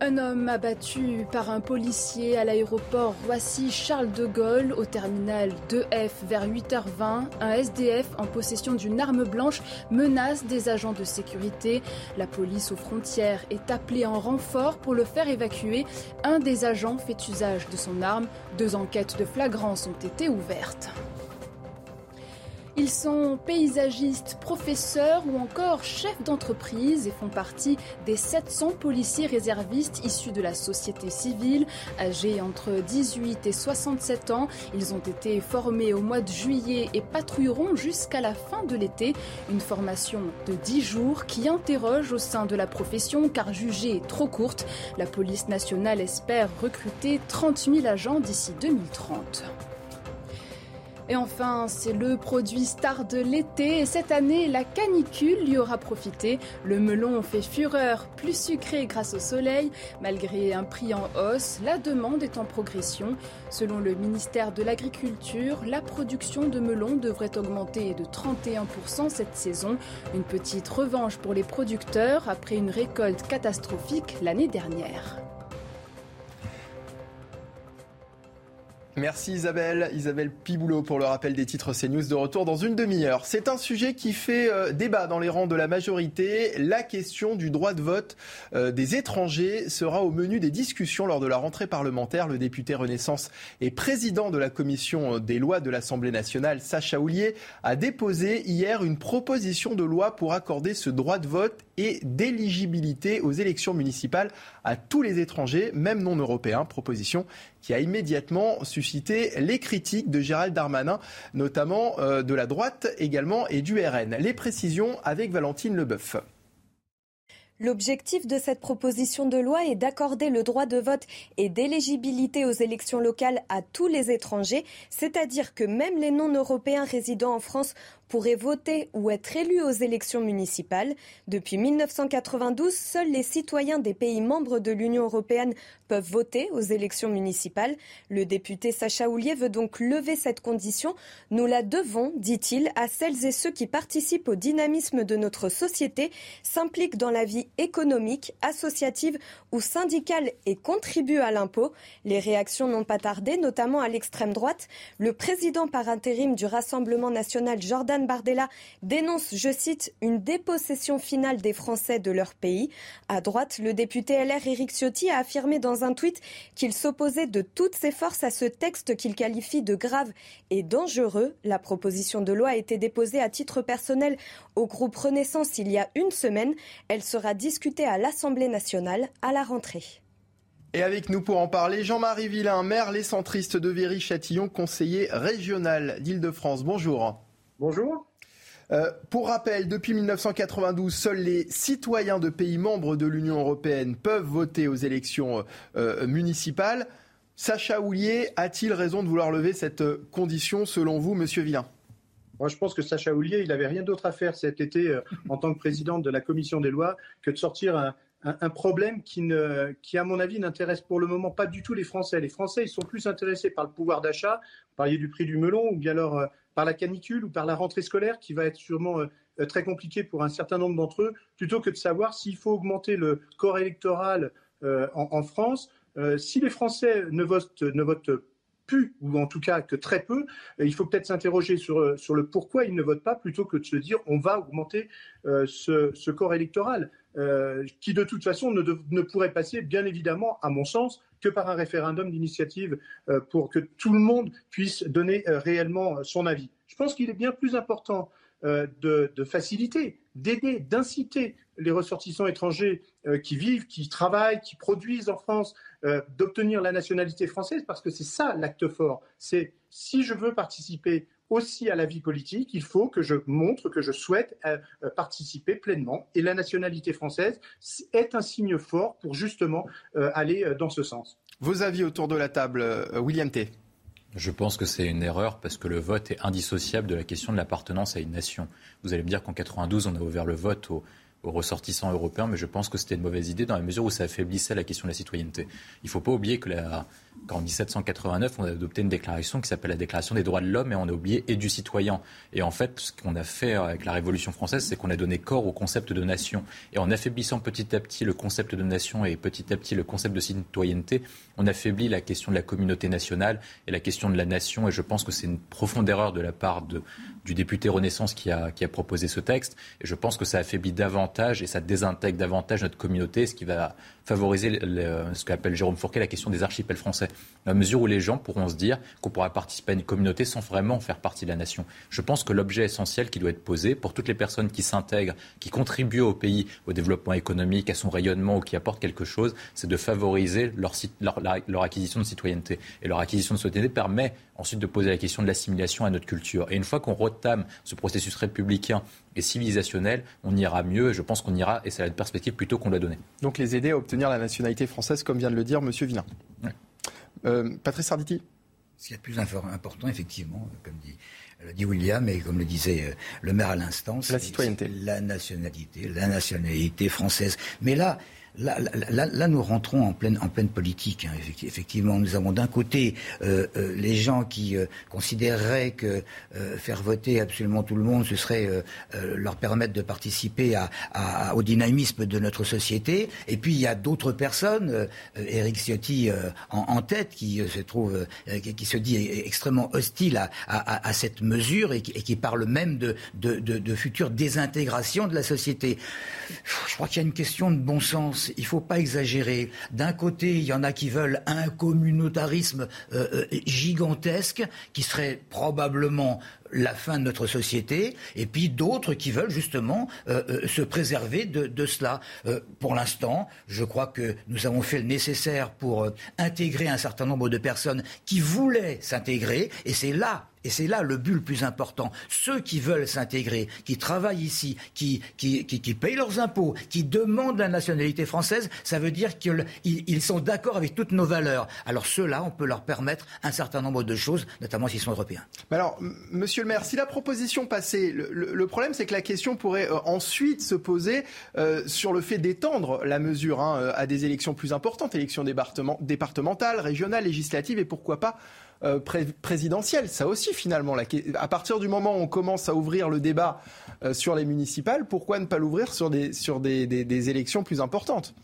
Speaker 2: Un homme abattu par un policier à l'aéroport Roissy-Charles de Gaulle au terminal 2F vers 8h20. Un SDF en possession d'une arme blanche menace des agents de sécurité. La police aux frontières est appelée en renfort pour le faire évacuer. Un des agents fait usage de son arme. Deux enquêtes de flagrance ont été ouvertes. Ils sont paysagistes, professeurs ou encore chefs d'entreprise et font partie des 700 policiers réservistes issus de la société civile. Âgés entre 18 et 67 ans, ils ont été formés au mois de juillet et patrouilleront jusqu'à la fin de l'été. Une formation de 10 jours qui interroge au sein de la profession car jugée trop courte. La police nationale espère recruter 30 000 agents d'ici 2030. Et enfin, c'est le produit star de l'été et cette année, la canicule lui aura profité. Le melon fait fureur, plus sucré grâce au soleil. Malgré un prix en hausse, la demande est en progression. Selon le ministère de l'Agriculture, la production de melon devrait augmenter de 31% cette saison. Une petite revanche pour les producteurs après une récolte catastrophique l'année dernière.
Speaker 1: Merci Isabelle, Isabelle Piboulot pour le rappel des titres CNews de retour dans une demi-heure. C'est un sujet qui fait euh, débat dans les rangs de la majorité. La question du droit de vote euh, des étrangers sera au menu des discussions lors de la rentrée parlementaire. Le député Renaissance et président de la commission des lois de l'Assemblée nationale, Sacha Houlier, a déposé hier une proposition de loi pour accorder ce droit de vote et d'éligibilité aux élections municipales à tous les étrangers, même non européens. Proposition qui a immédiatement suscité les critiques de Gérald Darmanin, notamment euh, de la droite également et du RN. Les précisions avec Valentine Leboeuf.
Speaker 8: L'objectif de cette proposition de loi est d'accorder le droit de vote et d'éligibilité aux élections locales à tous les étrangers, c'est-à-dire que même les non-européens résidant en France pourraient voter ou être élus aux élections municipales. Depuis 1992, seuls les citoyens des pays membres de l'Union européenne peuvent voter aux élections municipales. Le député Sacha Houlier veut donc lever cette condition. Nous la devons, dit-il, à celles et ceux qui participent au dynamisme de notre société, s'impliquent dans la vie économique, associative ou syndicale et contribuent à l'impôt. Les réactions n'ont pas tardé, notamment à l'extrême droite. Le président par intérim du Rassemblement national, Jordan Bardella dénonce, je cite, une dépossession finale des Français de leur pays. À droite, le député LR Éric Ciotti a affirmé dans un tweet qu'il s'opposait de toutes ses forces à ce texte qu'il qualifie de grave et dangereux. La proposition de loi a été déposée à titre personnel au groupe Renaissance il y a une semaine. Elle sera discutée à l'Assemblée nationale à la rentrée.
Speaker 1: Et avec nous pour en parler, Jean-Marie Villain, maire les centristes de Véry-Châtillon, conseiller régional d'Île-de-France. Bonjour.
Speaker 18: Bonjour.
Speaker 1: Euh, pour rappel, depuis 1992, seuls les citoyens de pays membres de l'Union européenne peuvent voter aux élections euh, municipales. Sacha Houlier a-t-il raison de vouloir lever cette condition selon vous, monsieur Villain?
Speaker 18: Moi, je pense que Sacha Houlier, il n'avait rien d'autre à faire cet été euh, en tant que président de la commission des lois que de sortir un, un, problème qui, ne, qui, à mon avis, n'intéresse pour le moment pas du tout les Français. Les Français, ils sont plus intéressés par le pouvoir d'achat, vous parliez du prix du melon, ou bien alors euh, par la canicule ou par la rentrée scolaire, qui va être sûrement euh, très compliquée pour un certain nombre d'entre eux, plutôt que de savoir s'il faut augmenter le corps électoral euh, en, en, France. si les Français ne votent, ne votent plus, ou en tout cas que très peu, il faut peut-être s'interroger sur, sur le pourquoi ils ne votent pas, plutôt que de se dire on va augmenter ce, ce corps électoral. Euh, qui de toute façon ne, pourrait passer, bien évidemment, à mon sens, que par un référendum d'initiative euh, pour que tout le monde puisse donner euh, réellement son avis. Je pense qu'il est bien plus important de, faciliter, d'aider, d'inciter les ressortissants étrangers qui vivent, qui travaillent, qui produisent en France, d'obtenir la nationalité française, parce que c'est ça l'acte fort. C'est si je veux participer aussi à la vie politique, il faut que je montre que je souhaite euh, euh, participer pleinement. Et la nationalité française est un signe fort pour justement euh, aller dans ce sens.
Speaker 1: Vos avis autour de la table, William T.
Speaker 5: Je pense que c'est une erreur parce que le vote est indissociable de la question de l'appartenance à une nation. Vous allez me dire qu'en 92, on a ouvert le vote aux, aux ressortissants européens, mais je pense que c'était une mauvaise idée dans la mesure où ça affaiblissait la question de la citoyenneté. Il ne faut pas oublier que la, qu'en 1789, on a adopté une déclaration qui s'appelle la Déclaration des droits de l'homme et on a oublié et du citoyen. Et en fait, ce qu'on a fait avec la Révolution française, c'est qu'on a donné corps au concept de nation. Et en affaiblissant petit à petit le concept de nation et petit à petit le concept de citoyenneté, on affaiblit la question de la communauté nationale et la question de la nation. Et je pense que c'est une profonde erreur de la part de, du député Renaissance qui a, qui a proposé ce texte. Et je pense que ça affaiblit davantage et ça désintègre davantage notre communauté, ce qui va favoriser ce qu'appelle Jérôme Fourquet la question des archipels français. la mesure où les gens pourront se dire qu'on pourra participer à une communauté sans vraiment faire partie de la nation. Je pense que l'objet essentiel qui doit être posé pour toutes les personnes qui s'intègrent, qui contribuent au pays, au développement économique, à son rayonnement ou qui apportent quelque chose, c'est de favoriser leur, acquisition de citoyenneté. Et leur acquisition de citoyenneté permet ensuite de poser la question de l'assimilation à notre culture. Et une fois qu'on retame ce processus républicain et civilisationnel, on ira mieux. Je pense qu'on ira, et c'est la perspective plutôt qu'on l'a donnée.
Speaker 1: Donc les aider à obtenir la nationalité française, comme vient de le dire M. Villain. Euh, Patrice Arditi
Speaker 7: Ce qui est le plus important, effectivement, comme dit, dit William, et comme le disait euh, le maire à l'instant,
Speaker 1: c'est la citoyenneté.
Speaker 7: La nationalité, la nationalité française. Mais là, Là, nous rentrons en pleine, politique. Hein, effectivement, nous avons d'un côté euh, euh, les gens qui euh, considéreraient que faire voter absolument tout le monde, ce serait leur permettre de participer au dynamisme de notre société. Et puis il y a d'autres personnes, Eric Ciotti en, tête, qui se trouve, qui, se dit extrêmement hostile à, cette mesure et qui, parle même de, de future désintégration de la société. Je crois qu'il y a une question de bon sens il ne faut pas exagérer. D'un côté, il y en a qui veulent un communautarisme euh, euh, gigantesque qui serait probablement la fin de notre société, et puis d'autres qui veulent justement euh, se préserver de, cela. pour l'instant, je crois que nous avons fait le nécessaire pour intégrer un certain nombre de personnes qui voulaient s'intégrer, et c'est là et c'est là le but le plus important. Ceux qui veulent s'intégrer, qui travaillent ici, qui, qui, payent leurs impôts, qui demandent la nationalité française, ça veut dire qu'ils sont d'accord avec toutes nos valeurs. Alors ceux-là, on peut leur permettre un certain nombre de choses, notamment s'ils sont européens.
Speaker 1: Mais alors, monsieur le maire, si la proposition passait, le, problème c'est que la question pourrait euh, ensuite se poser euh, sur le fait d'étendre la mesure hein, à des élections plus importantes, élections départementales, régionales, législatives et pourquoi pas euh, présidentielle. Ça aussi, finalement, à partir du moment où on commence à ouvrir le débat euh, sur les municipales, pourquoi ne pas l'ouvrir sur des, sur des, élections plus importantes?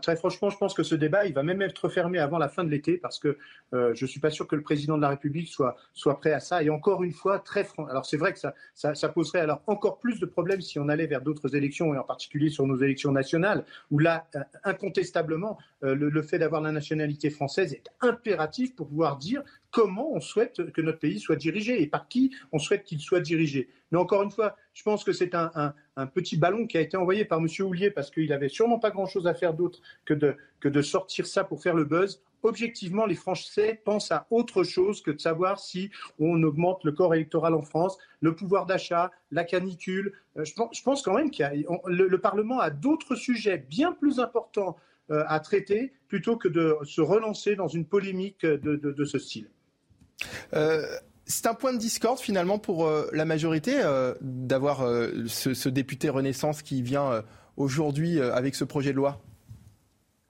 Speaker 18: Très franchement, je pense que ce débat, il va même être fermé avant la fin de l'été parce que euh, je ne suis pas sûr que le président de la République soit, soit prêt à ça. Et encore une fois, très franc. Alors c'est vrai que ça, ça, poserait alors encore plus de problèmes si on allait vers d'autres élections et en particulier sur nos élections nationales où là, incontestablement, le, le, fait d'avoir la nationalité française est impératif pour pouvoir dire comment on souhaite que notre pays soit dirigé et par qui on souhaite qu'il soit dirigé. Mais encore une fois, je pense que c'est un, petit ballon qui a été envoyé par M. Houlier parce qu'il n'avait sûrement pas grand-chose à faire d'autre que de, sortir ça pour faire le buzz objectivement, les Français pensent à autre chose que de savoir si on augmente le corps électoral en France, le pouvoir d'achat, la canicule. Euh, je pense, quand même que le, Parlement a d'autres sujets bien plus importants euh, à traiter plutôt que de se relancer dans une polémique de ce style.
Speaker 1: Euh, c'est un point de discorde finalement pour euh, la majorité euh, d'avoir ce, député Renaissance qui vient aujourd'hui avec ce projet de loi.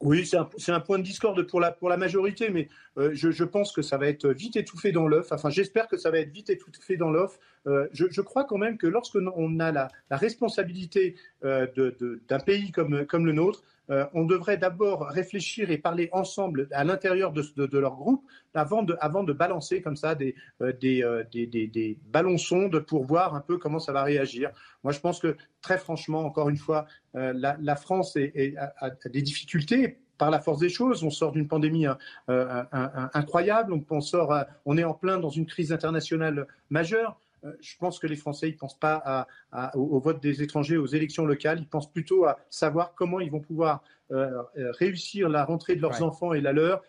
Speaker 18: Oui, c'est un, point de discorde pour la, majorité, mais je, pense que ça va être vite étouffé dans l'œuf. Enfin, j'espère que ça va être vite étouffé dans l'œuf. Je, crois quand même que lorsqu'on a la, responsabilité d'un pays comme le nôtre, euh, on devrait d'abord réfléchir et parler ensemble à l'intérieur de, leur groupe avant de, balancer comme ça des, euh, euh, ballons sondes pour voir un peu comment ça va réagir. Moi, je pense que très franchement, encore une fois, la, France a, des difficultés par la force des choses. On sort d'une pandémie incroyable, on, sort, on est en plein dans une crise internationale majeure. Euh, je pense que les Français ne pensent pas au, vote des étrangers, aux élections locales. Ils pensent plutôt à savoir comment ils vont pouvoir euh, euh, réussir la rentrée de leurs enfants et la leur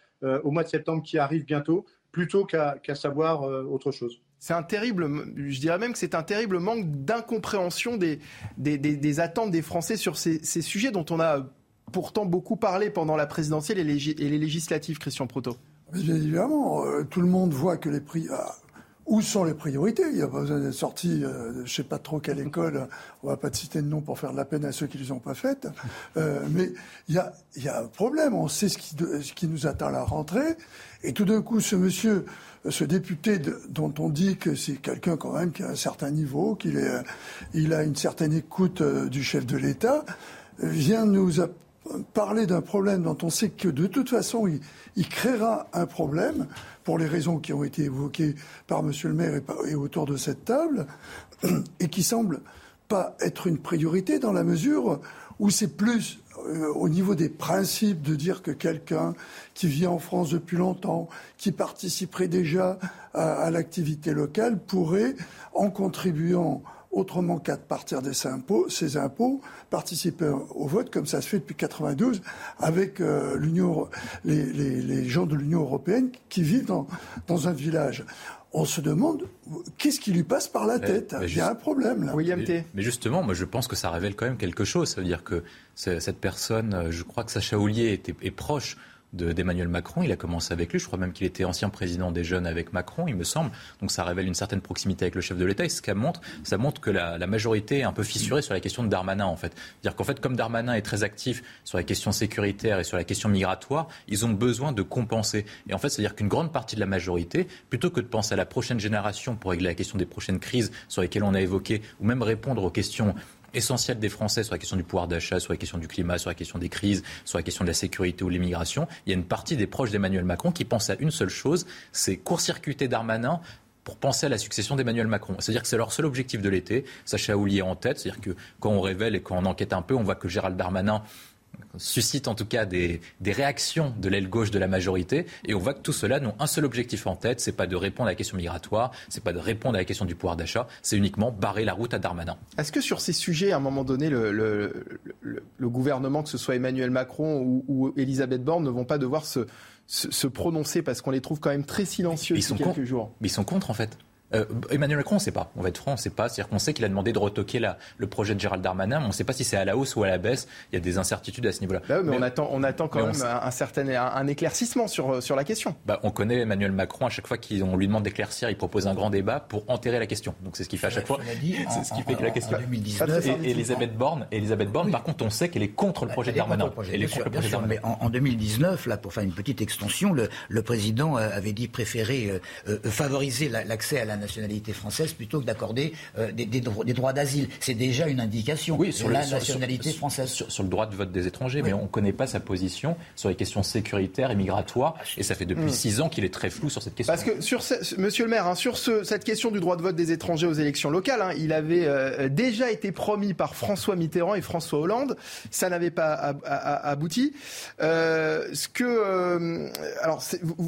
Speaker 18: au mois de septembre qui arrive bientôt, plutôt qu'à savoir autre chose.
Speaker 1: C'est un terrible, je dirais même que c'est un terrible manque d'incompréhension des, des, attentes des Français sur ces, sujets dont on a pourtant beaucoup parlé pendant la présidentielle et les, et les législatives, Christian Proto.
Speaker 6: Bien évidemment, tout le monde voit que les prix. Ah, où sont les priorités? Il n'y a pas besoin d'être sorti, euh, je ne sais pas trop quelle école, on va pas te citer de nom pour faire de la peine à ceux qui ne les ont pas faites, euh, mais il y a, un problème, on sait ce qui, nous attend à la rentrée, et tout d'un coup, ce monsieur, ce député dont on dit que c'est quelqu'un quand même qui a un certain niveau, qu'il a une certaine écoute euh, du chef de l'État, vient nous parler d'un problème dont on sait que de toute façon, il créera un problème pour les raisons qui ont été évoquées par M. le maire et, autour de cette table, et qui semble pas être une priorité dans la mesure où c'est plus euh, au niveau des principes de dire que quelqu'un qui vit en France depuis longtemps, qui participerait déjà à l'activité locale, pourrait, en contribuant autrement qu'à partir de ses impôts, ses impôts, participer au vote, comme ça se fait depuis 92, avec euh, l'Union, les, les, les, gens de l'Union européenne qui vivent dans, dans un village on se demande qu'est-ce qui lui passe par la tête? Il y a un problème là.
Speaker 5: William T. Mais justement, moi je pense que ça révèle quand même quelque chose. Ça veut dire que cette personne, euh, je crois que Sacha Houlier était, est proche d'Emmanuel Macron. Il a commencé avec lui. Je crois même qu'il était ancien président des jeunes avec Macron, il me semble. Donc ça révèle une certaine proximité avec le chef de l'État. Et ce qu'elle montre, ça montre que la, majorité est un peu fissurée sur la question de Darmanin, en fait. C'est-à-dire qu'en fait, comme Darmanin est très actif sur la question sécuritaire et sur la question migratoire, ils ont besoin de compenser. Et en fait, c'est-à-dire qu'une grande partie de la majorité, plutôt que de penser à la prochaine génération pour régler la question des prochaines crises sur lesquelles on a évoqué, ou même répondre aux questions essentiel des Français sur la question du pouvoir d'achat, sur la question du climat, sur la question des crises, sur la question de la sécurité ou l'immigration, il y a une partie des proches d'Emmanuel Macron qui pense à une seule chose, c'est court-circuiter Darmanin pour penser à la succession d'Emmanuel Macron. C'est-à-dire que c'est leur seul objectif de l'été. Sacha Houlier en tête, c'est-à-dire que quand on révèle et quand on enquête un peu, on voit que Gérald Darmanin suscite en tout cas des, réactions de l'aile gauche de la majorité. Et on voit que tout cela n'ont un seul objectif en tête, c'est pas de répondre à la question migratoire, c'est pas de répondre à la question du pouvoir d'achat, c'est uniquement barrer la route à Darmanin.
Speaker 1: Est-ce que sur ces sujets, à un moment donné, le, gouvernement, que ce soit Emmanuel Macron ou, Elisabeth Borne, ne vont pas devoir se, prononcer parce qu'on les trouve quand même très silencieux
Speaker 5: depuis quelques jours?
Speaker 1: Mais
Speaker 5: ils sont contre en fait. Euh, Emmanuel Macron, on ne sait pas. On va être franc, on ne sait pas. C'est-à-dire qu'on sait qu'il a demandé de retoquer le projet de Gérald Darmanin, mais on ne sait pas si c'est à la hausse ou à la baisse. Il y a des incertitudes à ce niveau-là.
Speaker 1: Bah mais, on attend, on attend quand même un, certain un, éclaircissement sur, sur la question.
Speaker 5: Bah, on connaît Emmanuel Macron. À chaque fois qu'on lui demande d'éclaircir, il propose un grand débat pour enterrer la question. Donc c'est ce qu'il fait à chaque fois.
Speaker 7: C'est ce qui fait que la question.
Speaker 5: 2019, et, Elisabeth Borne, Elisabeth Borne, par contre, on sait qu'elle est contre le projet de Darmanin.
Speaker 7: Elle est contre le projet Mais en, 2019, là, pour faire une petite extension, le, président euh, avait dit préférer euh, euh, favoriser l'accès à la nationalité française plutôt que d'accorder des, des, droits d'asile. C'est déjà une indication oui, sur la nationalité française.
Speaker 5: Sur, le droit de vote des étrangers, mais on ne connaît pas sa position sur les questions sécuritaires et migratoires. Et ça fait depuis hmm. six ans qu'il est très flou sur cette question.
Speaker 1: Parce que, sur monsieur le maire, hein, sur ce, cette question du droit de vote des étrangers aux élections locales, hein, il avait euh, déjà été promis par François Mitterrand et François Hollande. Ça n'avait pas abouti. Euh, ce que, euh, alors,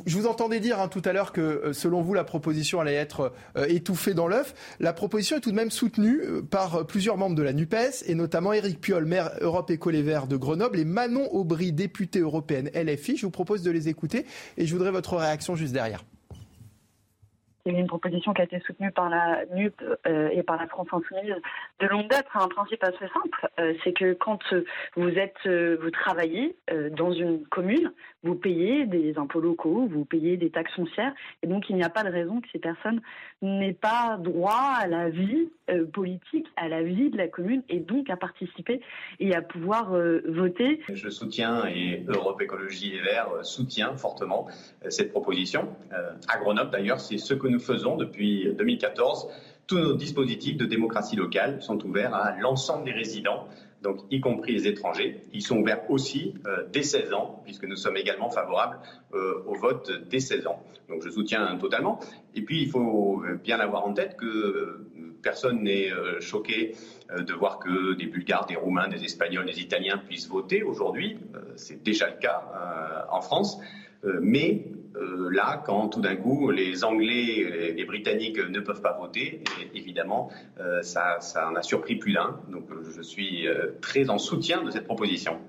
Speaker 1: je vous entendais dire hein, tout à l'heure que, selon vous, la proposition allait être étouffée dans l'œuf. La proposition est tout de même soutenue par plusieurs membres de la NUPES, et notamment Éric Piolle, maire Europe Éco Les Verts de Grenoble, et Manon Aubry, députée européenne LFI. Je vous propose de les écouter, et je voudrais votre réaction juste derrière.
Speaker 19: C'est une proposition qui a été soutenue par la NUP euh, et par la France Insoumise de longue date. C'est un principe assez simple. Euh, c'est que quand vous êtes, euh, vous travaillez dans une commune, vous payez des impôts locaux, vous payez des taxes foncières, et donc il n'y a pas de raison que ces personnes n'aient pas droit à la vie politique, à la vie de la commune, et donc à participer et à pouvoir voter.
Speaker 20: Je soutiens et Europe Écologie et Verts soutient fortement cette proposition. à Grenoble d'ailleurs, c'est ce que nous faisons depuis 2014. Tous nos dispositifs de démocratie locale sont ouverts à l'ensemble des résidents, donc y compris les étrangers. Ils sont ouverts aussi euh, dès 16 ans, puisque nous sommes également favorables euh, au vote dès 16 ans. Donc je soutiens totalement. Et puis il faut bien avoir en tête que personne n'est euh, choqué de voir que des Bulgares, des Roumains, des Espagnols, des Italiens puissent voter aujourd'hui. C'est déjà le cas en France. Mais euh, là, quand tout d'un coup les Anglais et les Britanniques ne peuvent pas voter, évidemment, euh, ça, ça, en a surpris plus d'un. Donc euh, je suis très en soutien de cette proposition.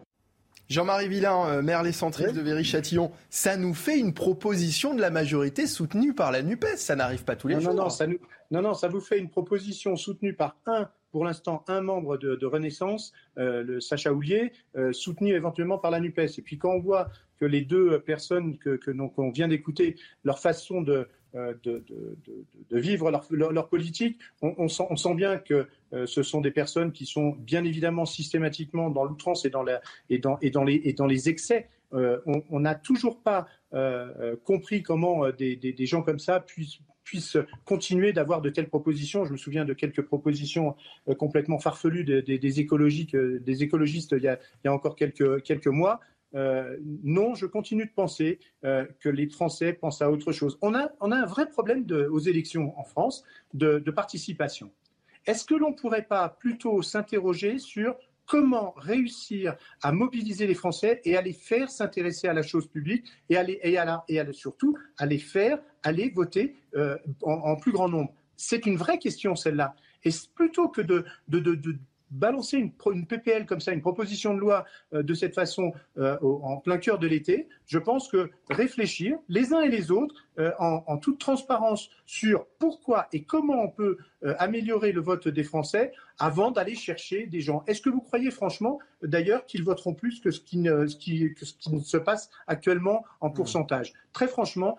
Speaker 1: Jean-Marie Villain, maire les centristes de Véry-Châtillon, ça nous fait une proposition de la majorité soutenue par la NUPES. Ça n'arrive pas tous les jours.
Speaker 18: Non, non, ça non, non, ça vous fait une proposition soutenue par un pour l'instant un membre de, Renaissance, le Sacha Houlier, soutenu éventuellement par la NUPES. Et puis quand on voit que les deux personnes que, qu'on vient d'écouter, leur façon de, euh, de, vivre leur, politique, on, sent, bien que euh, ce sont des personnes qui sont bien évidemment systématiquement dans l'outrance et, dans et, dans, et, dans les, et dans les excès. Euh, on n'a toujours pas compris comment des, gens comme ça puissent, puissent continuer d'avoir de telles propositions. Je me souviens de quelques propositions complètement farfelues des, des, écologistes il y, a, encore quelques, mois. Euh, non, je continue de penser euh, que les Français pensent à autre chose. On a un vrai problème aux élections en France de, participation. Est-ce que l'on ne pourrait pas plutôt s'interroger sur comment réussir à mobiliser les Français et à les faire s'intéresser à la chose publique et, à et, à surtout à les faire aller voter euh, en, plus grand nombre C'est une vraie question, celle-là. Et plutôt que de, balancer une, PPL comme ça, une proposition de loi euh, de cette façon euh, en plein cœur de l'été, je pense que réfléchir les uns et les autres euh, en, toute transparence sur pourquoi et comment on peut améliorer le vote des Français avant d'aller chercher des gens. Est-ce que vous croyez franchement d'ailleurs qu'ils voteront plus que ce qui ne, se passe actuellement en pourcentage? Très franchement,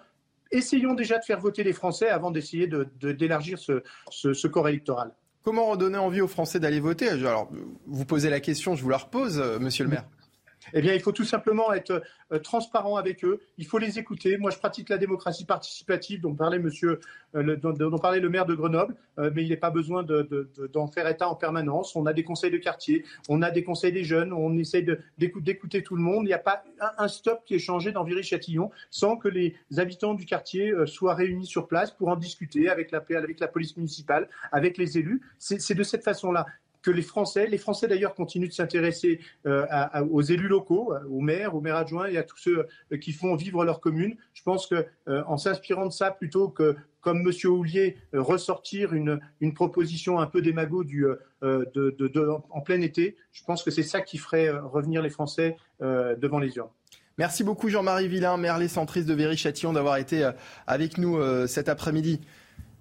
Speaker 18: essayons déjà de faire voter les Français avant d'essayer d'élargir de, ce, ce corps électoral.
Speaker 1: Comment redonner envie aux Français d'aller voter? Alors, vous posez la question, je vous la repose, euh, monsieur le maire.
Speaker 18: Eh bien, il faut tout simplement être euh, transparent avec eux. Il faut les écouter. Moi, je pratique la démocratie participative, dont parlait Monsieur, euh, le, le maire de Grenoble, euh, mais il n'est pas besoin d'en faire état en permanence. On a des conseils de quartier, on a des conseils des jeunes, on essaye d'écouter tout le monde. Il n'y a pas un, stop qui est changé dans Viry-Châtillon sans que les habitants du quartier soient réunis sur place pour en discuter avec la, avec la police municipale, avec les élus. C'est de cette façon-là que les Français, les Français d'ailleurs continuent de s'intéresser euh, aux élus locaux, euh, aux maires, aux maires adjoints et à tous ceux euh, qui font vivre leur commune. Je pense que en s'inspirant de ça, plutôt que comme M. Houlier, ressortir une, une, proposition un peu démago du, de, en plein été, je pense que c'est ça qui ferait revenir les Français devant les urnes.
Speaker 1: Merci beaucoup Jean-Marie Villain, maire les centristes de Véry-Châtillon, d'avoir été avec nous cet après-midi.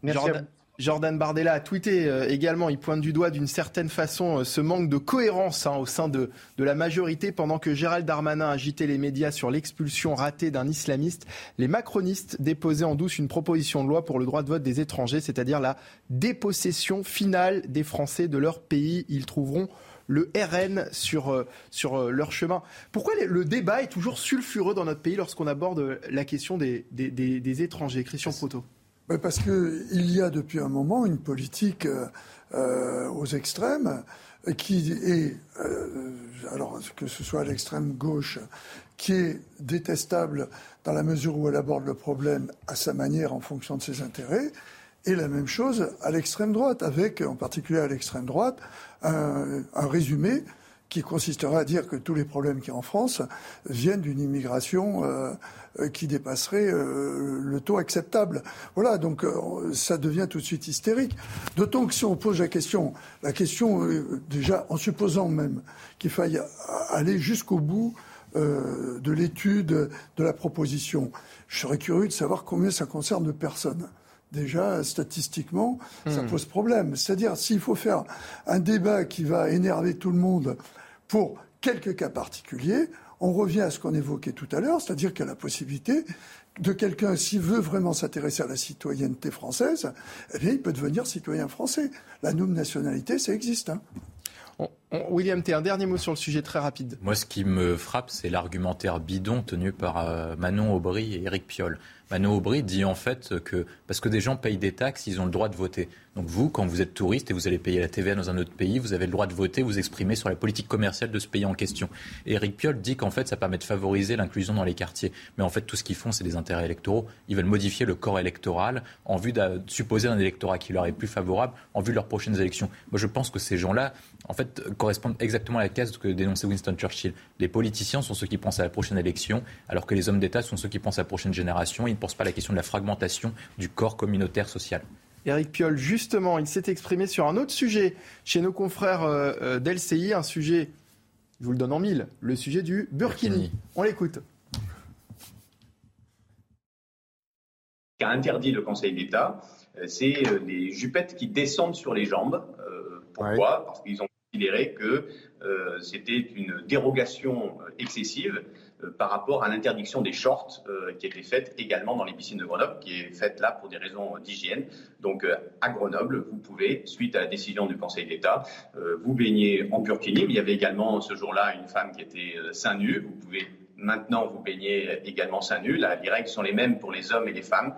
Speaker 18: Merci.
Speaker 1: Jordan Bardella a tweeté euh, également, il pointe du doigt d'une certaine façon euh, ce manque de cohérence hein, au sein de, de, la majorité. Pendant que Gérald Darmanin agitait les médias sur l'expulsion ratée d'un islamiste, les macronistes déposaient en douce une proposition de loi pour le droit de vote des étrangers, c'est-à-dire la dépossession finale des Français de leur pays. Ils trouveront le RN sur, euh, sur leur chemin. Pourquoi le débat est toujours sulfureux dans notre pays lorsqu'on aborde la question des, des, des, des étrangers? Christian Proto
Speaker 6: Parce qu'il y a depuis un moment une politique euh, aux extrêmes qui est, alors que ce soit à l'extrême gauche, qui est détestable dans la mesure où elle aborde le problème à sa manière en fonction de ses intérêts, et la même chose à l'extrême droite, avec en particulier à l'extrême droite un résumé qui consisterait à dire que tous les problèmes qu'il y a en France viennent d'une immigration euh, euh, qui dépasserait euh, le taux acceptable. Voilà, donc ça devient tout de suite hystérique. D'autant que si on pose la question, la question déjà en supposant même qu'il faille aller jusqu'au bout de l'étude de la proposition, je serais curieux de savoir combien ça concerne de personnes déjà, statistiquement, ça hmm. pose problème. C'est-à-dire, s'il faut faire un débat qui va énerver tout le monde pour quelques cas particuliers, on revient à ce qu'on évoquait tout à l'heure, c'est-à-dire qu'il y a la possibilité de quelqu'un, s'il veut vraiment s'intéresser à la citoyenneté française, eh bien, il peut devenir citoyen français. La double nationalité, ça existe. Hein.
Speaker 1: William T, un dernier mot sur le sujet très rapide.
Speaker 5: Moi, ce qui me frappe, c'est l'argumentaire bidon tenu par euh, Manon Aubry et Éric Piolle. Manon Aubry dit en fait que parce que des gens payent des taxes, ils ont le droit de voter. Donc vous, quand vous êtes touriste et vous allez payer la TVA dans un autre pays, vous avez le droit de voter, vous exprimer sur la politique commerciale de ce pays en question. Et Eric Piolle dit qu'en fait, ça permet de favoriser l'inclusion dans les quartiers. Mais en fait, tout ce qu'ils font, c'est des intérêts électoraux. Ils veulent modifier le corps électoral en vue de supposer un électorat qui leur est plus favorable en vue de leurs prochaines élections. Moi, je pense que ces gens-là, en fait, correspondent exactement à la case que dénonçait Winston Churchill. Les politiciens sont ceux qui pensent à la prochaine élection, alors que les hommes d'État sont ceux qui pensent à la prochaine génération. Ils ne pensent pas à la question de la fragmentation du corps communautaire social.
Speaker 1: Éric Piolle, justement, il s'est exprimé sur un autre sujet chez nos confrères euh, euh, d'LCI, un sujet, je vous le donne en mille, le sujet du Burkini. On l'écoute.
Speaker 20: Qu'a interdit le Conseil d'État, euh, c'est les jupettes qui descendent sur les jambes. pourquoi? Parce qu'ils ont que c'était une dérogation excessive euh, par rapport à l'interdiction des shorts euh, qui était faite également dans les piscines de Grenoble, qui est faite là pour des raisons d'hygiène. Donc euh, à Grenoble, vous pouvez, suite à la décision du Conseil d'État, vous baigner en burkini. il y avait également ce jour-là une femme qui était seins nus. Vous pouvez maintenant vous baigner également seins nus. les règles sont les mêmes pour les hommes et les femmes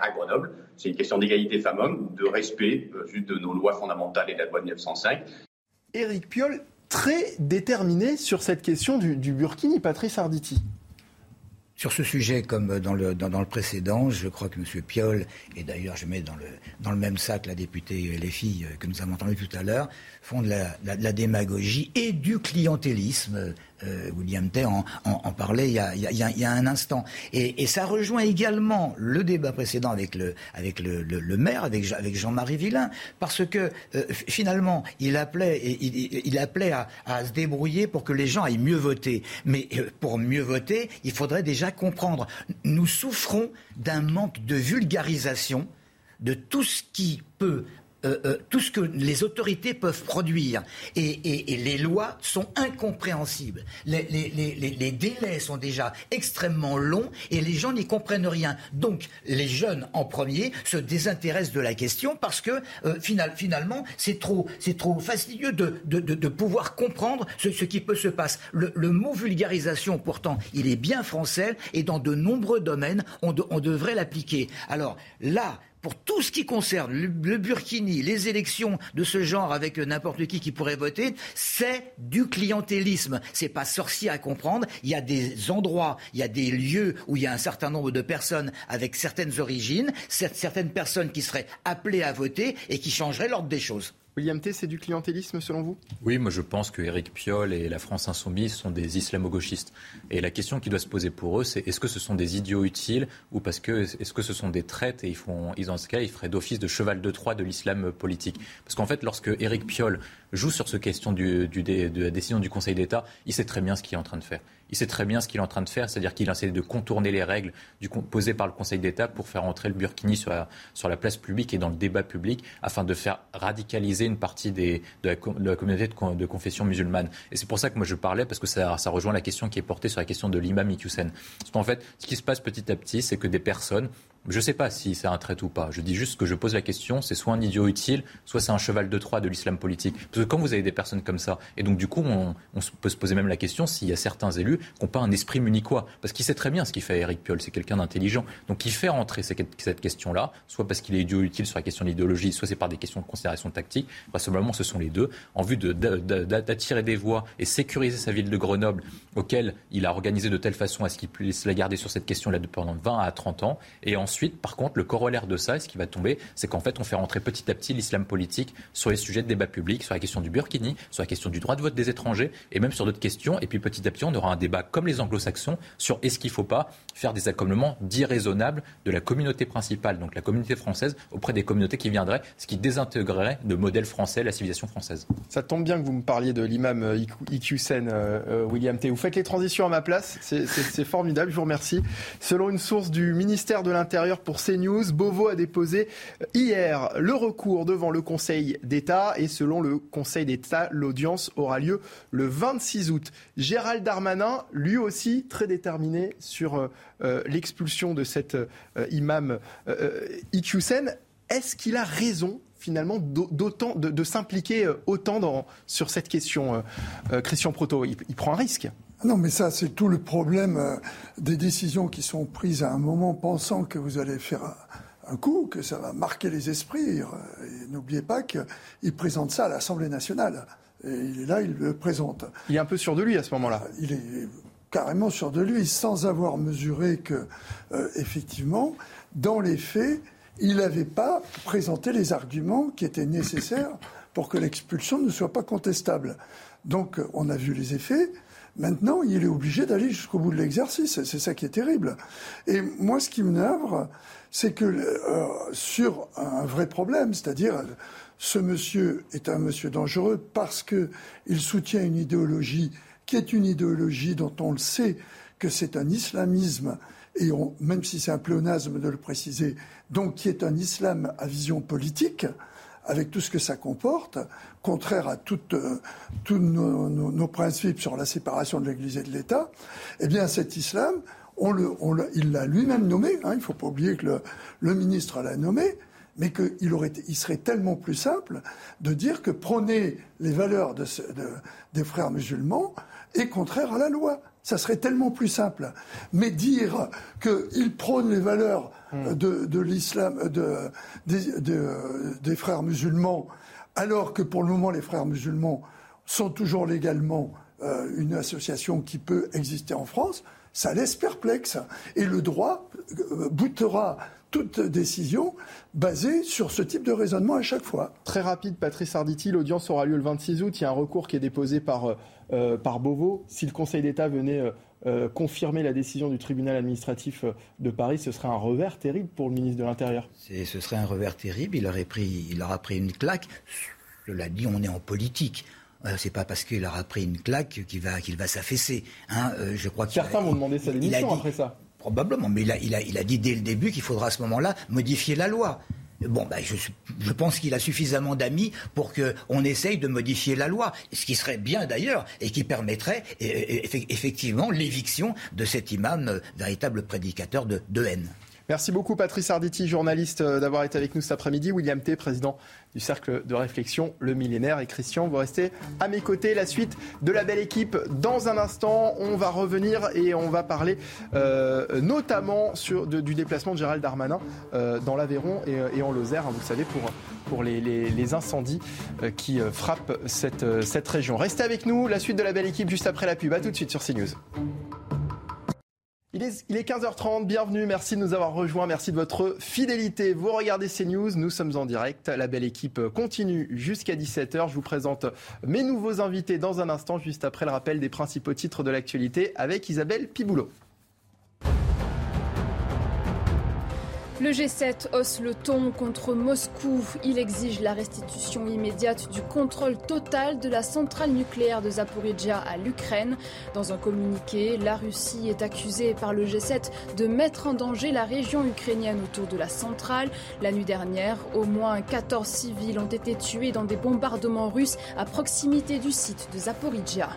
Speaker 20: à Grenoble. C'est une question d'égalité femmes-hommes, de respect juste de nos lois fondamentales et de la loi de 1905.
Speaker 1: Éric Piolle, très déterminé sur cette question du, Burkini, Patrice Arditi.
Speaker 7: Sur ce sujet, comme dans le, précédent, je crois que M. Piolle, et d'ailleurs je mets dans le, dans le même sac la députée les filles que nous avons entendues tout à l'heure, font de la, démagogie et du clientélisme. Euh, William Tay en, parlait il y, a, il, y a, un instant. Et, ça rejoint également le débat précédent avec le, maire, avec, Jean-Marie Villain, parce que euh, finalement, il appelait, il, appelait à, à, se débrouiller pour que les gens aillent mieux voter. Mais euh, pour mieux voter, il faudrait déjà comprendre. Nous souffrons d'un manque de vulgarisation de tout ce qui peut euh, euh, tout ce que les autorités peuvent produire. Et, les lois sont incompréhensibles. Les, délais sont déjà extrêmement longs et les gens n'y comprennent rien. Donc les jeunes en premier se désintéressent de la question parce que euh, finalement c'est trop, trop fastidieux de, pouvoir comprendre ce, qui peut se passer. Le, mot vulgarisation pourtant il est bien français et dans de nombreux domaines on devrait l'appliquer. Alors là, pour tout ce qui concerne le, Burkini, les élections de ce genre avec n'importe qui qui pourrait voter, c'est du clientélisme. C'est pas sorcier à comprendre. Il y a des endroits, il y a des lieux où il y a un certain nombre de personnes avec certaines origines, certaines personnes qui seraient appelées à voter et qui changeraient l'ordre des choses.
Speaker 1: William T, c'est du clientélisme selon vous?
Speaker 5: Oui, moi je pense que Éric Piolle et la France Insoumise sont des islamo-gauchistes. Et la question qui doit se poser pour eux, c'est est-ce que ce sont des idiots utiles ou parce que est-ce que ce sont des traites et ils font, ils, dans ce cas, ils feraient d'office de cheval de Troie de l'islam politique? Parce qu'en fait, lorsque Éric Piolle joue sur ce question du, de la décision du Conseil d'État, il sait très bien ce qu'il est en train de faire il sait très bien ce qu'il est en train de faire, c'est-à-dire qu'il essaie de contourner les règles posées par le Conseil d'État pour faire entrer le Burkini sur la, place publique et dans le débat public, afin de faire radicaliser une partie de, la, communauté de, confession musulmane. Et c'est pour ça que moi je parlais, parce que ça, ça rejoint la question qui est portée sur la question de l'imam Iqiyoussen. Parce qu'en fait, ce qui se passe petit à petit, c'est que des personnes Je ne sais pas si c'est un trait ou pas. Je dis juste que je pose la question, c'est soit un idiot utile, soit c'est un cheval de Troie de l'islam politique. Parce que quand vous avez des personnes comme ça, et donc du coup, on, peut se poser même la question s'il y a certains élus qui n'ont pas un esprit munichois. Parce qu'il sait très bien ce qu'il fait Eric Piolle, c'est quelqu'un d'intelligent. Donc il fait rentrer cette question-là, soit parce qu'il est idiot utile sur la question de l'idéologie, soit c'est par des questions de considération tactique. Vraisemblablement, ce sont les deux, en vue d'attirer des voix et sécuriser sa ville de Grenoble, auquel il a organisé de telle façon à ce qu'il puisse la garder sur cette question-là pendant 20 à 30 ans. Et ensuite, par contre, le corollaire de ça, ce qui va tomber, c'est qu'en fait, on fait rentrer petit à petit l'islam politique sur les sujets de débat public, sur la question du burkini, sur la question du droit de vote des étrangers, et même sur d'autres questions. Et puis petit à petit, on aura un débat comme les anglo-saxons sur est-ce qu'il ne faut pas faire des accommodements dits raisonnables de la communauté principale, donc la communauté française, auprès des communautés qui viendraient, ce qui désintégrerait de modèle français la civilisation française.
Speaker 1: Ça tombe bien que vous me parliez de l'imam euh, Iqiyoussen, euh, euh, William T. Vous faites les transitions à ma place, c'est formidable, je vous remercie. Selon une source du ministère de l'Intérieur pour CNews, Beauvau a déposé hier le recours devant le Conseil d'État et selon le Conseil d'État, l'audience aura lieu le 26 août. Gérald Darmanin, lui aussi très déterminé sur euh, euh, l'expulsion de cet euh, imam Iqiyoussen. Est-ce qu'il a raison finalement d'autant de, s'impliquer autant sur cette question, Christian Proto? Il, prend un risque.
Speaker 6: Non, mais ça, c'est tout le problème des décisions qui sont prises à un moment pensant que vous allez faire un, coup, que ça va marquer les esprits. Et n'oubliez pas qu'il présente ça à l'Assemblée nationale. Et il est là, il le présente.
Speaker 1: Il est un peu sûr de lui à ce moment-là.
Speaker 6: Il est carrément sûr de lui, sans avoir mesuré que, euh, effectivement, dans les faits, il n'avait pas présenté les arguments qui étaient nécessaires pour que l'expulsion ne soit pas contestable. Donc, on a vu les effets. Maintenant, il est obligé d'aller jusqu'au bout de l'exercice. C'est ça qui est terrible. Et moi, ce qui me navre, c'est que euh, sur un vrai problème, c'est-à-dire ce monsieur est un monsieur dangereux parce qu'il soutient une idéologie qui est une idéologie dont on le sait que c'est un islamisme, et même si c'est un pléonasme de le préciser, donc qui est un islam à vision politique, avec tout ce que ça comporte, contraire à euh, tous nos, principes sur la séparation de l'Église et de l'État, eh bien cet islam, il l'a lui-même nommé, hein, il ne faut pas oublier que le, ministre l'a nommé, mais qu'il il serait tellement plus simple de dire que prôner les valeurs de, des frères musulmans, est contraire à la loi. Ça serait tellement plus simple. Mais dire qu'il prône les valeurs hmm. de, l'islam, de, des frères musulmans, alors que pour le moment les frères musulmans sont toujours légalement euh, une association qui peut exister en France, ça laisse perplexe. Et le droit euh, boutera toute décision basée sur ce type de raisonnement à chaque fois.
Speaker 1: Très rapide, Patrice Arditi, l'audience aura lieu le 26 août. Il y a un recours qui est déposé par euh, euh, par Beauvau. Si le Conseil d'État venait euh, euh, confirmer la décision du tribunal administratif de Paris, ce serait un revers terrible pour le ministre de l'Intérieur.
Speaker 7: Ce serait un revers terrible. Il aurait pris, il aura pris une claque. Je l'ai dit, on est en politique. c'est pas parce qu'il aura pris une claque qu'il va, qu'il va s'affaisser. Hein. je crois
Speaker 1: Certains vont demander sa démission après ça.
Speaker 7: Probablement, mais il a, il, a, il a dit dès le début qu'il faudra à ce moment-là modifier la loi. Bon, ben, je, pense qu'il a suffisamment d'amis pour qu'on essaye de modifier la loi, ce qui serait bien d'ailleurs, et qui permettrait effectivement l'éviction de cet imam, euh, véritable prédicateur de haine.
Speaker 1: Merci beaucoup Patrice Arditi, journaliste, euh, d'avoir été avec nous cet après-midi. William T, président du cercle de réflexion Le Millénaire. Et Christian, vous restez à mes côtés. La suite de la belle équipe dans un instant. On va revenir et on va parler euh, notamment du déplacement de Gérald Darmanin euh, dans l'Aveyron et, en Lozère, hein, vous savez, pour, les, incendies qui frappent cette, cette région. Restez avec nous. La suite de la belle équipe juste après la pub. A tout de suite sur CNews. Il est, 15h30, bienvenue, merci de nous avoir rejoints, merci de votre fidélité. Vous regardez CNews, nous sommes en direct, la belle équipe continue jusqu'à 17h. Je vous présente mes nouveaux invités dans un instant, juste après le rappel des principaux titres de l'actualité avec Isabelle Piboulot.
Speaker 2: Le G7 hausse le ton contre Moscou. Il exige la restitution immédiate du contrôle total de la centrale nucléaire de Zaporizhia à l'Ukraine. Dans un communiqué, la Russie est accusée par le G7 de mettre en danger la région ukrainienne autour de la centrale. La nuit dernière, au moins 14 civils ont été tués dans des bombardements russes à proximité du site de Zaporizhia.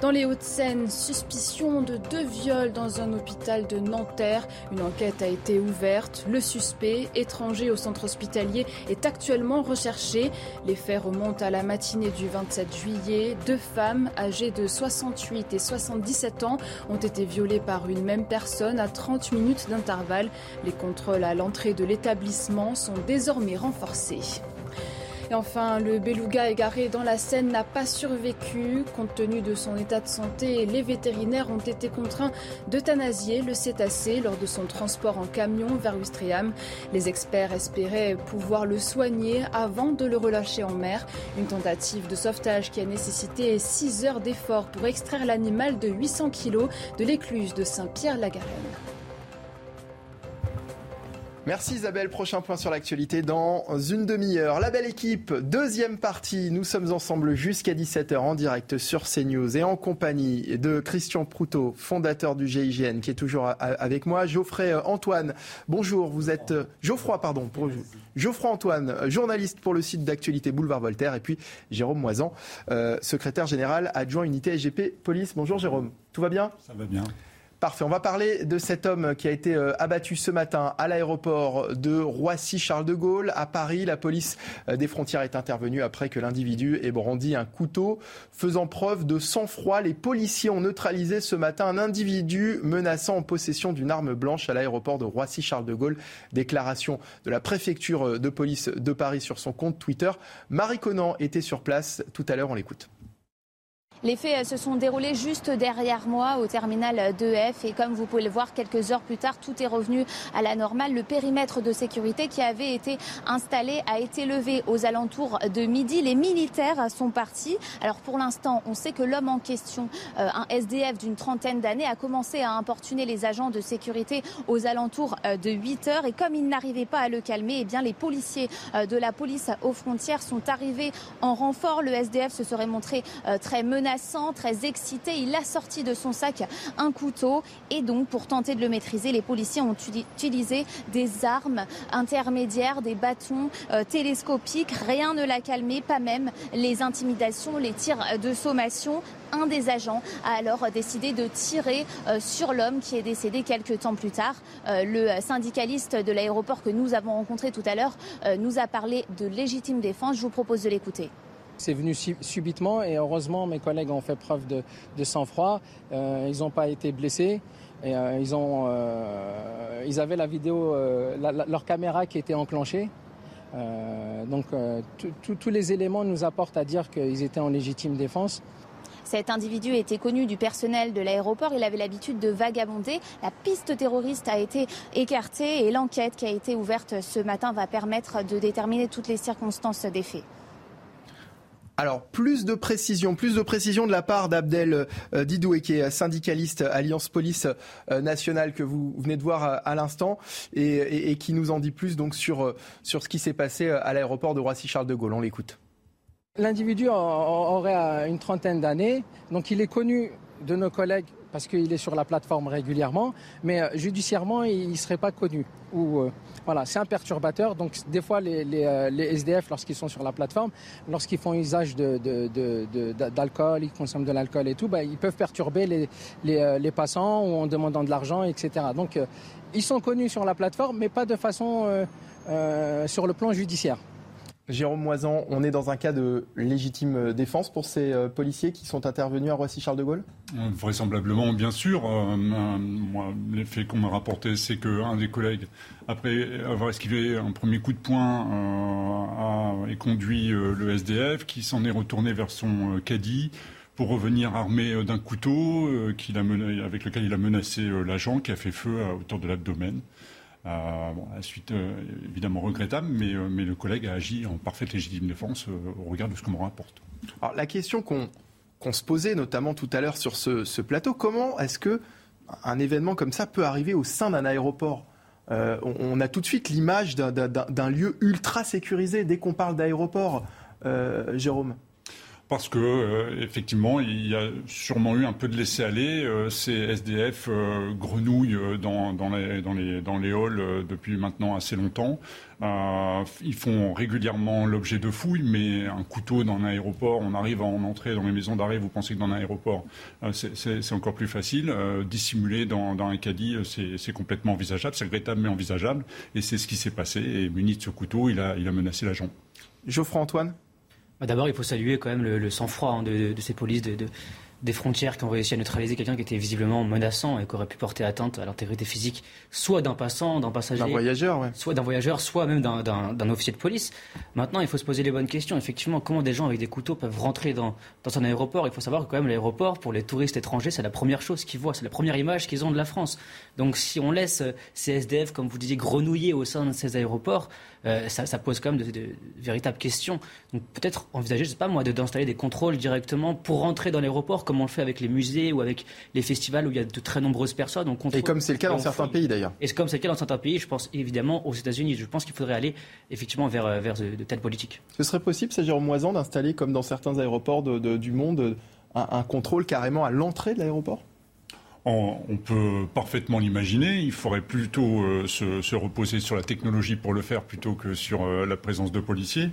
Speaker 2: Dans les Hauts-de-Seine, suspicion de deux viols dans un hôpital de Nanterre. Une enquête a été ouverte. Le suspect, étranger au centre hospitalier, est actuellement recherché. Les faits remontent à la matinée du 27 juillet. Deux femmes âgées de 68 et 77 ans ont été violées par une même personne à 30 minutes d'intervalle. Les contrôles à l'entrée de l'établissement sont désormais renforcés. Et enfin, le beluga égaré dans la Seine n'a pas survécu. Compte tenu de son état de santé, les vétérinaires ont été contraints d'euthanasier le cétacé lors de son transport en camion vers Ouistreham. Les experts espéraient pouvoir le soigner avant de le relâcher en mer. Une tentative de sauvetage qui a nécessité 6 heures d'efforts pour extraire l'animal de 800 kg de l'écluse de Saint-Pierre-la-Garenne.
Speaker 1: Merci Isabelle. Prochain point sur l'actualité dans une demi-heure. La belle équipe, deuxième partie. Nous sommes ensemble jusqu'à 17h en direct sur CNews et en compagnie de Christian Proutot, fondateur du GIGN, qui est toujours avec moi. Geoffrey Antoine, bonjour. Vous êtes Geoffroy, pardon. Pour... Geoffroy Antoine, journaliste pour le site d'actualité Boulevard Voltaire. Et puis Jérôme Moisan, euh, secrétaire général adjoint unité SGP Police. Bonjour Jérôme. Tout va bien?
Speaker 21: Ça va bien.
Speaker 1: Parfait. On va parler de cet homme qui a été euh, abattu ce matin à l'aéroport de Roissy-Charles de Gaulle. À Paris, la police euh, des frontières est intervenue après que l'individu ait brandi un couteau. Faisant preuve de sang-froid, les policiers ont neutralisé ce matin un individu menaçant en possession d'une arme blanche à l'aéroport de Roissy-Charles de Gaulle. Déclaration de la préfecture de police de Paris sur son compte Twitter. Marie Conan était sur place. Tout à l'heure, on l'écoute.
Speaker 3: Les faits euh, se sont déroulés juste derrière moi au terminal 2F et comme vous pouvez le voir quelques heures plus tard, tout est revenu à la normale. Le périmètre de sécurité qui avait été installé a été levé aux alentours de midi. Les militaires sont partis. Alors pour l'instant, on sait que l'homme en question, euh, un SDF d'une trentaine d'années, a commencé à importuner les agents de sécurité aux alentours euh, de 8 heures et comme il n'arrivait pas à le calmer, eh bien les policiers de la police aux frontières sont arrivés en renfort. Le SDF se serait montré très menacé très excité. Il a sorti de son sac un couteau et donc pour tenter de le maîtriser, les policiers ont utilisé des armes intermédiaires, des bâtons euh, télescopiques. Rien ne l'a calmé, pas même les intimidations, les tirs de sommation un des agents a alors décidé de tirer euh, sur l'homme qui est décédé quelques temps plus tard. Euh, le syndicaliste de l'aéroport que nous avons rencontré tout à l'heure nous a parlé de légitime défense. Je vous propose de l'écouter.
Speaker 4: C'est venu subitement et heureusement mes collègues ont fait preuve de, sang-froid. Euh, ils n'ont pas été blessés. Et, euh, euh, ils avaient la vidéo, leur caméra qui était enclenchée. donc tous les éléments nous apportent à dire qu'ils étaient en légitime défense.
Speaker 3: Cet individu était connu du personnel de l'aéroport. Il avait l'habitude de vagabonder. La piste terroriste a été écartée et l'enquête qui a été ouverte ce matin va permettre de déterminer toutes les circonstances des faits.
Speaker 1: Alors, plus de précision, plus de précision de la part d'Abdel euh, Didoué, qui est syndicaliste Alliance Police euh, Nationale, que vous venez de voir à, l'instant, et, qui nous en dit plus donc sur, euh, sur ce qui s'est passé à l'aéroport de Roissy-Charles de Gaulle. On l'écoute.
Speaker 4: L'individu aurait une trentaine d'années, donc il est connu de nos collègues parce qu'il est sur la plateforme régulièrement, mais judiciairement, il ne serait pas connu. Ou, voilà, c'est un perturbateur. Donc des fois, les, SDF, euh, lorsqu'ils sont sur la plateforme, lorsqu'ils font usage d'alcool, ils consomment de l'alcool et tout, bah, ils peuvent perturber les, euh, passants ou en demandant de l'argent, etc. Donc euh, ils sont connus sur la plateforme, mais pas de façon sur le plan judiciaire.
Speaker 1: Jérôme Moisan, on est dans un cas de légitime défense pour ces euh, policiers qui sont intervenus à Roissy-Charles de Gaulle?
Speaker 21: Euh, Vraisemblablement, bien sûr. Euh, qu'on m'a rapportés, c'est qu'un des collègues, après avoir esquivé un premier coup de poing, a conduit le SDF, qui s'en est retourné vers son caddie pour revenir armé d'un couteau avec lequel il a menacé l'agent, qui a fait feu à hauteur de l'abdomen. Euh, bon, suite euh, évidemment regrettable, mais, euh, mais, le collègue a agi en parfaite légitime défense au regard de ce qu'on me rapporte.
Speaker 1: Alors la question qu'on se posait notamment tout à l'heure sur ce, plateau, comment est-ce que un événement comme ça peut arriver au sein d'un aéroport? On, a tout de suite l'image d'un lieu ultra sécurisé dès qu'on parle d'aéroport, Jérôme.
Speaker 21: Parce que euh, effectivement, il y a sûrement eu un peu de laisser aller. Euh, ces SDF euh, grenouillent dans, les, halls depuis maintenant assez longtemps. ils font régulièrement l'objet de fouilles, mais un couteau dans un aéroport, on arrive à en entrer dans les maisons d'arrêt, vous pensez que dans un aéroport, c'est encore plus facile. dissimuler dans, un caddie, c'est complètement envisageable, c'est regrettable mais envisageable. Et c'est ce qui s'est passé. Et muni de ce couteau, il a, menacé l'agent.
Speaker 1: Geoffroy Antoine
Speaker 22: d'abord, il faut saluer quand même le, sang-froid hein, de, ces polices de, des frontières qui ont réussi à neutraliser quelqu'un qui était visiblement menaçant et qui aurait pu porter atteinte à l'intégrité physique, soit d'un passant, d'un passager,
Speaker 1: d'un voyageur,
Speaker 22: soit d'un voyageur, soit même d'un officier de police. Maintenant, il faut se poser les bonnes questions. Effectivement, comment des gens avec des couteaux peuvent rentrer dans, dans un aéroport? Il faut savoir que quand même l'aéroport, pour les touristes étrangers, c'est la première chose qu'ils voient, c'est la première image qu'ils ont de la France. Donc, si on laisse ces SDF, comme vous disiez, grenouiller au sein de ces aéroports, euh, ça, pose quand même de, véritables questions. Donc, peut-être envisager, je sais pas moi, d'installer des contrôles directement pour rentrer dans l'aéroport comme on le fait avec les musées ou avec les festivals où il y a de très nombreuses personnes.
Speaker 1: et comme c'est le cas dans certains pays d'ailleurs.
Speaker 22: Et comme c'est le cas dans certains pays, je pense évidemment aux États-Unis. Je pense qu'il faudrait aller effectivement vers, euh, vers de, telles politiques.
Speaker 1: Ce serait possible, ça Jérôme Moisan, d'installer comme dans certains aéroports du monde un contrôle carrément à l'entrée de l'aéroport?
Speaker 21: On, peut parfaitement l'imaginer. Il faudrait plutôt euh, se, reposer sur la technologie pour le faire plutôt que sur euh, la présence de policiers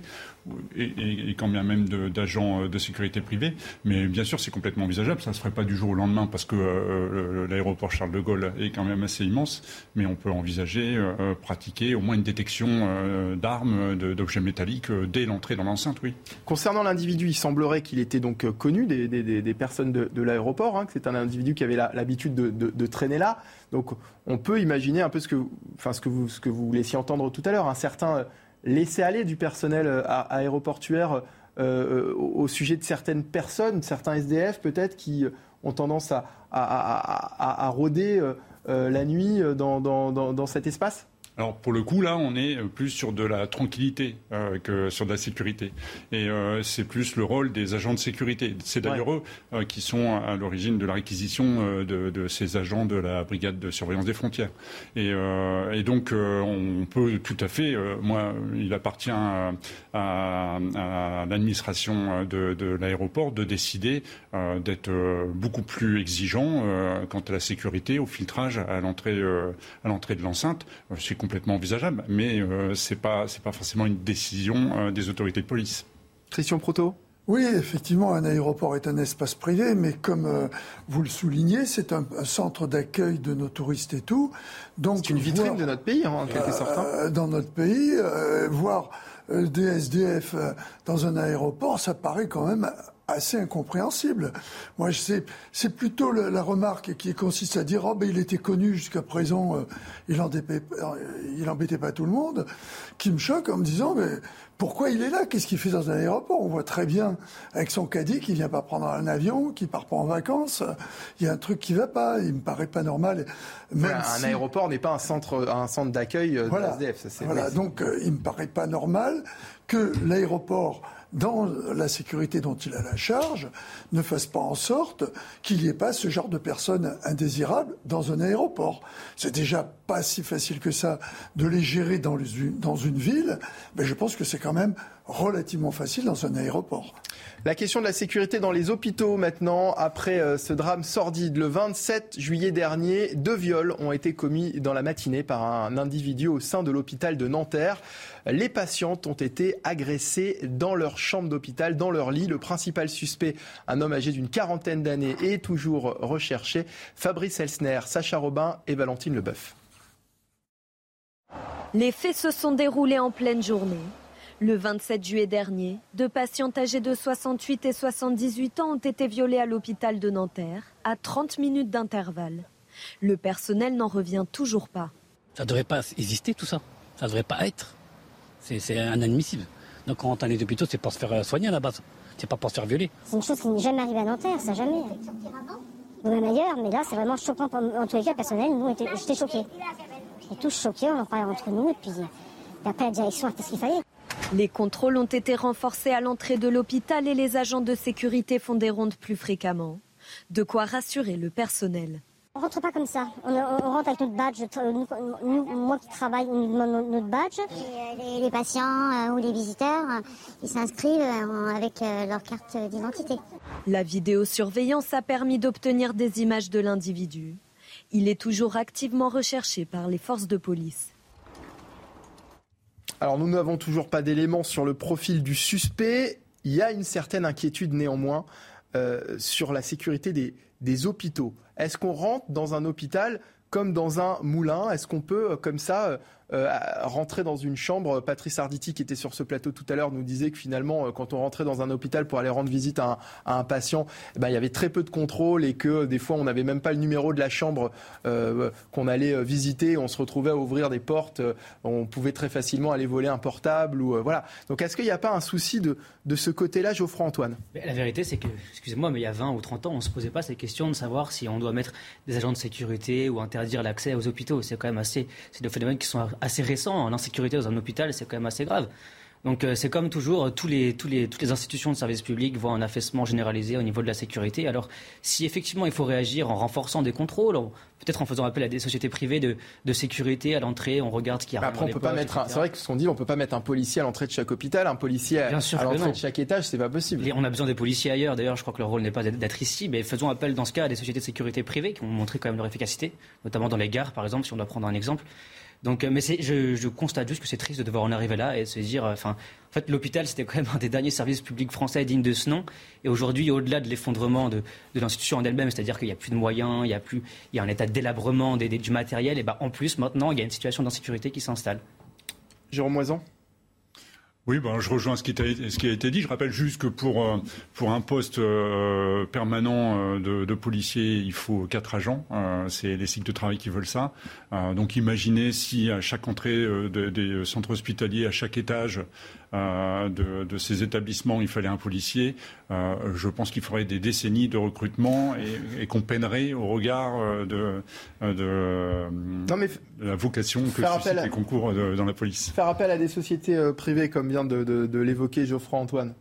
Speaker 21: et, quand bien même d'agents euh, de, sécurité privée. Mais bien sûr, c'est complètement envisageable. Ça ne se ferait pas du jour au lendemain parce que l'aéroport Charles de Gaulle est quand même assez immense. Mais on peut envisager, pratiquer au moins une détection d'armes, d'objets métalliques dès l'entrée dans l'enceinte, oui.
Speaker 1: Concernant l'individu, il semblerait qu'il était donc connu des, personnes de, l'aéroport, hein, que c'est un individu qui avait l'habitude de, traîner là. Donc on peut imaginer un peu ce que, enfin, ce que, vous, ce laissiez entendre tout à l'heure, un certain laisser-aller du personnel euh, aéroportuaire euh, au sujet de certaines personnes, certains SDF peut-être, qui ont tendance à, rôder euh, la nuit dans cet espace?
Speaker 21: Alors pour le coup, là, on est plus sur de la tranquillité euh, que sur de la sécurité. Et euh, c'est plus le rôle des agents de sécurité. C'est d'ailleurs eux euh, qui sont à l'origine de la réquisition de, ces agents de la brigade de surveillance des frontières. Et, donc, on peut tout à fait, moi, il appartient à, l'administration de, de l'aéroport de décider d'être beaucoup plus exigeant quant à la sécurité, au filtrage à l'entrée à l'entrée de l'enceinte. C'est complètement envisageable, mais euh, ce n'est pas, pas forcément une décision euh, des autorités de police.
Speaker 1: Christian Proto?
Speaker 6: Oui, effectivement, un aéroport est un espace privé, mais comme euh, vous le soulignez, c'est un, centre d'accueil de nos touristes et tout.
Speaker 1: Donc, c'est une vitrine de notre pays, hein, en quelque sorte. Hein.
Speaker 6: dans notre pays, voir des SDF dans un aéroport, ça paraît quand même assez incompréhensible. Moi, c'est, plutôt la, remarque qui consiste à dire, oh, ben, il était connu jusqu'à présent, euh, il, embêtait, il embêtait pas tout le monde, qui me choque en me disant, mais pourquoi il est là? Qu'est-ce qu'il fait dans un aéroport? On voit très bien avec son caddie qu'il vient pas prendre un avion, qu'il part pas en vacances. Il y a un truc qui va pas. Il me paraît pas normal.
Speaker 1: un aéroport n'est pas un centre, un centre d'accueil euh,
Speaker 6: voilà.
Speaker 1: de SDF.
Speaker 6: Ça, voilà. Donc, euh, il me paraît pas normal que l'aéroport dans la sécurité dont il a la charge, ne fasse pas en sorte qu'il n'y ait pas ce genre de personnes indésirables dans un aéroport. C'est déjà pas si facile que ça de les gérer dans, dans une ville, mais je pense que c'est quand même relativement facile dans un aéroport.
Speaker 1: La question de la sécurité dans les hôpitaux maintenant, après euh, ce drame sordide. Le 27 juillet dernier, deux viols ont été commis dans la matinée par un individu au sein de l'hôpital de Nanterre. Les patientes ont été agressées dans leur chambre d'hôpital, dans leur lit. Le principal suspect, un homme âgé d'une quarantaine d'années, est toujours recherché. Fabrice Elsner, Sacha Robin et Valentine Leboeuf.
Speaker 8: Les faits se sont déroulés en pleine journée. Le 27 juillet dernier, deux patientes âgées de 68 et 78 ans ont été violées à l'hôpital de Nanterre, à 30 minutes d'intervalle. Le personnel n'en revient toujours pas.
Speaker 23: Ça ne devrait pas exister tout ça. Ça ne devrait pas être. C'est inadmissible. Donc quand on rentre dans les hôpitaux, c'est pour se faire soigner à la base. C'est pas pour se faire violer.
Speaker 10: C'est une chose qui n'est jamais arrivée à Nanterre, ça jamais. Ou même ailleurs, mais là c'est vraiment choquant. En tous les cas, personnel, nous, j'étais choquée. J'étais tous choqués, on en parlait entre nous, et puis après la direction a fait ce qu'il fallait.
Speaker 8: Les contrôles ont été renforcés à l'entrée de l'hôpital et les agents de sécurité font des rondes plus fréquemment. De quoi rassurer le personnel.
Speaker 10: On rentre pas comme ça. On, rentre avec notre badge. moi qui travaille, on nous demande notre badge. Et les, patients ou les visiteurs, ils s'inscrivent avec leur carte d'identité.
Speaker 8: La vidéosurveillance a permis d'obtenir des images de l'individu. Il est toujours activement recherché par les forces de police.
Speaker 1: Alors nous n'avons toujours pas d'éléments sur le profil du suspect. Il y a une certaine inquiétude néanmoins euh, sur la sécurité des, hôpitaux. Est-ce qu'on rentre dans un hôpital comme dans un moulin? Est-ce qu'on peut, euh, comme ça, euh, euh, rentrer dans une chambre. Patrice Arditi, qui était sur ce plateau tout à l'heure, nous disait que finalement, euh, quand on rentrait dans un hôpital pour aller rendre visite à un, patient, eh ben, il y avait très peu de contrôle et que des fois, on n'avait même pas le numéro de la chambre euh, qu'on allait visiter. On se retrouvait à ouvrir des portes. on pouvait très facilement aller voler un portable. Ou, voilà. Donc, est-ce qu'il n'y a pas un souci de, de ce côté-là, Geoffroy Antoine?
Speaker 22: La vérité, c'est que, excusez-moi, mais il y a 20 ou 30 ans, on ne se posait pas ces questions de savoir si on doit mettre des agents de sécurité ou interdire l'accès aux hôpitaux. C'est quand même assez. C'est des phénomènes qui sont assez récent. L'insécurité dans un hôpital, c'est quand même assez grave. Donc euh, c'est comme toujours, tous les, tous les, toutes les institutions de service public voient un affaissement généralisé au niveau de la sécurité. Alors si effectivement il faut réagir en renforçant des contrôles, peut-être en faisant appel à des sociétés privées de, de sécurité à l'entrée, on regarde ce qui arrive.
Speaker 1: Après on peut pas mettre, c'est vrai que ce qu'on dit, on peut pas mettre un policier à l'entrée de chaque hôpital, un policier à, l'entrée de chaque étage, c'est pas possible.
Speaker 22: on a besoin des policiers ailleurs. D'ailleurs, je crois que leur rôle n'est pas d'être ici, mais faisons appel dans ce cas à des sociétés de sécurité privées qui ont montré quand même leur efficacité, notamment dans les gares par exemple, si on doit prendre un exemple. Donc, euh, mais je, constate juste que c'est triste de devoir en arriver là et de se dire, euh, enfin, en fait, l'hôpital, c'était quand même un des derniers services publics français dignes de ce nom. Et aujourd'hui, au-delà de l'effondrement de, de l'institution en elle-même, c'est-à-dire qu'il n'y a plus de moyens, il y a plus, il y a un état délabrement du matériel, et ben, en plus, maintenant, il y a une situation d'insécurité qui s'installe.
Speaker 1: Jérôme Moisan?
Speaker 21: Oui, ben, je rejoins ce qui, a été dit. Je rappelle juste que pour, euh, pour un poste euh, permanent euh, de, de, policier, il faut quatre agents. C'est les cycles de travail qui veulent ça. donc imaginez si à chaque entrée des centres hospitaliers, à chaque étage, euh, de, de, ces établissements, il fallait un policier. Euh, je pense qu'il faudrait des décennies de recrutement et, et qu'on peinerait au regard euh, de, de, non mais la vocation que suscitent les concours dans la police.
Speaker 1: Faire appel à des sociétés privées, comme vient de, de l'évoquer Geoffroy Antoine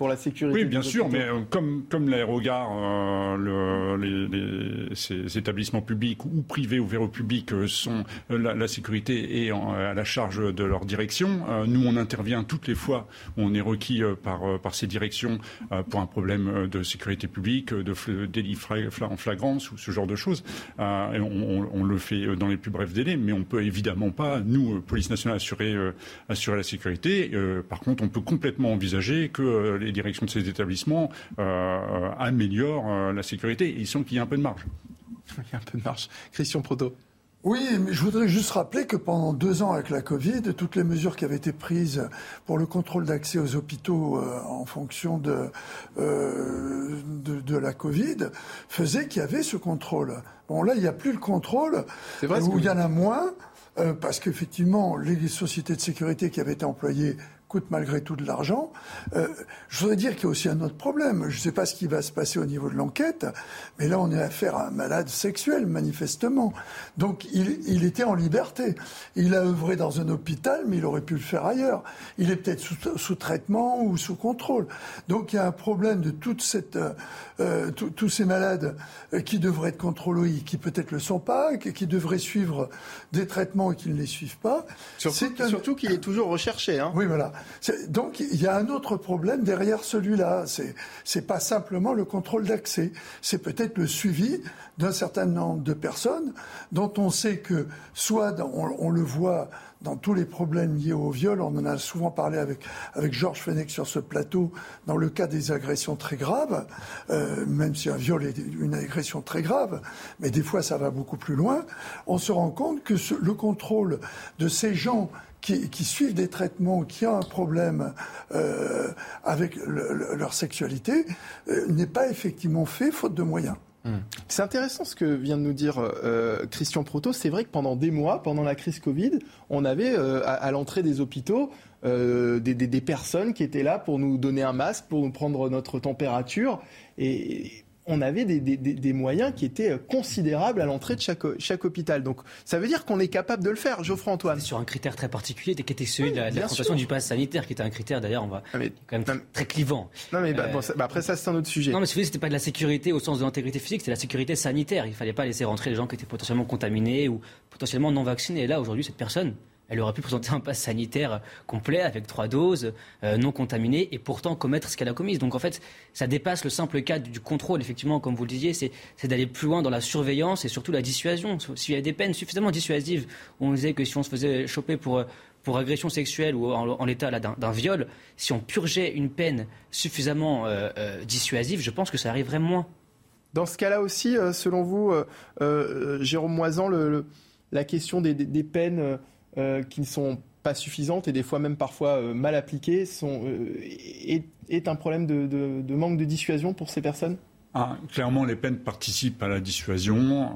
Speaker 1: pour la sécurité.
Speaker 21: Oui, bien sûr, mais euh, comme, comme l'aérogare, euh, les, ces établissements publics ou privés ouverts au public euh, sont la, sécurité est à la charge de leur direction. nous, on intervient toutes les fois où on est requis par, par ces directions pour un problème de sécurité publique, de délit en flagrance ou ce genre de choses. et on, on, le fait dans les plus brefs délais, mais on peut évidemment pas, nous, police nationale, assurer, assurer la sécurité. par contre, on peut complètement envisager que les les directions de ces établissements euh, améliorent euh, la sécurité. Il semble qu'il y a un peu de marge.
Speaker 1: Il y a un peu de marge. Christian Proto.
Speaker 6: Oui, mais je voudrais juste rappeler que pendant deux ans avec la Covid, toutes les mesures qui avaient été prises pour le contrôle d'accès aux hôpitaux euh, en fonction de, de, la Covid faisaient qu'il y avait ce contrôle. Bon, là, il n'y a plus le contrôle, vrai, où il y en a moins, parce qu'effectivement, les sociétés de sécurité qui avaient été employées coûte malgré tout de l'argent. Euh, je voudrais dire qu'il y a aussi un autre problème. Je ne sais pas ce qui va se passer au niveau de l'enquête, mais là, on est affaire à un malade sexuel, manifestement. Donc, il, il, était en liberté. Il a œuvré dans un hôpital, mais il aurait pu le faire ailleurs. Il est peut-être sous, sous, traitement ou sous contrôle. Donc, il y a un problème de toute cette, euh, euh tous ces malades qui devraient être contrôlés, qui peut-être le sont pas, qui, devraient suivre des traitements et qui ne les suivent pas.
Speaker 1: Surtout, surtout qu'il est toujours recherché. Hein.
Speaker 6: Oui, voilà. Donc il y a un autre problème derrière celui-là. C'est c'est pas simplement le contrôle d'accès, c'est peut-être le suivi d'un certain nombre de personnes dont on sait que soit on, le voit dans tous les problèmes liés au viol, on en a souvent parlé avec, avec Georges Fenech sur ce plateau, dans le cas des agressions très graves, euh, même si un viol est une agression très grave, mais des fois ça va beaucoup plus loin, on se rend compte que le contrôle de ces gens qui, suivent des traitements, qui ont un problème euh, avec leur sexualité, euh, n'est pas effectivement fait faute de moyens.
Speaker 1: Hmm. C'est intéressant ce que vient de nous dire euh, Christian Proto. C'est vrai que pendant des mois, pendant la crise Covid, on avait à, l'entrée des hôpitaux des, des, personnes qui étaient là pour nous donner un masque, pour nous prendre notre température. Et on avait des, moyens qui étaient considérables à l'entrée de chaque, chaque hôpital. Donc ça veut dire qu'on est capable de le faire, Geoffroy Antoine.
Speaker 22: Sur un critère très particulier, qui était celui de la, de du pass sanitaire, qui était un critère d'ailleurs, on va ah, quand même très clivant.
Speaker 1: Non mais bah, bah, après ça c'est un autre sujet.
Speaker 22: Non mais si vous c'était pas de la sécurité au sens de l'intégrité physique, c'était la sécurité sanitaire. Il fallait pas laisser rentrer les gens qui étaient potentiellement contaminés ou potentiellement non vaccinés. Et là aujourd'hui cette personne, elle aurait pu présenter un pass sanitaire complet avec trois doses, euh, non contaminées, et pourtant commettre ce qu'elle a commis. Donc en fait, ça dépasse le simple cadre du contrôle, effectivement, comme vous le disiez, c'est d'aller plus loin dans la surveillance et surtout la dissuasion. S'il y a des peines suffisamment dissuasives, on disait que si on se faisait choper pour pour agression sexuelle ou en, l'état d'un viol, si on purgeait une peine suffisamment euh, euh, dissuasive, je pense que ça arriverait moins.
Speaker 1: Dans ce cas-là aussi, selon vous, Jérôme Moisan, la question des peines euh, qui ne sont pas suffisantes et des fois même parfois euh, mal appliquées sont, euh, est, un problème de, manque de dissuasion pour ces personnes?
Speaker 21: Ah, clairement, les peines participent à la dissuasion.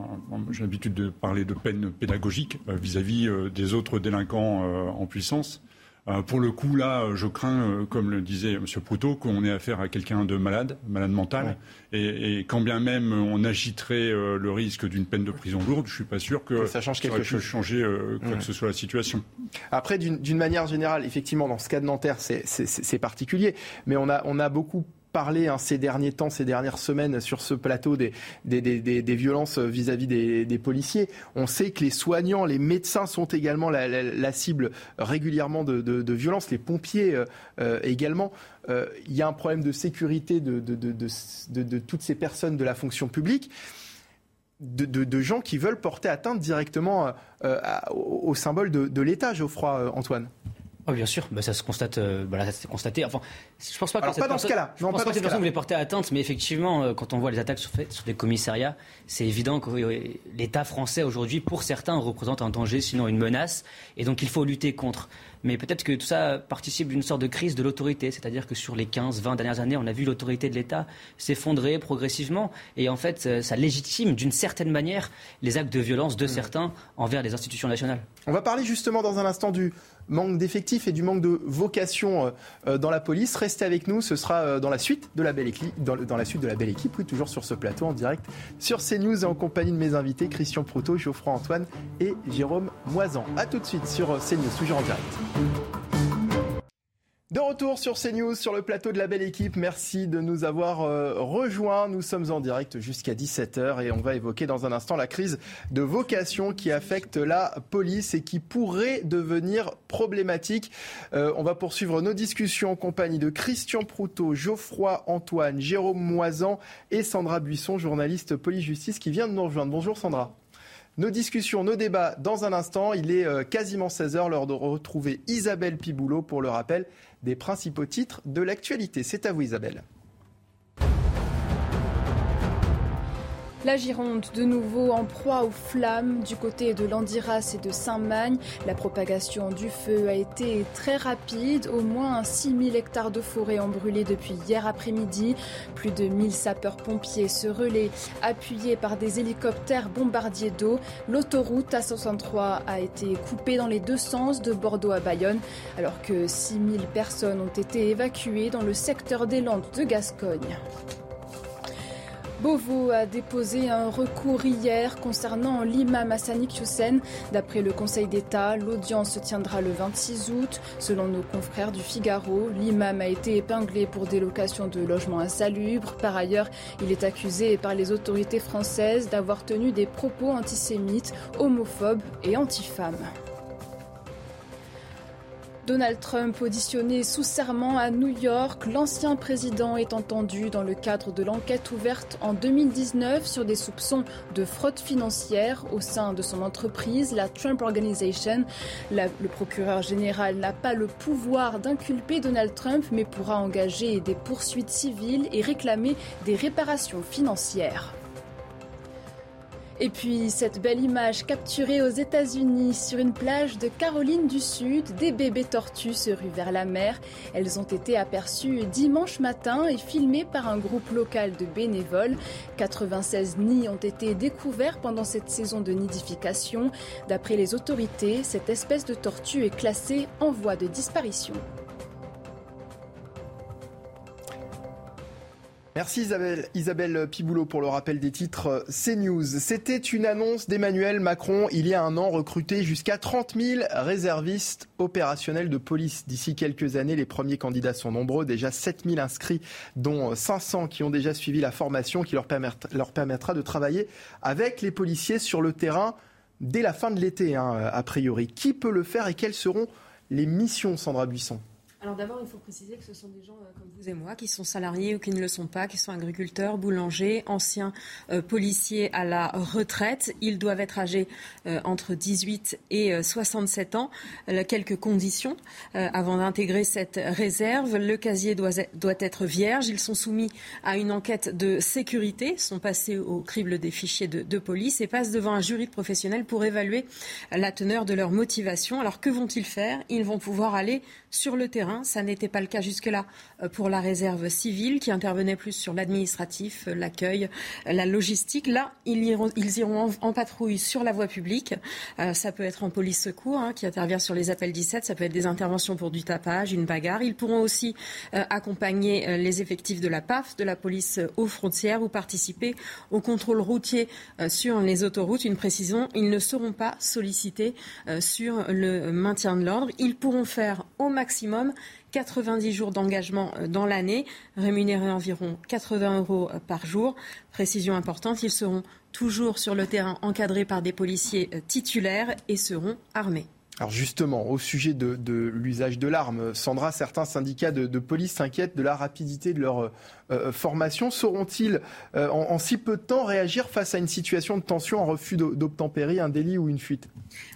Speaker 21: J'ai l'habitude de parler de peines pédagogiques vis-à-vis des autres délinquants en puissance. Euh, pour le coup, là, je crains, euh, comme le disait M. Proutot, qu'on ait affaire à quelqu'un de malade, malade mental. Et, quand bien même on agiterait euh, le risque d'une peine de prison lourde, je ne suis pas sûr que,
Speaker 1: ça change quelque chose.
Speaker 21: changer quoi que ce soit la situation.
Speaker 1: Après, d'une manière générale, effectivement, dans ce cas de Nanterre, c'est particulier. Mais on a, on a beaucoup parlé hein, ces derniers temps, ces dernières semaines sur ce plateau des, des, violences vis-à-vis des, policiers. On sait que les soignants, les médecins sont également la, cible régulièrement de, violences, les pompiers euh, euh, également. Euh, il y a un problème de sécurité de, toutes ces personnes de la fonction publique. De, gens qui veulent porter atteinte directement au, symbole de, l'État, Geoffroy Antoine.
Speaker 22: Oh, bien sûr, bah, ça se constate, euh, bah, ça s'est constaté. Enfin, je pense pas que
Speaker 1: Alors, pas dans ce cas-là.
Speaker 22: Je pense pas, que cette personne voulait porter atteinte, mais effectivement, euh, quand on voit les attaques sur, sur des commissariats, c'est évident que l'État français aujourd'hui, pour certains, représente un danger, sinon une menace, et donc il faut lutter contre. Mais peut-être que tout ça participe d'une sorte de crise de l'autorité, c'est-à-dire que sur les 15, 20 dernières années, on a vu l'autorité de l'État s'effondrer progressivement, et en fait, euh, ça légitime d'une certaine manière les actes de violence de mmh. certains envers les institutions nationales.
Speaker 1: On va parler justement dans un instant du manque d'effectifs et du manque de vocation euh, euh, dans la police. Restez avec nous, ce sera euh, dans la suite de la belle équipe, dans, oui, toujours sur ce plateau en direct sur CNews et en compagnie de mes invités Christian Proutot, Geoffroy Antoine et Jérôme Moisan. A tout de suite sur CNews, toujours en direct. De retour sur CNews, sur le plateau de la belle équipe. Merci de nous avoir euh, rejoints. Nous sommes en direct jusqu'à 17h et on va évoquer dans un instant la crise de vocation qui affecte la police et qui pourrait devenir problématique. Euh, on va poursuivre nos discussions en compagnie de Christian Proutot, Geoffroy Antoine, Jérôme Moisan et Sandra Buisson, journaliste police-justice qui vient de nous rejoindre. Bonjour Sandra. Nos discussions, nos débats dans un instant. Il est euh, quasiment 16h, l'heure de retrouver Isabelle Piboulot pour le rappel des principaux titres de l'actualité. C'est à vous Isabelle.
Speaker 2: La Gironde, de nouveau en proie aux flammes du côté de Landiras et de Saint-Magne. La propagation du feu a été très rapide. Au moins 6000 hectares de forêt ont brûlé depuis hier après-midi. Plus de 1000 sapeurs-pompiers se relaient, appuyés par des hélicoptères bombardiers d'eau. L'autoroute A63 a été coupée dans les deux sens de Bordeaux à Bayonne, alors que 6000 personnes ont été évacuées dans le secteur des Landes de Gascogne. Beauvau a déposé un recours hier concernant l'imam Hassanik Hussein. D'après le Conseil d'État, l'audience se tiendra le 26 août. Selon nos confrères du Figaro, l'imam a été épinglé pour délocation de logements insalubres. Par ailleurs, il est accusé par les autorités françaises d'avoir tenu des propos antisémites, homophobes et antifemmes. Donald Trump auditionné sous serment à New York, l'ancien président est entendu dans le cadre de l'enquête ouverte en 2019 sur des soupçons de fraude financière au sein de son entreprise, la Trump Organization. le procureur général n'a pas le pouvoir d'inculper Donald Trump mais pourra engager des poursuites civiles et réclamer des réparations financières. Et puis cette belle image capturée aux États-Unis sur une plage de Caroline du Sud, des bébés tortues se ruent vers la mer. Elles ont été aperçues dimanche matin et filmées par un groupe local de bénévoles. 96 nids ont été découverts pendant cette saison de nidification. D'après les autorités, cette espèce de tortue est classée en voie de disparition.
Speaker 1: Merci Isabelle, Piboulot pour le rappel des titres CNews. C'était une annonce d'Emmanuel Macron il y a un an, recruter jusqu'à 30 000 réservistes opérationnels de police. D'ici quelques années, les premiers candidats sont nombreux, déjà 7 000 inscrits, dont 500 qui ont déjà suivi la formation qui leur permettra, de travailler avec les policiers sur le terrain dès la fin de l'été, hein, a priori. Qui peut le faire et quelles seront les missions, Sandra Buisson?
Speaker 24: Alors d'abord, il faut préciser que ce sont des gens euh, comme vous et moi qui sont salariés ou qui ne le sont pas, qui sont agriculteurs, boulangers, anciens euh, policiers à la retraite. Ils doivent être âgés euh, entre 18 et 67 ans. quelques conditions avant d'intégrer cette réserve. Le casier doit, doit, être vierge. Ils sont soumis à une enquête de sécurité, sont passés au crible des fichiers de, de police et passent devant un jury de professionnels pour évaluer la teneur de leur motivation. Alors que vont-ils faire? Ils vont pouvoir aller sur le terrain ça n'était pas le cas jusque-là euh, pour la réserve civile qui intervenait plus sur l'administratif, euh, l'accueil, euh, la logistique. Là, ils iront, ils iront en, patrouille sur la voie publique. ça peut être en police secours hein, qui intervient sur les appels 17. Ça peut être des interventions pour du tapage, une bagarre. Ils pourront aussi accompagner les effectifs de la PAF, de la police aux frontières ou participer au contrôle routier sur les autoroutes. Une précision, ils ne seront pas sollicités sur le maintien de l'ordre. Ils pourront faire au maximum 90 jours d'engagement euh, dans l'année, rémunérés environ 80 euros euh, par jour. Précision importante, ils seront toujours sur le terrain encadrés par des policiers euh, titulaires et seront armés.
Speaker 1: Alors justement, au sujet de, l'usage de l'arme, Sandra, certains syndicats de, police s'inquiètent de la rapidité de leur euh, formation. Sauront-ils, euh, en, si peu de temps, réagir face à une situation de tension, un refus d'obtempérer, un délit ou une fuite?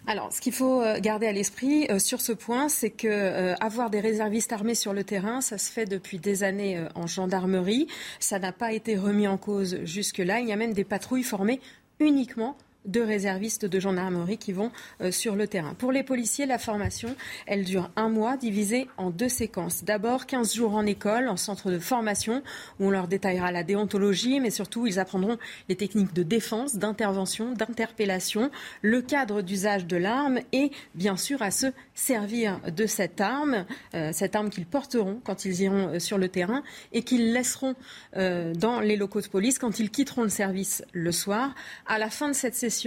Speaker 24: Alors, ce qu'il faut euh, garder à l'esprit sur ce point, c'est que avoir des réservistes armés sur le terrain, ça se fait depuis des années en gendarmerie. Ça n'a pas été remis en cause jusque-là. Il y a même des patrouilles formées uniquement de réservistes de gendarmerie qui vont euh, sur le terrain. Pour les policiers, la formation, elle dure un mois divisée en deux séquences. D'abord, 15 jours en école, en centre de formation, où on leur détaillera la déontologie, mais surtout, ils apprendront les techniques de défense, d'intervention, d'interpellation, le cadre d'usage de l'arme et, bien sûr, à se servir de cette arme, euh, cette arme qu'ils porteront quand ils iront euh, sur le terrain et qu'ils laisseront dans les locaux de police quand ils quitteront le service le soir. À la fin de cette session,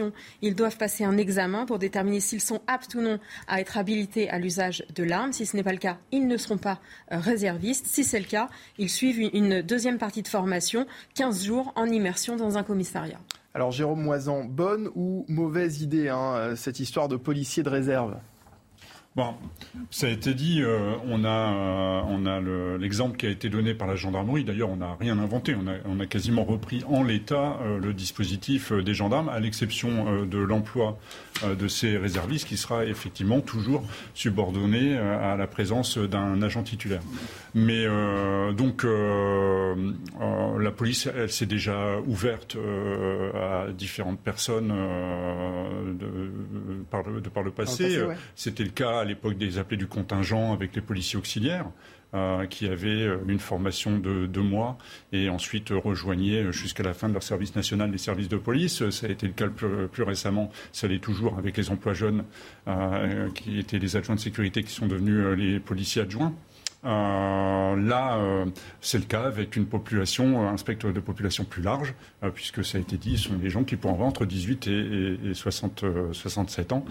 Speaker 24: ils doivent passer un examen pour déterminer s'ils sont aptes ou non à être habilités à l'usage de l'arme. Si ce n'est pas le cas, ils ne seront pas euh, réservistes. Si c'est le cas, ils suivent une deuxième partie de formation, 15 jours en immersion dans un commissariat.
Speaker 1: Alors Jérôme Moisan, bonne ou mauvaise idée hein, euh, cette histoire de policier de réserve?
Speaker 21: Bon, ça a été dit, euh, on a, euh, on a l'exemple qui a été donné par la gendarmerie. D'ailleurs, on n'a rien inventé. On a, on a, quasiment repris en l'état euh, le dispositif des gendarmes, à l'exception de l'emploi de ces réservistes qui sera effectivement toujours subordonné à la présence d'un agent titulaire. Mais donc, la police, elle, s'est déjà ouverte à différentes personnes de, par, le, de, par le passé. C'était le cas à l'époque des appelés du contingent avec les policiers auxiliaires. Euh, qui avaient euh, une formation de deux mois et ensuite rejoignaient jusqu'à la fin de leur service national les services de police. Ça a été le cas plus, récemment, ça l'est toujours avec les emplois jeunes euh, qui étaient les adjoints de sécurité qui sont devenus les policiers adjoints. Euh, là, euh, c'est le cas avec une population, un spectre de population plus large, euh, puisque ça a été dit, ce sont des gens qui pourront avoir entre 18 et, 60, 67 ans.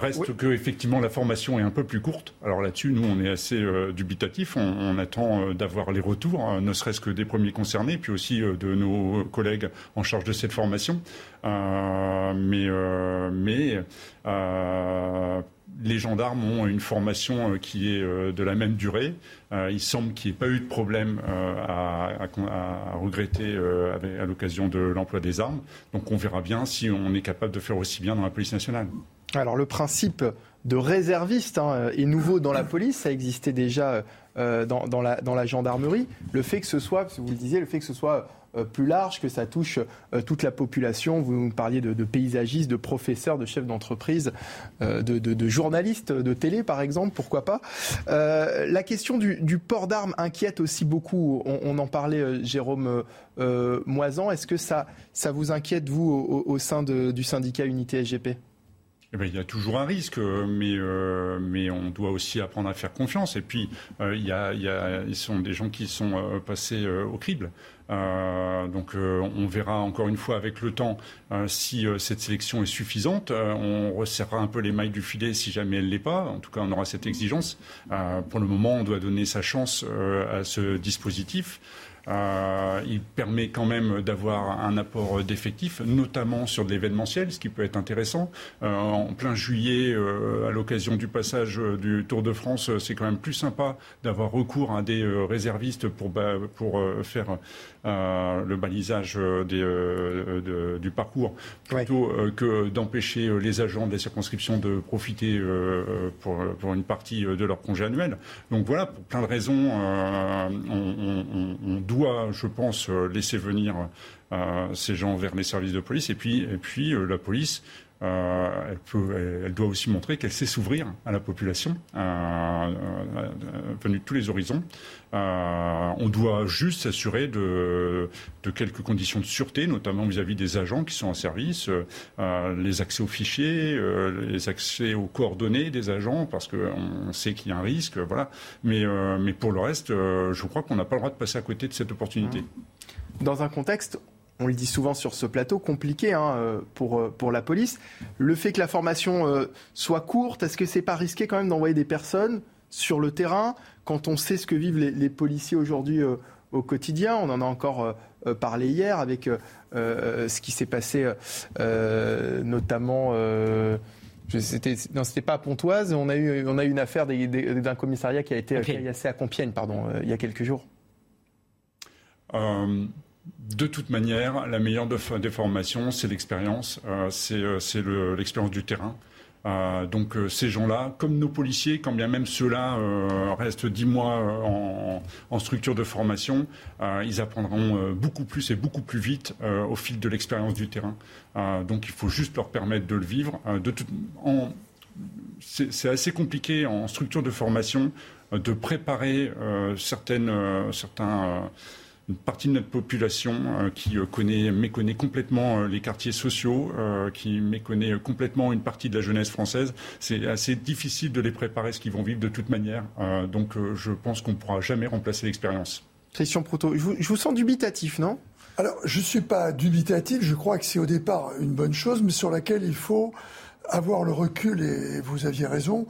Speaker 21: reste que effectivement la formation est un peu plus courte. Alors là-dessus, nous, on est assez dubitatif. On, on attend d'avoir les retours, ne serait-ce que des premiers concernés, puis aussi de nos collègues en charge de cette formation. mais mais les gendarmes ont une formation euh, qui est euh, de la même durée. Euh, il semble qu'il n'y ait pas eu de problème à, regretter à l'occasion de l'emploi des armes. Donc on verra bien si on est capable de faire aussi bien dans la police nationale.
Speaker 1: Alors le principe de réserviste hein, est nouveau dans la police, ça existait déjà dans, la, dans, la, gendarmerie. Le fait que ce soit, vous le disiez, le fait que ce soit plus large, que ça touche euh, toute la population. Vous nous parliez de, paysagistes, de professeurs, de chefs d'entreprise, euh, de, journalistes de télé, par exemple, pourquoi pas. la question du, port d'armes inquiète aussi beaucoup. On, en parlait, Jérôme Moisan. Est-ce que ça, ça vous inquiète, vous, au, sein du syndicat Unité SGP
Speaker 21: eh ben, il y a toujours un risque, mais, euh, mais on doit aussi apprendre à faire confiance. Et puis, euh, il, y a, il, y a, ils sont des gens qui sont euh, passés au crible. Donc, on verra encore une fois avec le temps si cette sélection est suffisante. on resserrera un peu les mailles du filet si jamais elle l'est pas. En tout cas, on aura cette exigence. pour le moment, on doit donner sa chance à ce dispositif. Euh, il permet quand même d'avoir un apport d'effectifs, notamment sur de l'événementiel, ce qui peut être intéressant. Euh, en plein juillet, euh, à l'occasion du passage du Tour de France, c'est quand même plus sympa d'avoir recours à des réservistes pour, pour faire le balisage des, du parcours, plutôt que d'empêcher les agents de la circonscription de profiter pour, pour, une partie de leur congé annuel. Donc voilà, pour plein de raisons, on, on doit doit, je pense, euh, laisser venir euh, ces gens vers les services de police. Et puis, et puis euh, la police, elle, peut, elle, doit aussi montrer qu'elle sait s'ouvrir à la population venue de tous les horizons. on doit juste s'assurer de, quelques conditions de sûreté, notamment vis-à-vis des agents qui sont en service, les accès aux fichiers, les accès aux coordonnées des agents, parce qu'on sait qu'il y a un risque, voilà. Mais, mais pour le reste, je crois qu'on n'a pas le droit de passer à côté de cette opportunité.
Speaker 1: Dans un contexte on le dit souvent sur ce plateau, compliqué hein, euh, pour, euh, pour la police. Le fait que la formation euh, soit courte, est-ce que c'est pas risqué quand même d'envoyer des personnes sur le terrain quand on sait ce que vivent les, policiers aujourd'hui au quotidien? On en a encore parlé hier avec ce qui s'est passé notamment. C'était, non, c'était pas à Pontoise. On a eu, on a eu une affaire d'un commissariat qui a été caillassé à Compiègne, pardon, il y a quelques jours
Speaker 21: de toute manière, la meilleure des formations, c'est l'expérience, euh, c'est euh, l'expérience du terrain. Euh, donc ces gens-là, comme nos policiers, quand bien même ceux-là restent dix mois en, structure de formation, ils apprendront beaucoup plus et beaucoup plus vite au fil de l'expérience du terrain. donc il faut juste leur permettre de le vivre. c'est assez compliqué en structure de formation de préparer certaines, certains une partie de notre population euh, qui euh, connaît, méconnaît complètement euh, les quartiers sociaux, qui méconnaît complètement une partie de la jeunesse française. C'est assez difficile de les préparer ce qu'ils vont vivre de toute manière. donc je pense qu'on ne pourra jamais remplacer l'expérience.
Speaker 1: Christian Proto, je vous, sens dubitatif, non?
Speaker 6: Alors, je ne suis pas dubitatif. Je crois que c'est au départ une bonne chose, mais sur laquelle il faut avoir le recul, et vous aviez raison,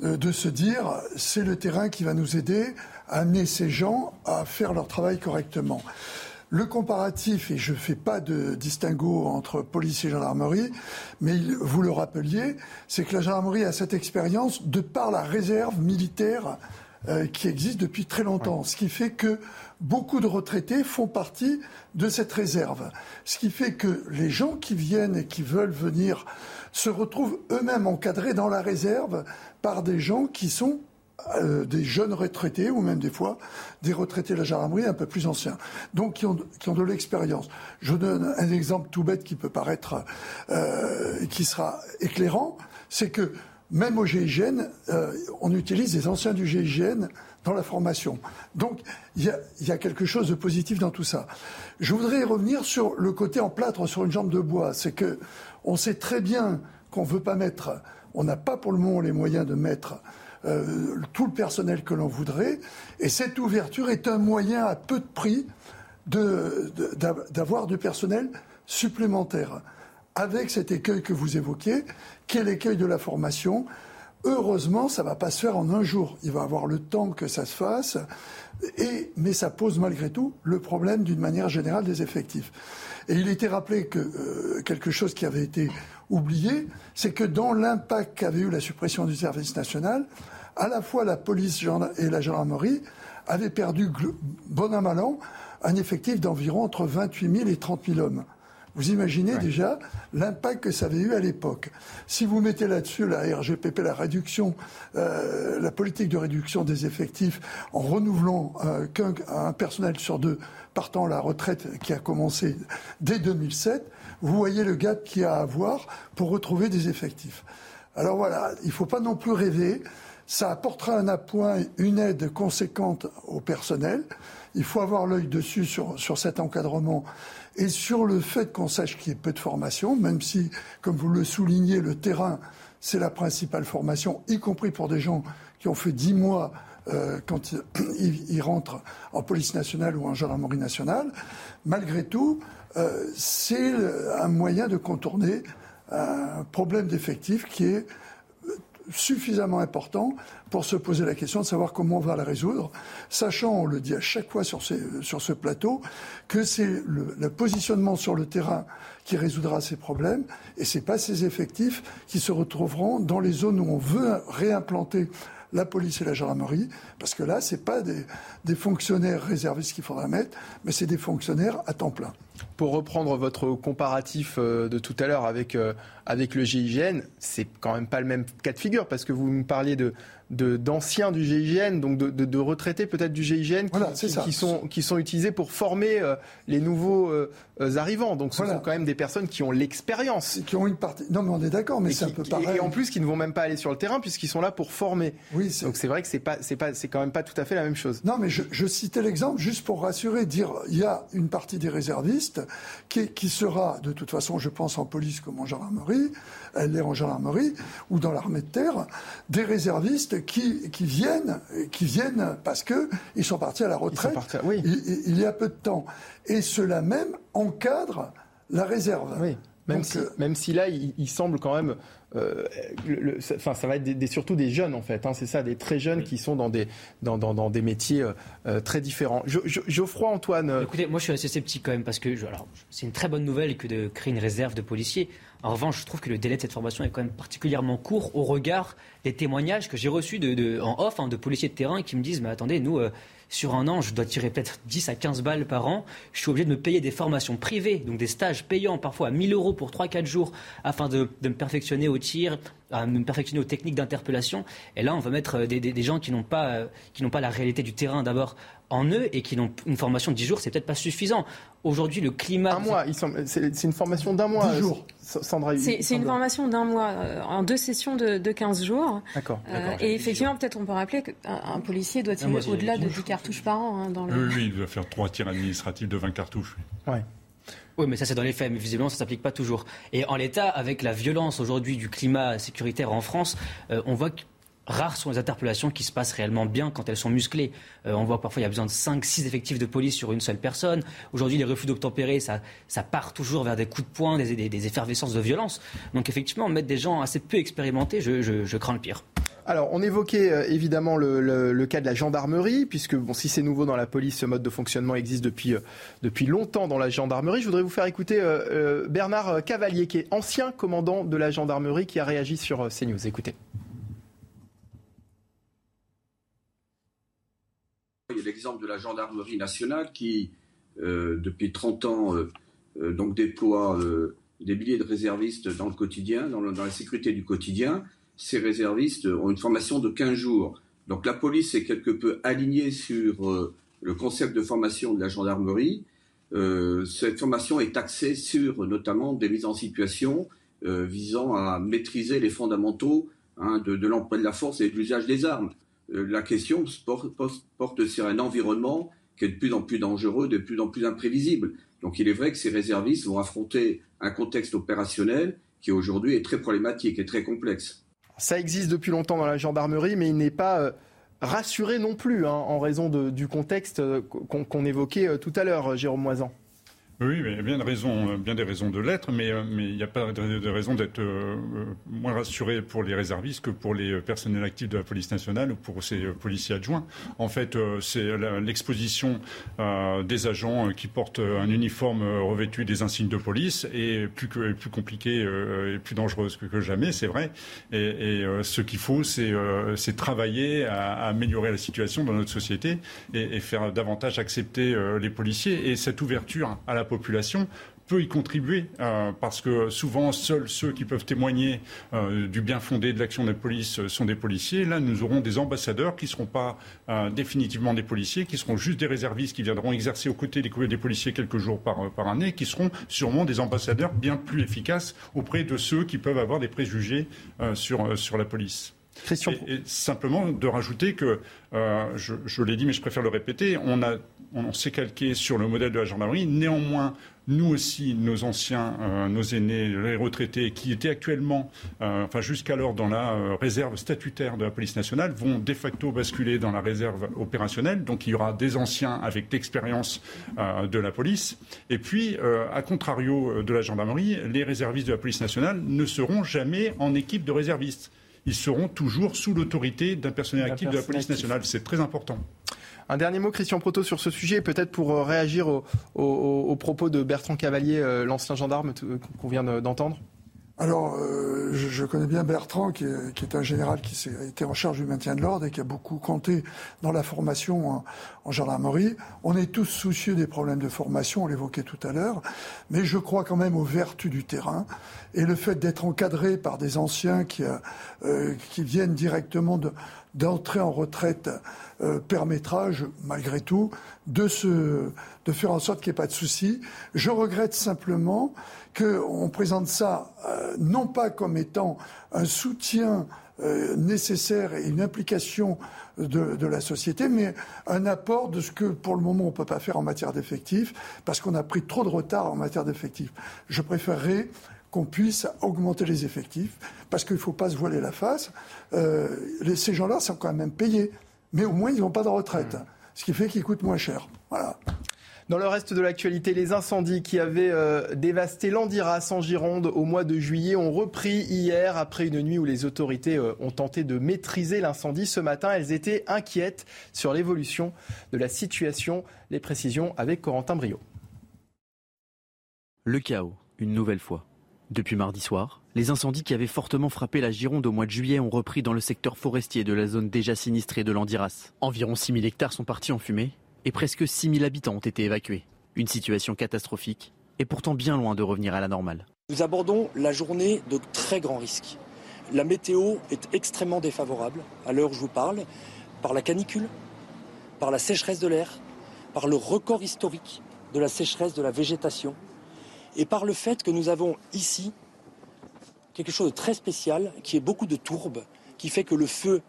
Speaker 6: de se dire c'est le terrain qui va nous aider amener ces gens à faire leur travail correctement. Le comparatif, et je ne fais pas de distinguo entre police et gendarmerie, mais vous le rappeliez, c'est que la gendarmerie a cette expérience de par la réserve militaire euh, qui existe depuis très longtemps. Ce qui fait que beaucoup de retraités font partie de cette réserve. Ce qui fait que les gens qui viennent et qui veulent venir se retrouvent eux-mêmes encadrés dans la réserve par des gens qui sont euh, des jeunes retraités ou même des fois des retraités de la gendarmerie un peu plus anciens, donc qui ont, qui ont de l'expérience. Je donne un exemple tout bête qui peut paraître, euh, qui sera éclairant, c'est que même au GIGN, euh, on utilise des anciens du GIGN dans la formation. Donc il y a, y a, quelque chose de positif dans tout ça. Je voudrais revenir sur le côté en plâtre sur une jambe de bois. C'est que on sait très bien qu'on veut pas mettre, on n'a pas pour le moment les moyens de mettre euh, tout le personnel que l'on voudrait. Et cette ouverture est un moyen à peu de prix d'avoir du personnel supplémentaire. Avec cet écueil que vous évoquez, qui est l'écueil de la formation, heureusement, ça ne va pas se faire en un jour. Il va avoir le temps que ça se fasse. Et, mais ça pose malgré tout le problème d'une manière générale des effectifs. Et il était rappelé que euh, quelque chose qui avait été oublié, c'est que dans l'impact qu'avait eu la suppression du service national, à la fois la police et la gendarmerie avaient perdu, bon an mal an, un effectif d'environ entre 28 000 et 30 000 hommes. Vous imaginez déjà l'impact que ça avait eu à l'époque. Si vous mettez là-dessus la RGPP, la réduction, euh, la politique de réduction des effectifs, en renouvelant euh, qu'un personnel sur deux partant à la retraite qui a commencé dès 2007, vous voyez le gap qu'il y a à avoir pour retrouver des effectifs. Alors voilà, il ne faut pas non plus rêver. Ça apportera un appoint, une aide conséquente au personnel. Il faut avoir l'œil dessus sur, sur cet encadrement et sur le fait qu'on sache qu'il y ait peu de formation, même si, comme vous le soulignez, le terrain, c'est la principale formation, y compris pour des gens qui ont fait dix mois euh, quand ils, rentrent en police nationale ou en gendarmerie nationale. Malgré tout, euh, c'est un moyen de contourner un problème d'effectif qui est suffisamment important pour se poser la question de savoir comment on va la résoudre, sachant, on le dit à chaque fois sur, ce plateau, que c'est le, le, positionnement sur le terrain qui résoudra ces problèmes et ce n'est pas ces effectifs qui se retrouveront dans les zones où on veut réimplanter la police et la gendarmerie, parce que là, ce n'est pas des, des fonctionnaires réservistes qu'il faudra mettre, mais c'est des fonctionnaires à temps plein.
Speaker 1: Pour reprendre votre comparatif euh, de tout à l'heure avec, euh, avec le GIGN, c'est quand même pas le même cas de figure, parce que vous me parliez de, d'anciens du GIGN, donc de, de, retraités peut-être du GIGN, qui, sont, qui sont utilisés pour former euh, les nouveaux euh, arrivants. Donc ce sont quand même des personnes qui ont l'expérience.
Speaker 6: Qui ont une partie. Non, mais on est d'accord, mais c'est un peu pareil.
Speaker 1: Et en plus, qui ne vont même pas aller sur le terrain puisqu'ils sont là pour former. Oui, donc c'est vrai que c'est pas, c'est pas, c'est quand même pas tout à fait la même chose.
Speaker 6: Non, mais je, je citais l'exemple juste pour rassurer, dire il y a une partie des réservistes qui, qui sera de toute façon, je pense en police comme en gendarmerie, elle est en gendarmerie ou dans l'armée de terre, des réservistes qui, qui, viennent, qui viennent parce qu'ils sont partis à la retraite il, y a peu de temps. Et cela même encadre la réserve.
Speaker 1: Oui. Même, si, euh, même si là, il, semble quand même. Euh, enfin, ça va être des, surtout des jeunes, en fait. Hein, c'est ça, des très jeunes qui sont dans des, dans, dans, des métiers euh, très différents. Geoffroy, Antoine.
Speaker 22: Écoutez, moi, je suis assez sceptique quand même, parce que c'est une très bonne nouvelle que de créer une réserve de policiers. En revanche, je trouve que le délai de cette formation est quand même particulièrement court au regard des témoignages que j'ai reçus de, en off hein, de policiers de terrain qui me disent Mais attendez, nous, euh, sur un an, je dois tirer peut-être 10 à 15 balles par an. Je suis obligé de me payer des formations privées, donc des stages payants, parfois à 1000 euros pour 3-4 jours, afin de, me perfectionner au tir, à me perfectionner aux techniques d'interpellation. Et là, on va mettre euh, des, gens qui n'ont pas, euh, qui n'ont pas la réalité du terrain d'abord en eux et qui n'ont une formation de 10 jours, c'est peut-être pas suffisant. Aujourd'hui, le climat.
Speaker 1: Un mois, c'est une formation d'un mois.
Speaker 6: 10 jours.
Speaker 24: Sandra C'est une formation d'un mois, euh, en deux sessions de, 15 jours. D'accord. Euh, et effectivement, peut-être on peut rappeler qu'un policier doit tirer au-delà de 10 cartouches par an. Hein, dans
Speaker 21: le... oui, il doit faire trois tirs administratifs de 20 cartouches.
Speaker 22: Oui. Oui, mais ça c'est dans les faits, mais visiblement ça ne s'applique pas toujours. Et en l'état, avec la violence aujourd'hui du climat sécuritaire en France, euh, on voit que rares sont les interpellations qui se passent réellement bien quand elles sont musclées. Euh, on voit parfois il y a besoin de 5-6 effectifs de police sur une seule personne. Aujourd'hui, les refus d'obtempérer, ça, ça part toujours vers des coups de poing, des, des, effervescences de violence. Donc effectivement, mettre des gens assez peu expérimentés, je, crains le pire.
Speaker 1: Alors, on évoquait euh, évidemment le, cas de la gendarmerie, puisque bon, si c'est nouveau dans la police, ce mode de fonctionnement existe depuis, euh, depuis longtemps dans la gendarmerie. Je voudrais vous faire écouter Bernard Cavalier, qui est ancien commandant de la gendarmerie, qui a réagi sur CNews. Écoutez.
Speaker 25: Il y a l'exemple de la gendarmerie nationale qui, euh, depuis 30 ans, euh, euh, donc déploie des milliers de réservistes dans le quotidien, dans, la sécurité du quotidien. Ces réservistes ont une formation de 15 jours. Donc la police est quelque peu alignée sur le concept de formation de la gendarmerie. cette formation est axée sur notamment des mises en situation visant à maîtriser les fondamentaux hein, de, de l'emploi de la force et de l'usage des armes. Euh, la question porte, sur un environnement qui est de plus en plus dangereux, de plus en plus imprévisible. Donc il est vrai que ces réservistes vont affronter un contexte opérationnel qui aujourd'hui est très problématique et très complexe.
Speaker 1: Ça existe depuis longtemps dans la gendarmerie, mais il n'est pas euh, rassuré non plus hein, en raison du contexte euh, qu'on évoquait tout à l'heure, Jérôme Moisan.
Speaker 21: Oui, il y a bien, de raisons, bien des raisons de l'être, mais, euh, il n'y a pas de, raison d'être euh, moins rassuré pour les réservistes que pour les personnels actifs de la police nationale ou pour ces policiers adjoints. En fait, euh, c'est l'exposition des agents qui portent un uniforme revêtu des insignes de police est plus, plus compliquée et plus dangereuse que, jamais, c'est vrai. Et, ce qu'il faut, c'est travailler à, améliorer la situation dans notre société et, et faire davantage accepter les policiers. Et cette ouverture à la population peut y contribuer euh, parce que souvent seuls ceux qui peuvent témoigner euh, du bien fondé de l'action de la police euh, sont des policiers. Là, nous aurons des ambassadeurs qui ne seront pas définitivement des policiers, qui seront juste des réservistes qui viendront exercer aux côtés des, des policiers quelques jours par, année, qui seront sûrement des ambassadeurs bien plus efficaces auprès de ceux qui peuvent avoir des préjugés sur la police. Et, simplement de rajouter que, euh, je, l'ai dit, mais je préfère le répéter, on, on s'est calqué sur le modèle de la gendarmerie. Néanmoins, nous aussi, nos anciens, euh, nos aînés, les retraités, qui étaient actuellement, euh, enfin jusqu'alors dans la réserve statutaire de la police nationale, vont de facto basculer dans la réserve opérationnelle. Donc il y aura des anciens avec l'expérience de la police. Et puis, à contrario de la gendarmerie, les réservistes de la police nationale ne seront jamais en équipe de réservistes ils seront toujours sous l'autorité d'un personnel actif de la police nationale. C'est très important.
Speaker 1: Un dernier mot, Christian Proto, sur ce sujet, peut-être pour euh, réagir aux propos de Bertrand Cavalier, euh, l'ancien gendarme qu'on vient d'entendre
Speaker 6: alors, euh, je, connais bien Bertrand, qui est, un général qui a été en charge du maintien de l'ordre et qui a beaucoup compté dans la formation en, gendarmerie. On est tous soucieux des problèmes de formation, on l'évoquait tout à l'heure, mais je crois quand même aux vertus du terrain. Et le fait d'être encadré par des anciens qui, euh, qui viennent directement d'entrer en retraite euh, permettra, malgré tout, de, faire en sorte qu'il n'y ait pas de soucis. Je regrette simplement qu'on présente ça euh, non pas comme étant un soutien euh, nécessaire et une implication de, la société, mais un apport de ce que pour le moment on ne peut pas faire en matière d'effectifs, parce qu'on a pris trop de retard en matière d'effectifs. Je préférerais qu'on puisse augmenter les effectifs, parce qu'il ne faut pas se voiler la face. Ces gens-là sont quand même payés, mais au moins ils n'ont pas de retraite, mmh. ce qui fait qu'ils coûtent moins cher. Voilà.
Speaker 1: Dans le reste de l'actualité, les incendies qui avaient euh, dévasté l'Andiras en Gironde au mois de juillet ont repris hier après une nuit où les autorités euh, ont tenté de maîtriser l'incendie. Ce matin, elles étaient inquiètes sur l'évolution de la situation. Les précisions avec Corentin Brio.
Speaker 14: Le chaos, une nouvelle fois. Depuis mardi soir, les incendies qui avaient fortement frappé la Gironde au mois de juillet ont repris dans le secteur forestier de la zone déjà sinistrée de l'Andiras. Environ 6000 hectares sont partis en fumée et presque 6000 habitants ont été évacués. Une situation catastrophique et pourtant bien loin de revenir à la normale.
Speaker 26: Nous abordons la journée de très grands risques. La météo est extrêmement défavorable à l'heure où je vous parle, par la canicule, par la sécheresse de l'air, par le record historique de la sécheresse de la végétation et par le fait que nous avons ici quelque chose de très spécial qui est beaucoup de tourbe, qui fait que le feu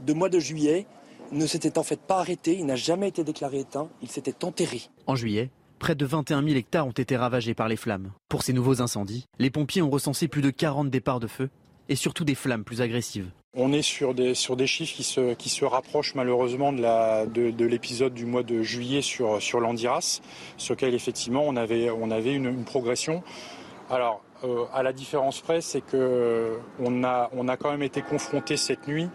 Speaker 26: de mois de juillet ne s'était en fait pas arrêté, il n'a jamais été déclaré éteint, il s'était enterré.
Speaker 14: En juillet, près de 21 000 hectares ont été ravagés par les flammes. Pour ces nouveaux incendies, les pompiers ont recensé plus de 40 départs de feu et surtout des flammes plus agressives.
Speaker 27: On est sur des, sur des chiffres qui se, qui se rapprochent malheureusement de, de, l'épisode du mois de juillet sur, sur l'Andiras, sur lequel effectivement on avait, on avait une, une progression. Alors, euh, à la différence près, c'est qu'on a, on a quand même été confronté cette nuit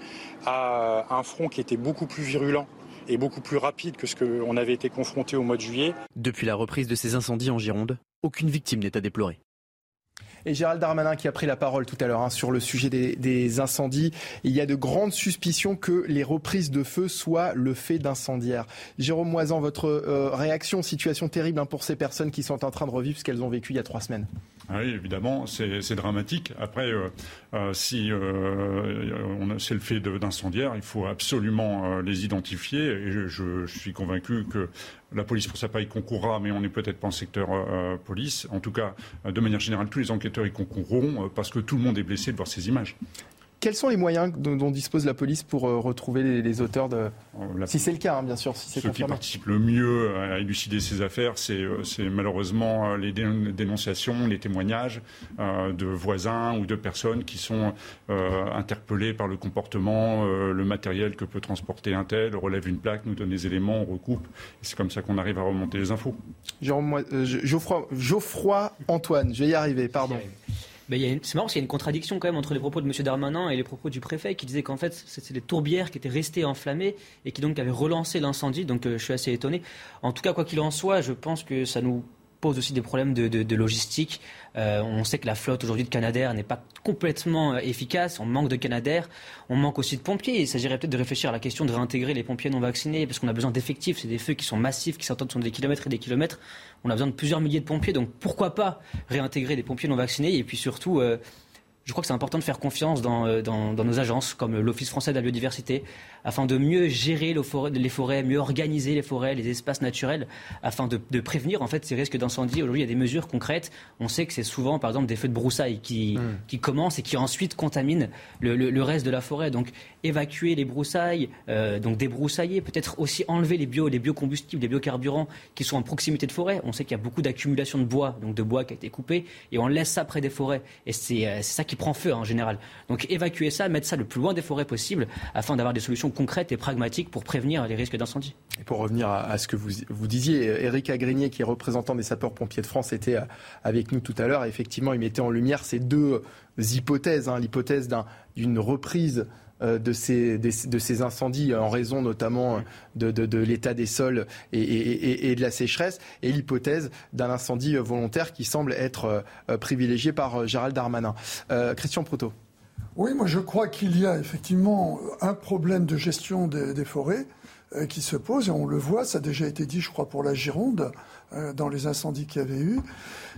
Speaker 27: à un front qui était beaucoup plus virulent et beaucoup plus rapide que ce qu'on avait été confronté au mois de juillet.
Speaker 14: Depuis la reprise de ces incendies en Gironde, aucune victime n'est à déplorer.
Speaker 1: Et Gérald Darmanin qui a pris la parole tout à l'heure hein, sur le sujet des, incendies. Il y a de grandes suspicions que les reprises de feu soient le fait d'incendiaires. Jérôme Moisan, votre euh, réaction, situation terrible hein, pour ces personnes qui sont en train de revivre ce qu'elles ont vécu il y a trois semaines.
Speaker 21: Ah oui, évidemment, c'est dramatique. Après, euh, euh, si c'est le fait d'incendiaires, il faut absolument les identifier. Et je, je, suis convaincu que la police, pour sa part, y concourra, mais on n'est peut-être pas en secteur euh, police. En tout cas, de manière générale, tous les enquêteurs y concourront euh, parce que tout le monde est blessé de voir ces images.
Speaker 1: Quels sont les moyens dont, dispose la police pour euh, retrouver les, auteurs de... Euh, si c'est le cas, hein, bien sûr. Si
Speaker 21: Ceux qui participent le mieux à élucider ces affaires, c'est euh, malheureusement les dénonciations, les témoignages de voisins ou de personnes qui sont interpellés par le comportement, le matériel que peut transporter un tel, relève une plaque, nous donne des éléments, on recoupe. C'est comme ça qu'on arrive à remonter les infos.
Speaker 1: Geoffroy, Geoffroy Antoine, je vais y arriver, pardon
Speaker 22: c'est marrant qu'il y a une contradiction quand même entre les propos de M. Darmanin et les propos du préfet qui disait qu'en fait c'était les tourbières qui étaient restées enflammées et qui donc avaient relancé l'incendie. Donc euh, je suis assez étonné. En tout cas, quoi qu'il en soit, je pense que ça nous pose aussi des problèmes de, logistique. Euh, on sait que la flotte aujourd'hui de Canadair n'est pas complètement euh, efficace. On manque de Canadair. On manque aussi de pompiers. Il s'agirait peut-être de réfléchir à la question de réintégrer les pompiers non vaccinés parce qu'on a besoin d'effectifs. C'est des feux qui sont massifs, qui s'entendent sur des kilomètres et des kilomètres. On a besoin de plusieurs milliers de pompiers. Donc pourquoi pas réintégrer des pompiers non vaccinés? Et puis surtout. Euh, je crois que c'est important de faire confiance dans, dans, dans nos agences, comme l'Office français de la biodiversité, afin de mieux gérer les forêts, mieux organiser les forêts, les espaces naturels, afin de, prévenir en fait ces risques d'incendie. Aujourd'hui, il y a des mesures concrètes. On sait que c'est souvent, par exemple, des feux de broussailles qui, mmh. qui commencent et qui ensuite contaminent le, reste de la forêt. Donc, évacuer les broussailles, euh, donc débroussailler, peut-être aussi enlever les bio, les biocombustibles, les biocarburants qui sont en proximité de forêt. On sait qu'il y a beaucoup d'accumulation de bois, donc de bois qui a été coupé, et on laisse ça près des forêts. Et c'est euh, ça qui prend feu en général. Donc, évacuer ça, mettre ça le plus loin des forêts possible, afin d'avoir des solutions concrète et pragmatique pour prévenir les risques d'incendie.
Speaker 1: Et pour revenir à, ce que vous, vous disiez, Eric Agrinier, qui est représentant des sapeurs-pompiers de France, était avec nous tout à l'heure. Effectivement, il mettait en lumière ces deux hypothèses. Hein. L'hypothèse d'une reprise euh, de ces, de ces incendies en raison notamment de, de, l'état des sols et, de la sécheresse et l'hypothèse d'un incendie volontaire qui semble être euh, privilégié par Gérald Darmanin. Euh, Christian Proto.
Speaker 6: Oui, moi je crois qu'il y a effectivement un problème de gestion des, forêts euh, qui se pose, et on le voit, ça a déjà été dit, je crois, pour la Gironde, euh, dans les incendies qu'il y avait eu.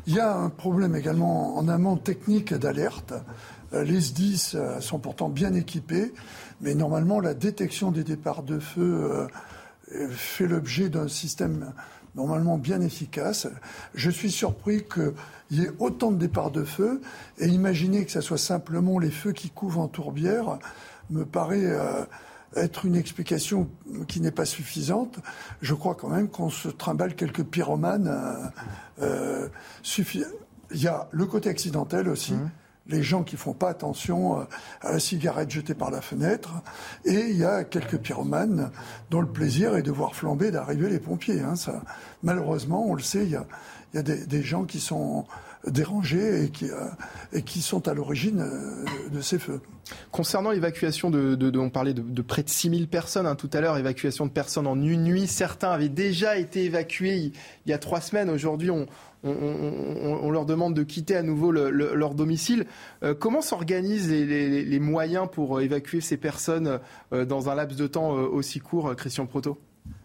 Speaker 6: Il y a un problème également en amont technique d'alerte. Euh, les SDIS sont pourtant bien équipés, mais normalement la détection des départs de feu fait l'objet d'un système normalement bien efficace. Je suis surpris qu'il y ait autant de départs de feu et imaginer que ce soit simplement les feux qui couvent en tourbière me paraît euh, être une explication qui n'est pas suffisante. Je crois quand même qu'on se trimballe quelques pyromanes. Euh, euh, il y a le côté accidentel aussi. Mmh les gens qui font pas attention euh, à la cigarette jetée par la fenêtre, et il y a quelques pyromanes dont le plaisir est de voir flamber d'arriver les pompiers. Hein, ça, malheureusement, on le sait, il y a, y a des, gens qui sont dérangés et qui, euh, et qui sont à l'origine euh, de ces feux.
Speaker 1: Concernant l'évacuation de, de, on parlait de, près de 6000 personnes hein, tout à l'heure, évacuation de personnes en une nuit. Certains avaient déjà été évacués il, y a trois semaines. Aujourd'hui, on, leur demande de quitter à nouveau leur domicile. Euh, comment s'organisent les, moyens pour évacuer ces personnes dans un laps de temps aussi court, Christian Proto?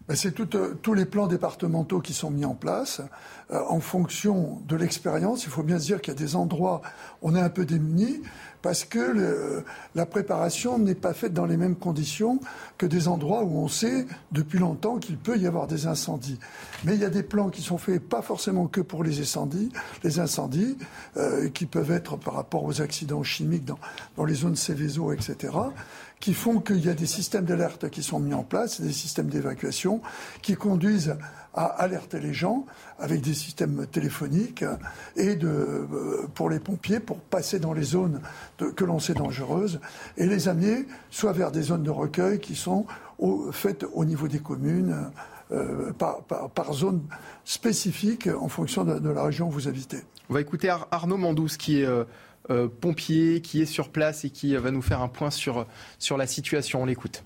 Speaker 6: C'est tous les plans départementaux qui sont mis en place en fonction de l'expérience. Il faut bien se dire qu'il y a des endroits où on est un peu démunis parce que la préparation n'est pas faite dans les mêmes conditions que des endroits où on sait depuis longtemps qu'il peut y avoir des incendies. Mais il y a des plans qui sont faits pas forcément que pour les incendies, les incendies euh, qui peuvent être par rapport aux accidents chimiques dans, dans les zones Céveso, etc., qui font qu'il y a des systèmes d'alerte qui sont mis en place, des systèmes d'évacuation qui conduisent à alerter les gens avec des systèmes téléphoniques et de, euh, pour les pompiers pour passer dans les zones que l'on sait dangereuses et les amener soit vers des zones de recueil qui sont faites au niveau des communes. Euh, par, zone spécifique en fonction de, la région où vous habitez.
Speaker 1: On va écouter Arnaud Mandous qui est euh, pompier, qui est sur place et qui va nous faire un point sur, sur la situation. On l'écoute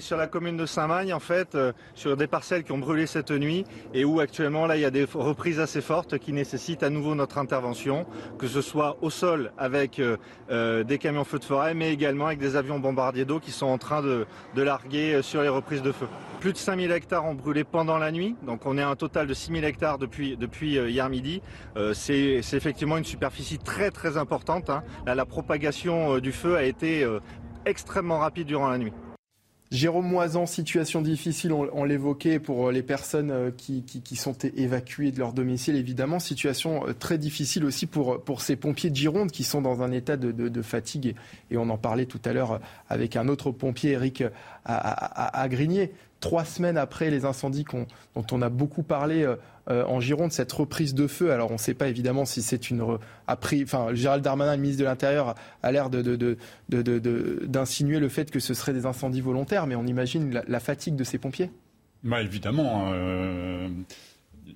Speaker 28: sur la commune de Saint-Magne, en fait, euh, sur des parcelles qui ont brûlé cette nuit et où actuellement, là, il y a des reprises assez fortes qui nécessitent à nouveau notre intervention, que ce soit au sol avec euh, euh, des camions feux de forêt, mais également avec des avions bombardiers d'eau qui sont en train de, larguer sur les reprises de feu. Plus de 5000 hectares ont brûlé pendant la nuit, donc on est à un total de 6000 hectares depuis, hier midi. C'est effectivement une superficie très très importante. Hein. la propagation du feu a été extrêmement rapide durant la nuit.
Speaker 1: Jérôme Moisan, situation difficile, on, l'évoquait pour les personnes euh, qui, sont évacuées de leur domicile, évidemment. Situation euh, très difficile aussi pour, ces pompiers de Gironde qui sont dans un état de, fatigue. Et on en parlait tout à l'heure avec un autre pompier, Eric Agrigné trois semaines après les incendies dont on a beaucoup parlé euh, euh, en Gironde, cette reprise de feu. Alors on ne sait pas évidemment si c'est une... enfin, Gérald Darmanin, le ministre de l'Intérieur, a l'air d'insinuer le fait que ce serait des incendies volontaires, mais on imagine la, fatigue de ces pompiers.
Speaker 21: Bah, évidemment. Euh,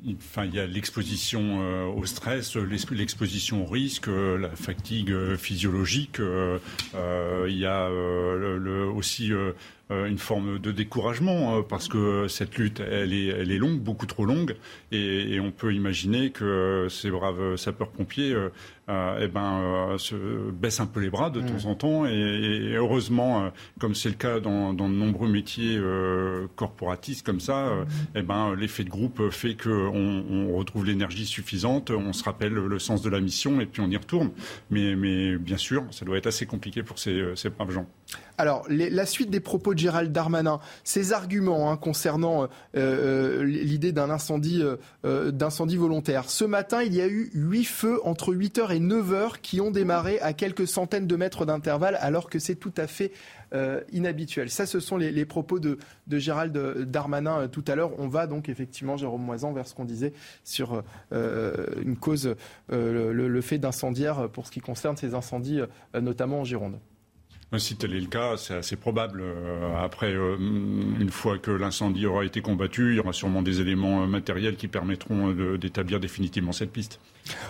Speaker 21: il y a l'exposition au stress, l'exposition au risque, la fatigue physiologique. il y a aussi une forme de découragement parce que cette lutte, elle est, elle est longue, beaucoup trop longue, et, et on peut imaginer que ces braves sapeurs-pompiers euh, eh ben, euh, se baisse un peu les bras de temps mm. en temps. Et, heureusement, euh, comme c'est le cas dans, de nombreux métiers corporatistes comme ça, mm. eh ben, l'effet de groupe fait qu'on on retrouve l'énergie suffisante, on se rappelle le sens de la mission et puis on y retourne. Mais, mais bien sûr, ça doit être assez compliqué pour ces, ces braves gens.
Speaker 1: Alors, la suite des propos de Gérald Darmanin, ses arguments hein, concernant l'idée d'un incendie, d'incendie volontaire. Ce matin, il y a eu huit feux entre 8h et 9 heures qui ont démarré à quelques centaines de mètres d'intervalle alors que c'est tout à fait euh, inhabituel. Ça, ce sont les, propos de, Gérald Darmanin euh, tout à l'heure. On va donc effectivement, Jérôme Moisan, vers ce qu'on disait sur euh, une cause, le, fait d'incendiaire pour ce qui concerne ces incendies, notamment en Gironde.
Speaker 21: Si tel est le cas, c'est assez probable. Après, une fois que l'incendie aura été combattu, il y aura sûrement des éléments matériels qui permettront d'établir définitivement cette piste.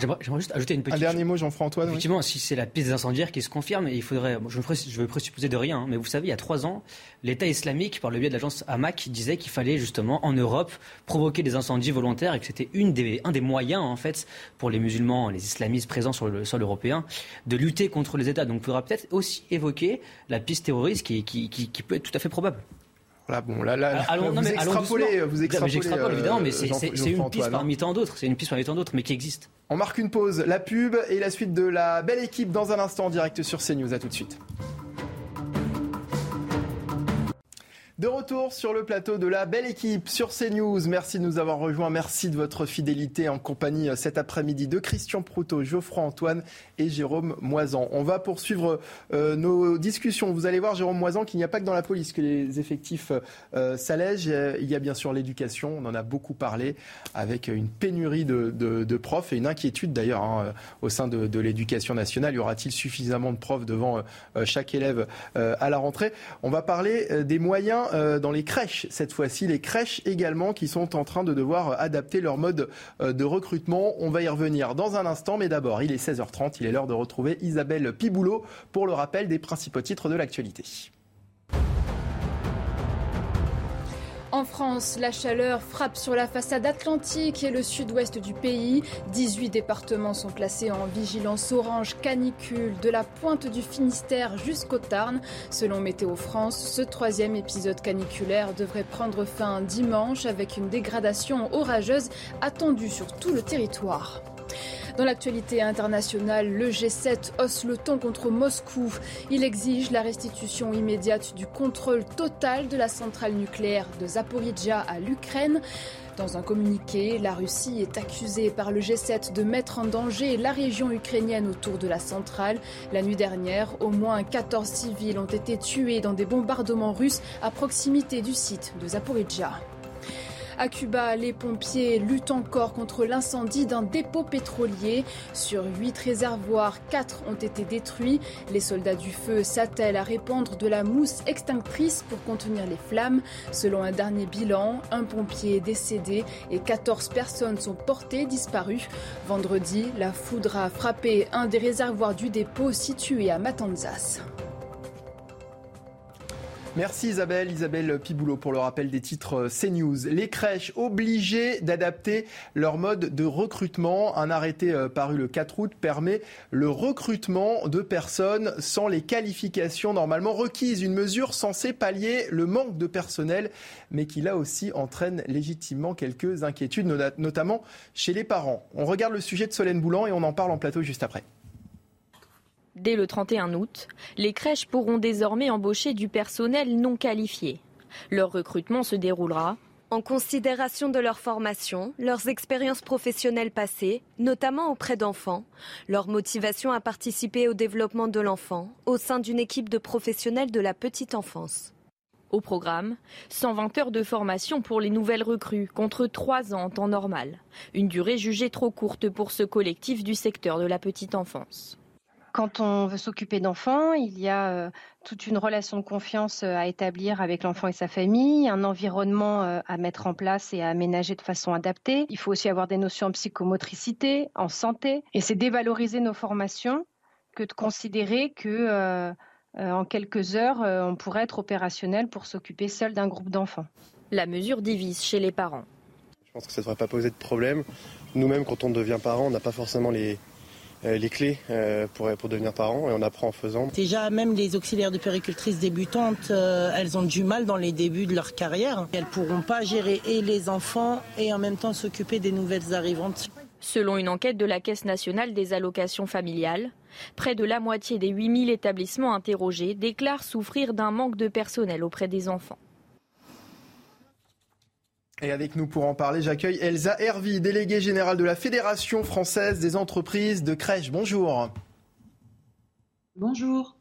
Speaker 22: J'aimerais juste ajouter une petite.
Speaker 1: Un dernier mot, Jean-François.
Speaker 22: Effectivement, si c'est la piste des incendiaires qui se confirme, il faudrait. Je ne veux présupposer de rien, hein, mais vous savez, il y a trois ans, l'État islamique, par le biais de l'agence Hamak, disait qu'il fallait justement en Europe provoquer des incendies volontaires et que c'était une des, un des moyens, en fait, pour les musulmans, les islamistes présents sur le sol européen, de lutter contre les États. Donc, il faudra peut-être aussi évoquer la piste terroriste qui, qui, qui peut être tout à fait probable.
Speaker 1: Là, bon, là, là, vous, extrapolez, vous extrapolez.
Speaker 22: J'extrapole évidemment, mais c'est une piste parmi tant d'autres. C'est une piste parmi tant d'autres, mais qui existe.
Speaker 1: On marque une pause, la pub et la suite de la belle équipe dans un instant en direct sur CNews. À tout de suite. De retour sur le plateau de la belle équipe sur CNews. Merci de nous avoir rejoints. Merci de votre fidélité en compagnie euh, cet après-midi de Christian Proutot, Geoffroy Antoine et Jérôme Moisan. On va poursuivre euh, nos discussions. Vous allez voir, Jérôme Moisan, qu'il n'y a pas que dans la police que les effectifs euh, s'allègent. Il y a bien sûr l'éducation. On en a beaucoup parlé avec une pénurie de, profs et une inquiétude d'ailleurs hein, au sein de, l'éducation nationale. Y aura-t-il suffisamment de profs devant chaque élève à la rentrée? On va parler des moyens euh, dans les crèches cette fois-ci. Les crèches également qui sont en train de devoir adapter leur mode euh, de recrutement. On va y revenir dans un instant, mais d'abord, il est 16h30. Il est l'heure de retrouver Isabelle Piboulot pour le rappel des principaux titres de l'actualité.
Speaker 2: En France, la chaleur frappe sur la façade atlantique et le sud-ouest du pays. 18 départements sont placés en vigilance orange canicule de la pointe du Finistère jusqu'au Tarn. Selon Météo France, ce troisième épisode caniculaire devrait prendre fin dimanche avec une dégradation orageuse attendue sur tout le territoire. Dans l'actualité internationale, le G7 hausse le ton contre Moscou. Il exige la restitution immédiate du contrôle total de la centrale nucléaire de Zaporizhia à l'Ukraine. Dans un communiqué, la Russie est accusée par le G7 de mettre en danger la région ukrainienne autour de la centrale. La nuit dernière, au moins 14 civils ont été tués dans des bombardements russes à proximité du site de Zaporizhia. À Cuba, les pompiers luttent encore contre l'incendie d'un dépôt pétrolier. Sur huit réservoirs, quatre ont été détruits. Les soldats du feu s'attellent à répandre de la mousse extinctrice pour contenir les flammes. Selon un dernier bilan, un pompier est décédé et 14 personnes sont portées disparues. Vendredi, la foudre a frappé un des réservoirs du dépôt situé à Matanzas.
Speaker 1: Merci Isabelle, Isabelle Piboulot pour le rappel des titres euh, CNews. Les crèches obligées d'adapter leur mode de recrutement. Un arrêté euh, paru le 4 août permet le recrutement de personnes sans les qualifications normalement requises. Une mesure censée pallier le manque de personnel, mais qui là aussi entraîne légitimement quelques inquiétudes, notamment chez les parents. On regarde le sujet de Solène Boulan et on en parle en plateau juste après.
Speaker 29: Dès le 31 août, les crèches pourront désormais embaucher du personnel non qualifié. Leur recrutement se déroulera
Speaker 8: en considération de leur formation, leurs expériences professionnelles passées, notamment auprès d'enfants, leur motivation à participer au développement de l'enfant au sein d'une équipe de professionnels de la petite enfance.
Speaker 29: Au programme, 120 heures de formation pour les nouvelles recrues, contre 3 ans en temps normal. Une durée jugée trop courte pour ce collectif du secteur de la petite enfance.
Speaker 30: Quand on veut s'occuper d'enfants, il y a euh, toute une relation de confiance euh, à établir avec l'enfant et sa famille, un environnement euh, à mettre en place et à aménager de façon adaptée. Il faut aussi avoir des notions en psychomotricité, en santé. Et c'est dévaloriser nos formations que de considérer que en quelques heures, on pourrait être opérationnel pour s'occuper seul d'un groupe d'enfants.
Speaker 29: La mesure divise chez les parents.
Speaker 31: Je pense que ça ne devrait pas poser de problème. Nous-mêmes, quand on devient parent, on n'a pas forcément les, les clés euh, pour, pour devenir parent et on apprend en faisant.
Speaker 32: Déjà, même les auxiliaires de péricultrices débutantes, euh, elles ont du mal dans les débuts de leur carrière. Elles ne pourront pas gérer et les enfants et en même temps s'occuper des nouvelles arrivantes.
Speaker 29: Selon une enquête de la Caisse nationale des allocations familiales, près de la moitié des 8000 établissements interrogés déclarent souffrir d'un manque de personnel auprès des enfants.
Speaker 1: Et avec nous pour en parler, j'accueille Elsa Hervy, déléguée générale de la Fédération française des entreprises de crèche. Bonjour.
Speaker 33: Bonjour.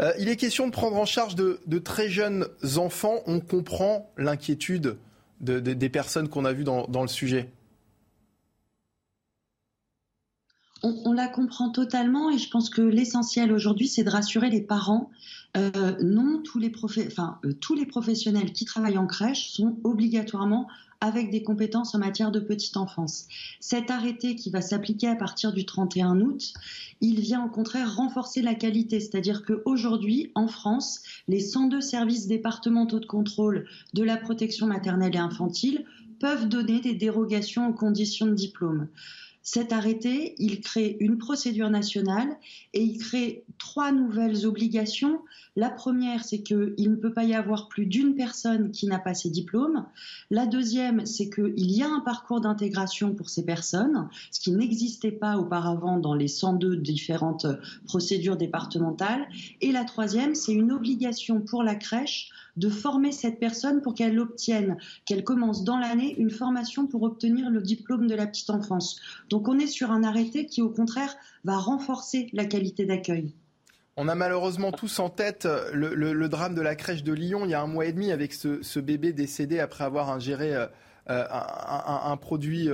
Speaker 1: Euh, il est question de prendre en charge de, très jeunes enfants. On comprend l'inquiétude des personnes qu'on a vues dans, le sujet.
Speaker 33: On, la comprend totalement et je pense que l'essentiel aujourd'hui, c'est de rassurer les parents. Euh, non, tous les, euh, tous les professionnels qui travaillent en crèche sont obligatoirement avec des compétences en matière de petite enfance. Cet arrêté qui va s'appliquer à partir du 31 août, il vient au contraire renforcer la qualité, c'est-à-dire qu'aujourd'hui, en France, les 102 services départementaux de contrôle de la protection maternelle et infantile peuvent donner des dérogations aux conditions de diplôme. Cet arrêté, il crée une procédure nationale et il crée trois nouvelles obligations. La première, c'est qu'il ne peut pas y avoir plus d'une personne qui n'a pas ses diplômes. La deuxième, c'est qu'il y a un parcours d'intégration pour ces personnes, ce qui n'existait pas auparavant dans les 102 différentes procédures départementales. Et la troisième, c'est une obligation pour la crèche de former cette personne pour qu'elle obtienne, qu'elle commence dans l'année une formation pour obtenir le diplôme de la petite enfance. Donc on est sur un arrêté qui au contraire va renforcer la qualité d'accueil.
Speaker 1: On a malheureusement tous en tête le, drame de la crèche de Lyon il y a un mois et demi avec ce, bébé décédé après avoir ingéré euh, euh, un, produit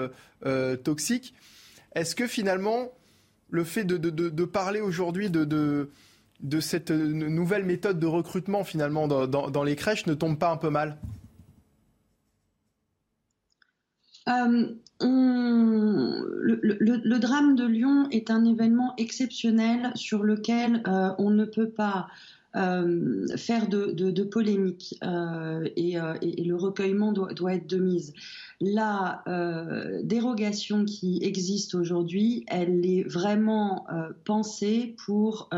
Speaker 1: euh, toxique. Est-ce que finalement le fait de, parler aujourd'hui de, de cette nouvelle méthode de recrutement finalement dans, les crèches ne tombe pas un peu mal?
Speaker 33: Euh, le, drame de Lyon est un événement exceptionnel sur lequel euh, on ne peut pas euh, faire de, polémique et, le recueillement doit, être de mise. La dérogation qui existe aujourd'hui, elle est vraiment pensée pour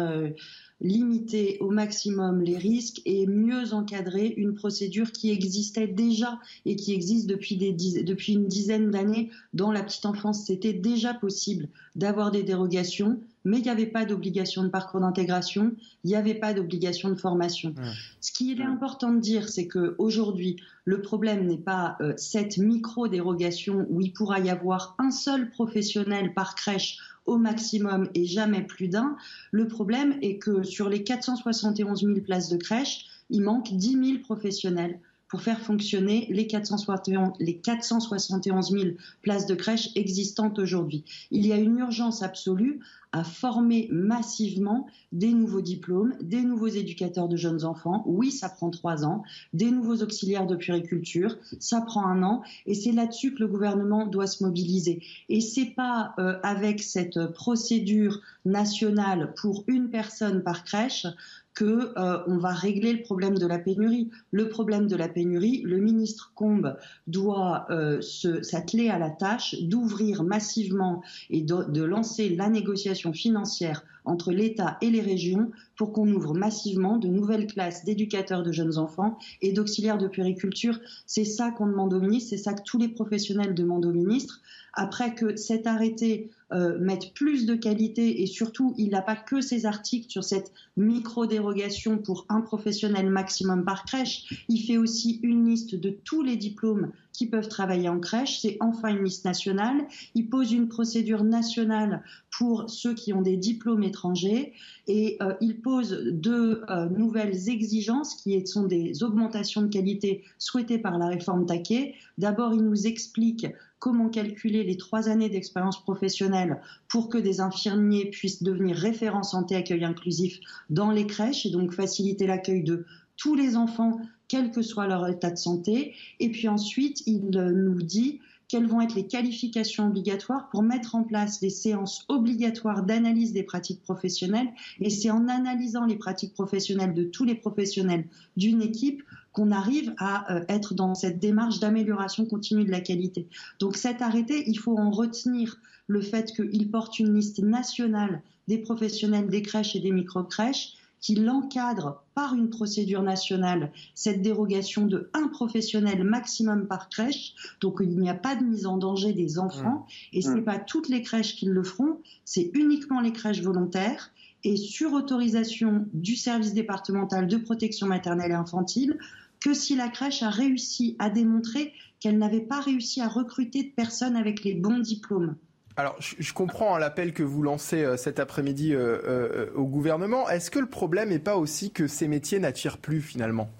Speaker 33: limiter au maximum les risques et mieux encadrer une procédure qui existait déjà et qui existe depuis, des depuis une dizaine d'années dans la petite enfance. C'était déjà possible d'avoir des dérogations, mais il n'y avait pas d'obligation de parcours d'intégration, il n'y avait pas d'obligation de formation. Ce qu'il est important de dire, c'est qu'aujourd'hui, le problème n'est pas euh, cette micro-dérogation où il pourra y avoir un seul professionnel par crèche au maximum et jamais plus d'un. Le problème est que sur les 471 000 places de crèche, il manque 10 000 professionnels pour faire fonctionner les 471, les 471 000 places de crèche existantes aujourd'hui. Il y a une urgence absolue à former massivement des nouveaux diplômes, des nouveaux éducateurs de jeunes enfants. Oui, ça prend trois ans. Des nouveaux auxiliaires de puriculture, ça prend un an. Et c'est là-dessus que le gouvernement doit se mobiliser. Et c'est pas euh, avec cette procédure nationale pour une personne par crèche que euh, on va régler le problème de la pénurie. Le problème de la pénurie, le ministre Combe doit euh, s'atteler à la tâche d'ouvrir massivement et de, de, lancer la négociation financière entre l'État et les régions pour qu'on ouvre massivement de nouvelles classes d'éducateurs de jeunes enfants et d'auxiliaires de puriculture. C'est ça qu'on demande au ministre, c'est ça que tous les professionnels demandent au ministre. Après que cet arrêté euh, mettre plus de qualité et surtout, il n'a pas que ces articles sur cette micro-dérogation pour un professionnel maximum par crèche. Il fait aussi une liste de tous les diplômes qui peuvent travailler en crèche. C'est enfin une liste nationale. Il pose une procédure nationale pour ceux qui ont des diplômes étrangers et euh, il pose deux euh, nouvelles exigences qui sont des augmentations de qualité souhaitées par la réforme Taquet. D'abord, il nous explique comment calculer les trois années d'expérience professionnelle pour que des infirmiers puissent devenir référents santé accueil inclusif dans les crèches et donc faciliter l'accueil de tous les enfants, quel que soit leur état de santé. Et puis ensuite, il nous dit quelles vont être les qualifications obligatoires pour mettre en place les séances obligatoires d'analyse des pratiques professionnelles. Et c'est en analysant les pratiques professionnelles de tous les professionnels d'une équipe qu'on arrive à euh, être dans cette démarche d'amélioration continue de la qualité. Donc cet arrêté, il faut en retenir le fait qu'il porte une liste nationale des professionnels des crèches et des micro-crèches qu'il encadre par une procédure nationale cette dérogation de un professionnel maximum par crèche. Donc il n'y a pas de mise en danger des enfants mmh. et ce n'est mmh. pas toutes les crèches qui le feront, c'est uniquement les crèches volontaires et sur autorisation du service départemental de protection maternelle et infantile que si la crèche a réussi à démontrer qu'elle n'avait pas réussi à recruter de personnes avec les bons diplômes.
Speaker 1: Alors, je, comprends l'appel que vous lancez euh, cet après-midi euh, euh, au gouvernement. Est-ce que le problème n'est pas aussi que ces métiers n'attirent plus finalement?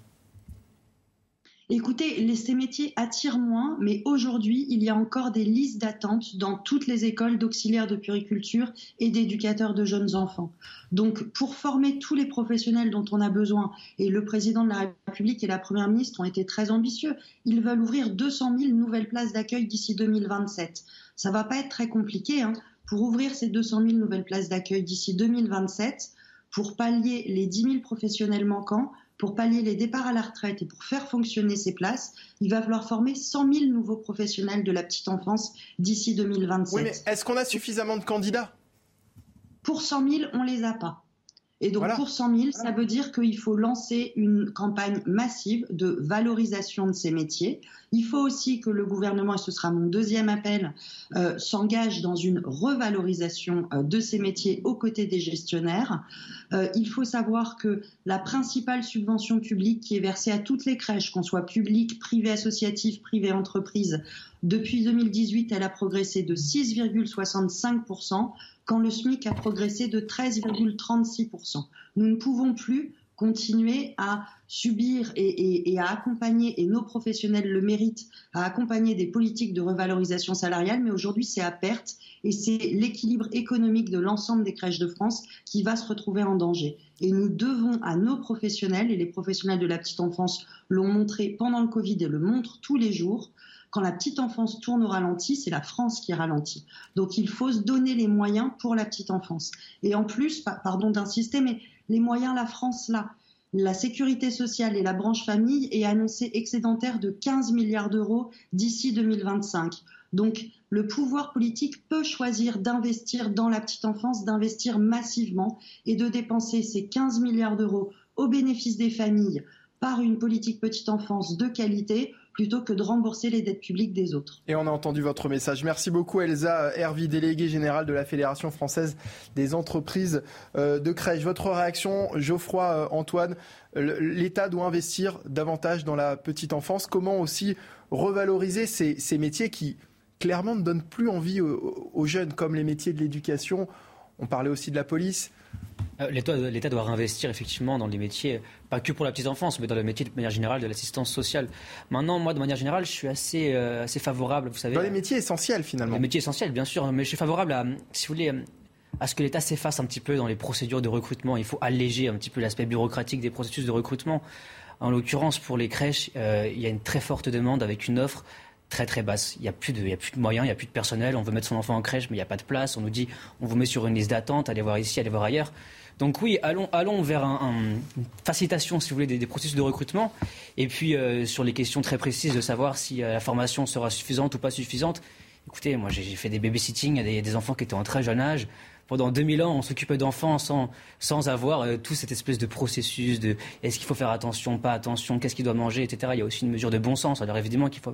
Speaker 33: Écoutez, ces métiers attirent moins, mais aujourd'hui, il y a encore des listes d'attente dans toutes les écoles d'auxiliaires de puriculture et d'éducateurs de jeunes enfants. Donc, pour former tous les professionnels dont on a besoin, et le président de la République et la première ministre ont été très ambitieux, ils veulent ouvrir 200 000 nouvelles places d'accueil d'ici 2027. Ça va pas être très compliqué. Hein. Pour ouvrir ces 200 000 nouvelles places d'accueil d'ici 2027, pour pallier les 10 000 professionnels manquants, pour pallier les départs à la retraite et pour faire fonctionner ces places, il va falloir former 100 000 nouveaux professionnels de la petite enfance d'ici 2027. Oui, mais
Speaker 1: est-ce qu'on a suffisamment de candidats?
Speaker 33: Pour 100 000, on les a pas. Et donc pour 100 000, ça veut dire qu'il faut lancer une campagne massive de valorisation de ces métiers. Il faut aussi que le gouvernement, et ce sera mon deuxième appel, euh, s'engage dans une revalorisation euh, de ces métiers aux côtés des gestionnaires. Euh, il faut savoir que la principale subvention publique qui est versée à toutes les crèches, qu'on soit publique, privée associative, privée entreprise, depuis 2018, elle a progressé de 6,65% quand le SMIC a progressé de 13,36%. Nous ne pouvons plus continuer à subir et, à accompagner, et nos professionnels le méritent, à accompagner des politiques de revalorisation salariale, mais aujourd'hui c'est à perte et c'est l'équilibre économique de l'ensemble des crèches de France qui va se retrouver en danger. Et nous devons à nos professionnels, et les professionnels de la petite enfance l'ont montré pendant le Covid et le montrent tous les jours, quand la petite enfance tourne au ralenti, c'est la France qui ralentit. Donc il faut se donner les moyens pour la petite enfance. Et en plus, pardon d'insister, mais les moyens, la France là. La sécurité sociale et la branche famille est annoncée excédentaire de 15 milliards d'euros d'ici 2025. Donc le pouvoir politique peut choisir d'investir dans la petite enfance, d'investir massivement et de dépenser ces 15 milliards d'euros au bénéfice des familles par une politique petite enfance de qualité plutôt que de rembourser les dettes publiques des autres.
Speaker 1: Et on a entendu votre message. Merci beaucoup Elsa Hervy, déléguée générale de la Fédération française des entreprises euh, de crèche. Votre réaction, Geoffroy euh, Antoine, l'État doit investir davantage dans la petite enfance. Comment aussi revaloriser ces, métiers qui clairement ne donnent plus envie aux jeunes, comme les métiers de l'éducation? On parlait aussi de la police.
Speaker 22: Euh, L'État doit réinvestir effectivement dans les métiers, pas que pour la petite enfance, mais dans le métier de manière générale de l'assistance sociale. Maintenant, moi, de manière générale, je suis assez, euh, assez favorable, vous savez.
Speaker 1: Dans les métiers essentiels, finalement.
Speaker 22: Les métiers essentiels, bien sûr, mais je suis favorable à, si vous voulez, à ce que l'État s'efface un petit peu dans les procédures de recrutement. Il faut alléger un petit peu l'aspect bureaucratique des processus de recrutement. En l'occurrence, pour les crèches, euh, il y a une très forte demande avec une offre très très basse. Il n'y a, plus de, il y a plus de moyens, il n'y a plus de personnel. On veut mettre son enfant en crèche, mais il n'y a pas de place. On nous dit, on vous met sur une liste d'attente, allez voir ici, allez voir ailleurs. Donc oui, allons, allons vers une facilitation, si vous voulez, des, processus de recrutement. Et puis euh, sur les questions très précises de savoir si euh, la formation sera suffisante ou pas suffisante. Écoutez, moi j'ai fait des babysitting à des, des enfants qui étaient en très jeune âge pendant 2000 ans, on s'occupait d'enfants sans, sans avoir euh, tout cette espèce de processus de est-ce qu'il faut faire attention, pas attention, qu'est-ce qu'il doit manger, etc. Il y a aussi une mesure de bon sens. Alors évidemment qu'il faut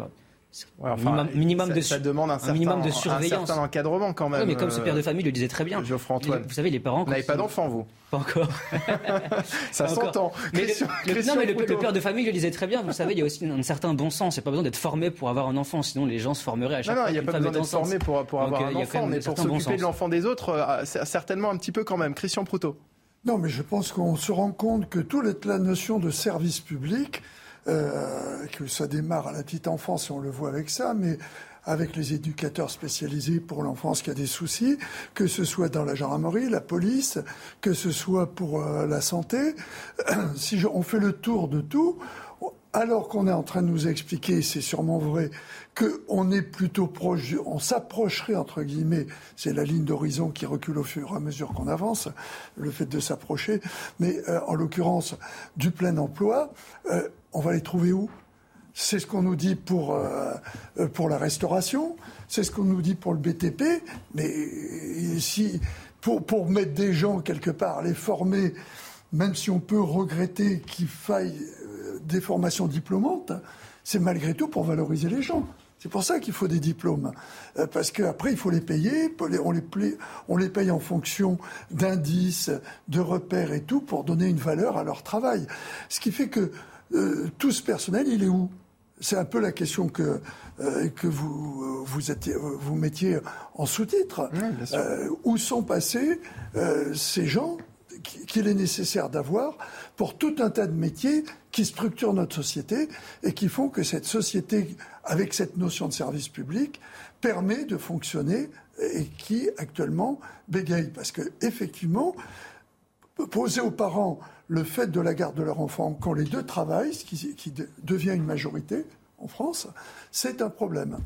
Speaker 22: minimum, de,
Speaker 1: ça demande un, certain, minimum de surveillance. Un certain encadrement quand même.
Speaker 22: mais comme ce père de famille le disait très bien.
Speaker 1: Geoffroy Antoine.
Speaker 22: vous savez, les parents.
Speaker 1: Vous n'avez pas d'enfant, vous
Speaker 22: Pas encore.
Speaker 1: ça s'entend.
Speaker 22: Mais, le, non, mais le, père de famille le disait très bien. Vous savez, il y a aussi un certain bon sens. Il n'y a pas besoin d'être formé pour avoir un enfant, sinon les gens se formeraient à chaque
Speaker 1: fois.
Speaker 22: Non,
Speaker 1: il n'y a pas besoin d'être formé pour, pour avoir un enfant, mais pour s'occuper de l'enfant des autres, euh, certainement un petit peu quand même. Christian Proutot.
Speaker 6: Non, mais je pense qu'on se rend compte que toute la notion de service public, euh, que ça démarre à la petite enfance, et on le voit avec ça, mais avec les éducateurs spécialisés pour l'enfance qui a des soucis, que ce soit dans la gendarmerie, la police, que ce soit pour euh, la santé. si on fait le tour de tout, alors qu'on est en train de nous expliquer, c'est sûrement vrai, qu'on est plutôt proche, on s'approcherait, entre guillemets, c'est la ligne d'horizon qui recule au fur et à mesure qu'on avance, le fait de s'approcher, mais euh, en l'occurrence, du plein emploi, on va les trouver où? C'est ce qu'on nous dit pour, euh, pour la restauration, c'est ce qu'on nous dit pour le BTP, mais si, pour, mettre des gens quelque part, les former, même si on peut regretter qu'il faille des formations diplômantes, c'est malgré tout pour valoriser les gens. C'est pour ça qu'il faut des diplômes. Euh, parce qu'après, il faut les payer. On les paye en fonction d'indices, de repères et tout pour donner une valeur à leur travail. Ce qui fait que euh, tout ce personnel, il est où? C'est un peu la question que, euh, que vous, vous, mettiez en sous-titre. où sont passés ces gens qu'il est nécessaire d'avoir pour tout un tas de métiers qui structurent notre société et qui font que cette société, avec cette notion de service public, permet de fonctionner et qui actuellement bégaye. Parce que effectivement, poser aux parents le fait de la garde de leur enfant quand les deux travaillent, ce qui, devient une majorité en France, c'est un problème.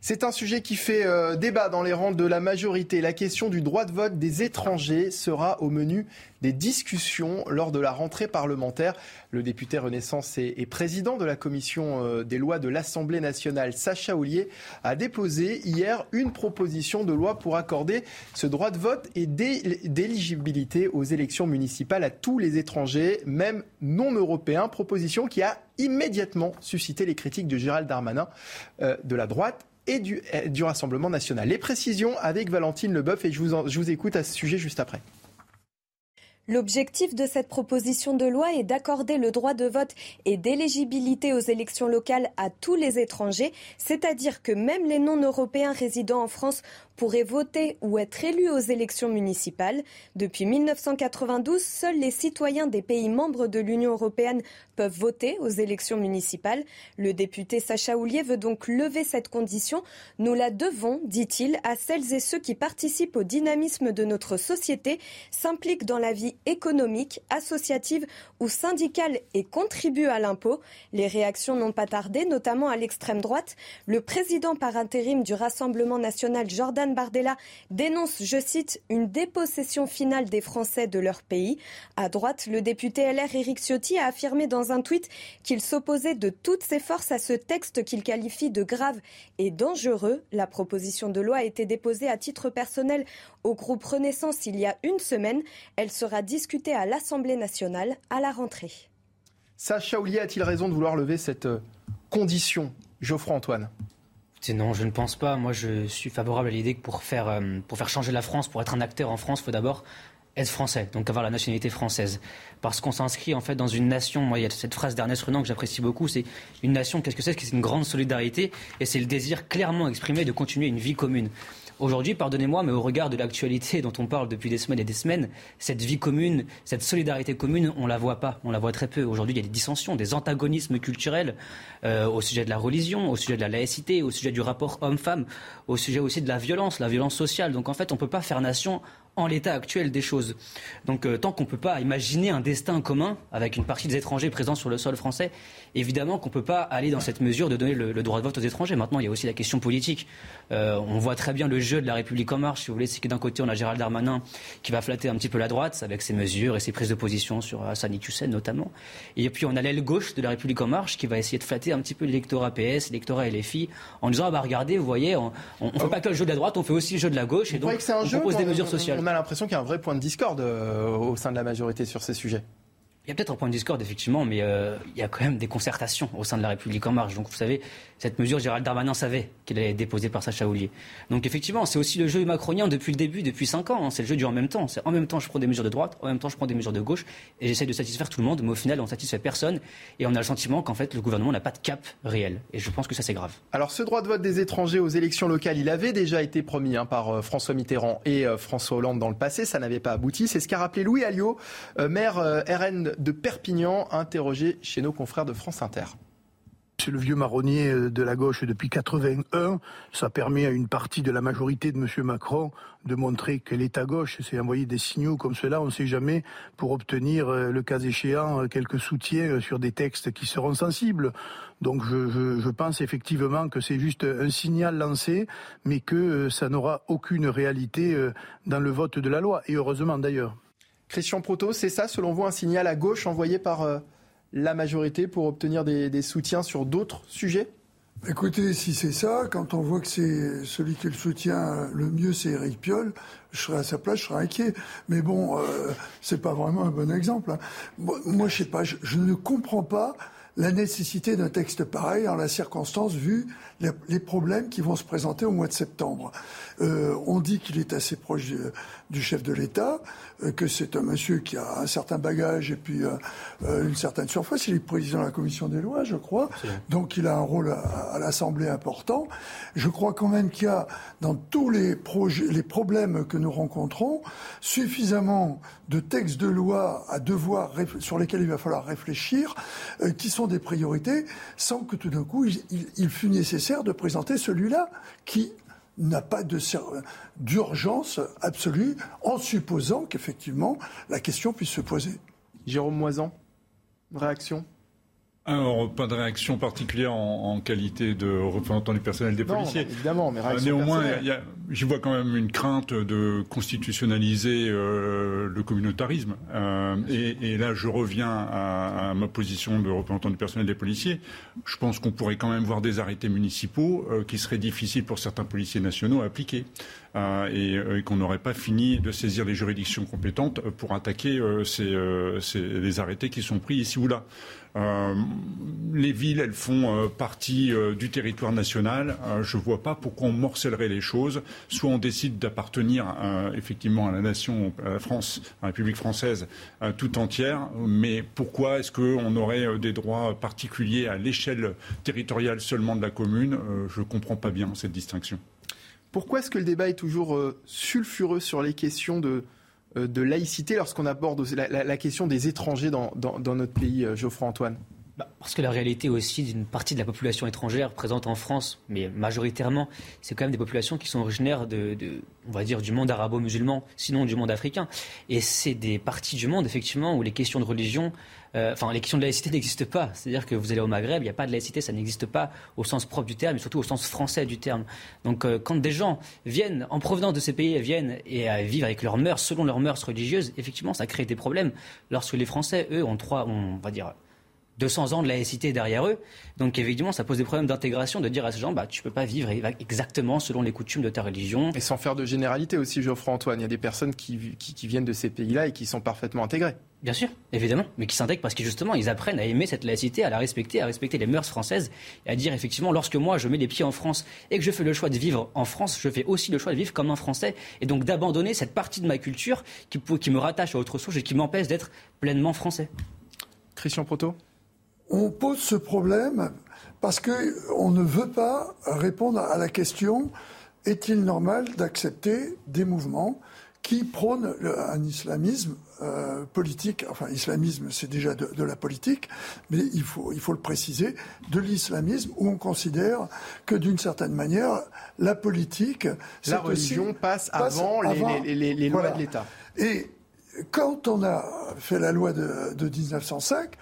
Speaker 1: C'est un sujet qui fait euh, débat dans les rangs de la majorité. La question du droit de vote des étrangers sera au menu des discussions lors de la rentrée parlementaire. Le député Renaissance et, président de la commission euh, des lois de l'Assemblée nationale, Sacha Oulier, a déposé hier une proposition de loi pour accorder ce droit de vote et d'éligibilité aux élections municipales à tous les étrangers, même non européens. Proposition qui a immédiatement suscité les critiques de Gérald Darmanin euh, de la droite et du, Rassemblement national. Les précisions avec Valentine Leboeuf et je vous, je vous écoute à ce sujet juste après.
Speaker 8: L'objectif de cette proposition de loi est d'accorder le droit de vote et d'éligibilité aux élections locales à tous les étrangers, c'est-à-dire que même les non-européens résidant en France pourraient voter ou être élus aux élections municipales. Depuis 1992, seuls les citoyens des pays membres de l'Union européenne peuvent voter aux élections municipales. Le député Sacha Houlier veut donc lever cette condition. Nous la devons, dit-il, à celles et ceux qui participent au dynamisme de notre société, s'impliquent dans la vie économique, associative ou syndicale et contribuent à l'impôt. Les réactions n'ont pas tardé, notamment à l'extrême droite. Le président par intérim du Rassemblement national, Jordan Bardella, dénonce, je cite, une dépossession finale des Français de leur pays. À droite, le député LR Éric Ciotti a affirmé dans un tweet qu'il s'opposait de toutes ses forces à ce texte qu'il qualifie de grave et dangereux. La proposition de loi a été déposée à titre personnel au groupe Renaissance il y a une semaine. Elle sera discutée à l'Assemblée nationale à la rentrée.
Speaker 1: Sacha Oulier a-t-il raison de vouloir lever cette euh, condition? Geoffroy Antoine
Speaker 22: non, je ne pense pas. Moi, je suis favorable à l'idée que pour faire, euh, pour faire changer la France, pour être un acteur en France, il faut d'abord être français, donc avoir la nationalité française. Parce qu'on s'inscrit en fait dans une nation, moi il y a cette phrase d'Ernest Renan que j'apprécie beaucoup, c'est une nation, qu'est-ce que c'est? C'est une grande solidarité? Et c'est le désir clairement exprimé de continuer une vie commune. Aujourd'hui, pardonnez-moi, mais au regard de l'actualité dont on parle depuis des semaines et des semaines, cette vie commune, cette solidarité commune, on la voit pas, on la voit très peu. Aujourd'hui, il y a des dissensions, des antagonismes culturels euh, au sujet de la religion, au sujet de la laïcité, au sujet du rapport homme-femme, au sujet aussi de la violence, la violence sociale. Donc en fait, on peut pas faire nation en l'état actuel des choses. Donc euh, tant qu'on ne peut pas imaginer un destin commun avec une partie des étrangers présents sur le sol français, évidemment qu'on ne peut pas aller dans cette mesure de donner le, droit de vote aux étrangers. Maintenant, il y a aussi la question politique. Euh, on voit très bien le jeu de la République en marche, si vous voulez. C'est que d'un côté, on a Gérald Darmanin qui va flatter un petit peu la droite avec ses mesures et ses prises de position sur Hassan Hussein notamment. Et puis on a l'aile gauche de la République en marche qui va essayer de flatter un petit peu l'électorat PS, l'électorat LFI, en disant ah bah regardez, vous voyez, on ne fait pas que le jeu de la droite, on fait aussi le jeu de la gauche et donc on propose des mesures sociales
Speaker 1: a l'impression qu'il y a un vrai point de discorde euh, au sein de la majorité sur ces sujets.
Speaker 22: Il y a peut-être un point de discorde, effectivement, mais euh, il y a quand même des concertations au sein de la République en marche. Donc, vous savez, cette mesure, Gérald Darmanin savait qu'elle allait être déposée par Sacha Oulier. Donc, effectivement, c'est aussi le jeu macronien depuis le début, depuis cinq ans. Hein. C'est le jeu du en même temps. C'est en même temps, je prends des mesures de droite, en même temps, je prends des mesures de gauche, et j'essaie de satisfaire tout le monde, mais au final, on ne satisfait personne, et on a le sentiment qu'en fait, le gouvernement n'a pas de cap réel. Et je pense que ça, c'est grave.
Speaker 1: Alors, ce droit de vote des étrangers aux élections locales, il avait déjà été promis hein, par euh, François Mitterrand et euh, François Hollande dans le passé. Ça n'avait pas abouti. C'est ce qu'a rappelé Louis Alliot, maire RN de Perpignan interrogé chez nos confrères de France Inter.
Speaker 34: C'est le vieux marronnier euh, de la gauche depuis 81. Ça permet à une partie de la majorité de M. Macron de montrer que l'État gauche, c'est envoyer des signaux comme cela, on ne sait jamais, pour obtenir, euh, le cas échéant, euh, quelques soutiens sur des textes qui seront sensibles. Donc je, je pense effectivement que c'est juste un signal lancé, mais que ça n'aura aucune réalité dans le vote de la loi, et heureusement d'ailleurs.
Speaker 1: Christian Proto, c'est ça, selon vous, un signal à gauche envoyé par la majorité pour obtenir des, soutiens sur d'autres sujets?
Speaker 6: Écoutez, si c'est ça, quand on voit que c'est celui qui le soutient le mieux, c'est Eric Piolle, je serais à sa place, je serais inquiet. Mais bon, euh, c'est pas vraiment un bon exemple. Hein. Moi, je sais pas, je, ne comprends pas la nécessité d'un texte pareil en la circonstance vu les, problèmes qui vont se présenter au mois de septembre. Euh, on dit qu'il est assez proche du chef de l'État. Euh, que c'est un monsieur qui a un certain bagage et puis euh, euh, une certaine surface. Il est président de la commission des lois, je crois. Donc il a un rôle à, l'Assemblée important. Je crois quand même qu'il y a dans tous les projets, les problèmes que nous rencontrons, suffisamment de textes de loi à devoir sur lesquels il va falloir réfléchir, qui sont des priorités, sans que tout d'un coup il, il fût nécessaire de présenter celui-là qui n'a pas d'urgence absolue, en supposant qu'effectivement la question puisse se poser.
Speaker 1: Jérôme Moisan, réaction?
Speaker 21: Alors, pas de réaction particulière en, qualité de représentant du personnel des policiers.
Speaker 1: évidemment, mais réaction
Speaker 21: euh, Néanmoins, j'y vois quand même une crainte de constitutionnaliser euh, le communautarisme. Euh, et, là, je reviens à, ma position de représentant du personnel des policiers. Je pense qu'on pourrait quand même voir des arrêtés municipaux qui seraient difficiles pour certains policiers nationaux à appliquer. et, qu'on n'aurait pas fini de saisir les juridictions compétentes pour attaquer ces, les arrêtés qui sont pris ici ou là. Euh, les villes, elles font euh, partie euh, du territoire national. je ne vois pas pourquoi on morcellerait les choses. Soit on décide d'appartenir effectivement à la nation, à la France, à la République française tout entière. Mais pourquoi est-ce qu'on aurait des droits particuliers à l'échelle territoriale seulement de la commune? Je ne comprends pas bien cette distinction.
Speaker 1: Pourquoi est-ce que le débat est toujours sulfureux sur les questions de, de laïcité lorsqu'on aborde la, question des étrangers dans, notre pays, euh, Geoffroy Antoine
Speaker 22: bah, parce que la réalité aussi d'une partie de la population étrangère présente en France, mais majoritairement, c'est quand même des populations qui sont originaires de, on va dire, du monde arabo-musulman, sinon du monde africain. Et c'est des parties du monde, effectivement, où les questions de religion euh, enfin, les questions de laïcité n'existent pas. C'est-à-dire que vous allez au Maghreb, il n'y a pas de laïcité, ça n'existe pas au sens propre du terme, et surtout au sens français du terme. Donc, euh, quand des gens viennent, en provenance de ces pays, viennent et vivent avec leurs mœurs, selon leurs mœurs religieuses, effectivement, ça crée des problèmes. Lorsque les Français, eux, ont trois, on va dire, 200 ans de laïcité derrière eux. Donc évidemment, ça pose des problèmes d'intégration de dire à ces gens, bah, tu peux pas vivre exactement selon les coutumes de ta religion.
Speaker 1: Et sans faire de généralité aussi, Geoffroy Antoine. Il y a des personnes qui, qui, viennent de ces pays-là et qui sont parfaitement intégrées.
Speaker 22: Bien sûr, évidemment, mais qui s'intègrent parce que justement, ils apprennent à aimer cette laïcité, à la respecter, à respecter les mœurs françaises et à dire effectivement, lorsque moi je mets les pieds en France et que je fais le choix de vivre en France, je fais aussi le choix de vivre comme un Français et donc d'abandonner cette partie de ma culture qui, qui me rattache à autre chose et qui m'empêche d'être pleinement français.
Speaker 1: Christian Proto
Speaker 6: on pose ce problème parce qu'on ne veut pas répondre à la question est-il normal d'accepter des mouvements qui prônent un islamisme euh, politique, enfin islamisme c'est déjà de, la politique, mais il faut, il faut le préciser, de l'islamisme où on considère que d'une certaine manière la politique...
Speaker 1: La religion passe, avant, les, lois de l'État.
Speaker 6: Et quand on a fait la loi de, de 1905,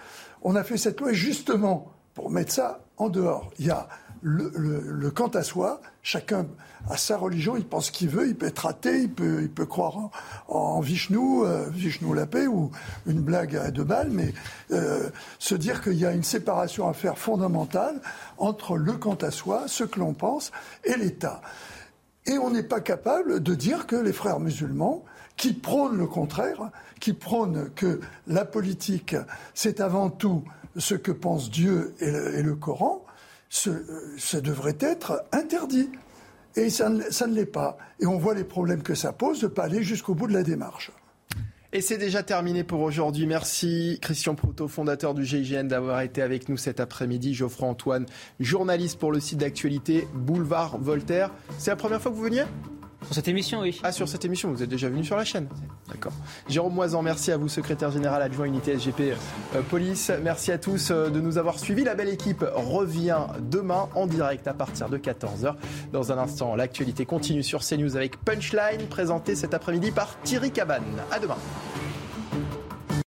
Speaker 6: on a fait cette loi justement pour mettre ça en dehors. Il y a le, quant à soi, chacun a sa religion, il pense qu'il veut, il peut être athée, il peut, croire en, Vishnu, euh, Vishnu la paix, ou une blague à deux balles, mais euh, se dire qu'il y a une séparation à faire fondamentale entre le quant à soi, ce que l'on pense, et l'État. Et on n'est pas capable de dire que les frères musulmans, qui prônent le contraire, qui prônent que la politique, c'est avant tout ce que pense Dieu et le, Coran, ce, ça devrait être interdit. Et ça, ne l'est pas. Et on voit les problèmes que ça pose de ne pas aller jusqu'au bout de la démarche.
Speaker 1: Et c'est déjà terminé pour aujourd'hui. Merci Christian Proto, fondateur du GIGN, d'avoir été avec nous cet après-midi. Geoffroy Antoine, journaliste pour le site d'actualité Boulevard Voltaire. C'est la première fois que vous veniez?
Speaker 22: Sur cette émission, oui.
Speaker 1: Ah, sur cette émission, vous êtes déjà venu sur la chaîne. D'accord. Jérôme Moisan, merci à vous, secrétaire général adjoint unité SGP euh, Police. Merci à tous euh, de nous avoir suivis. La belle équipe revient demain en direct à partir de 14h. Dans un instant, l'actualité continue sur CNews avec Punchline, présenté cet après-midi par Thierry Cabane. À demain.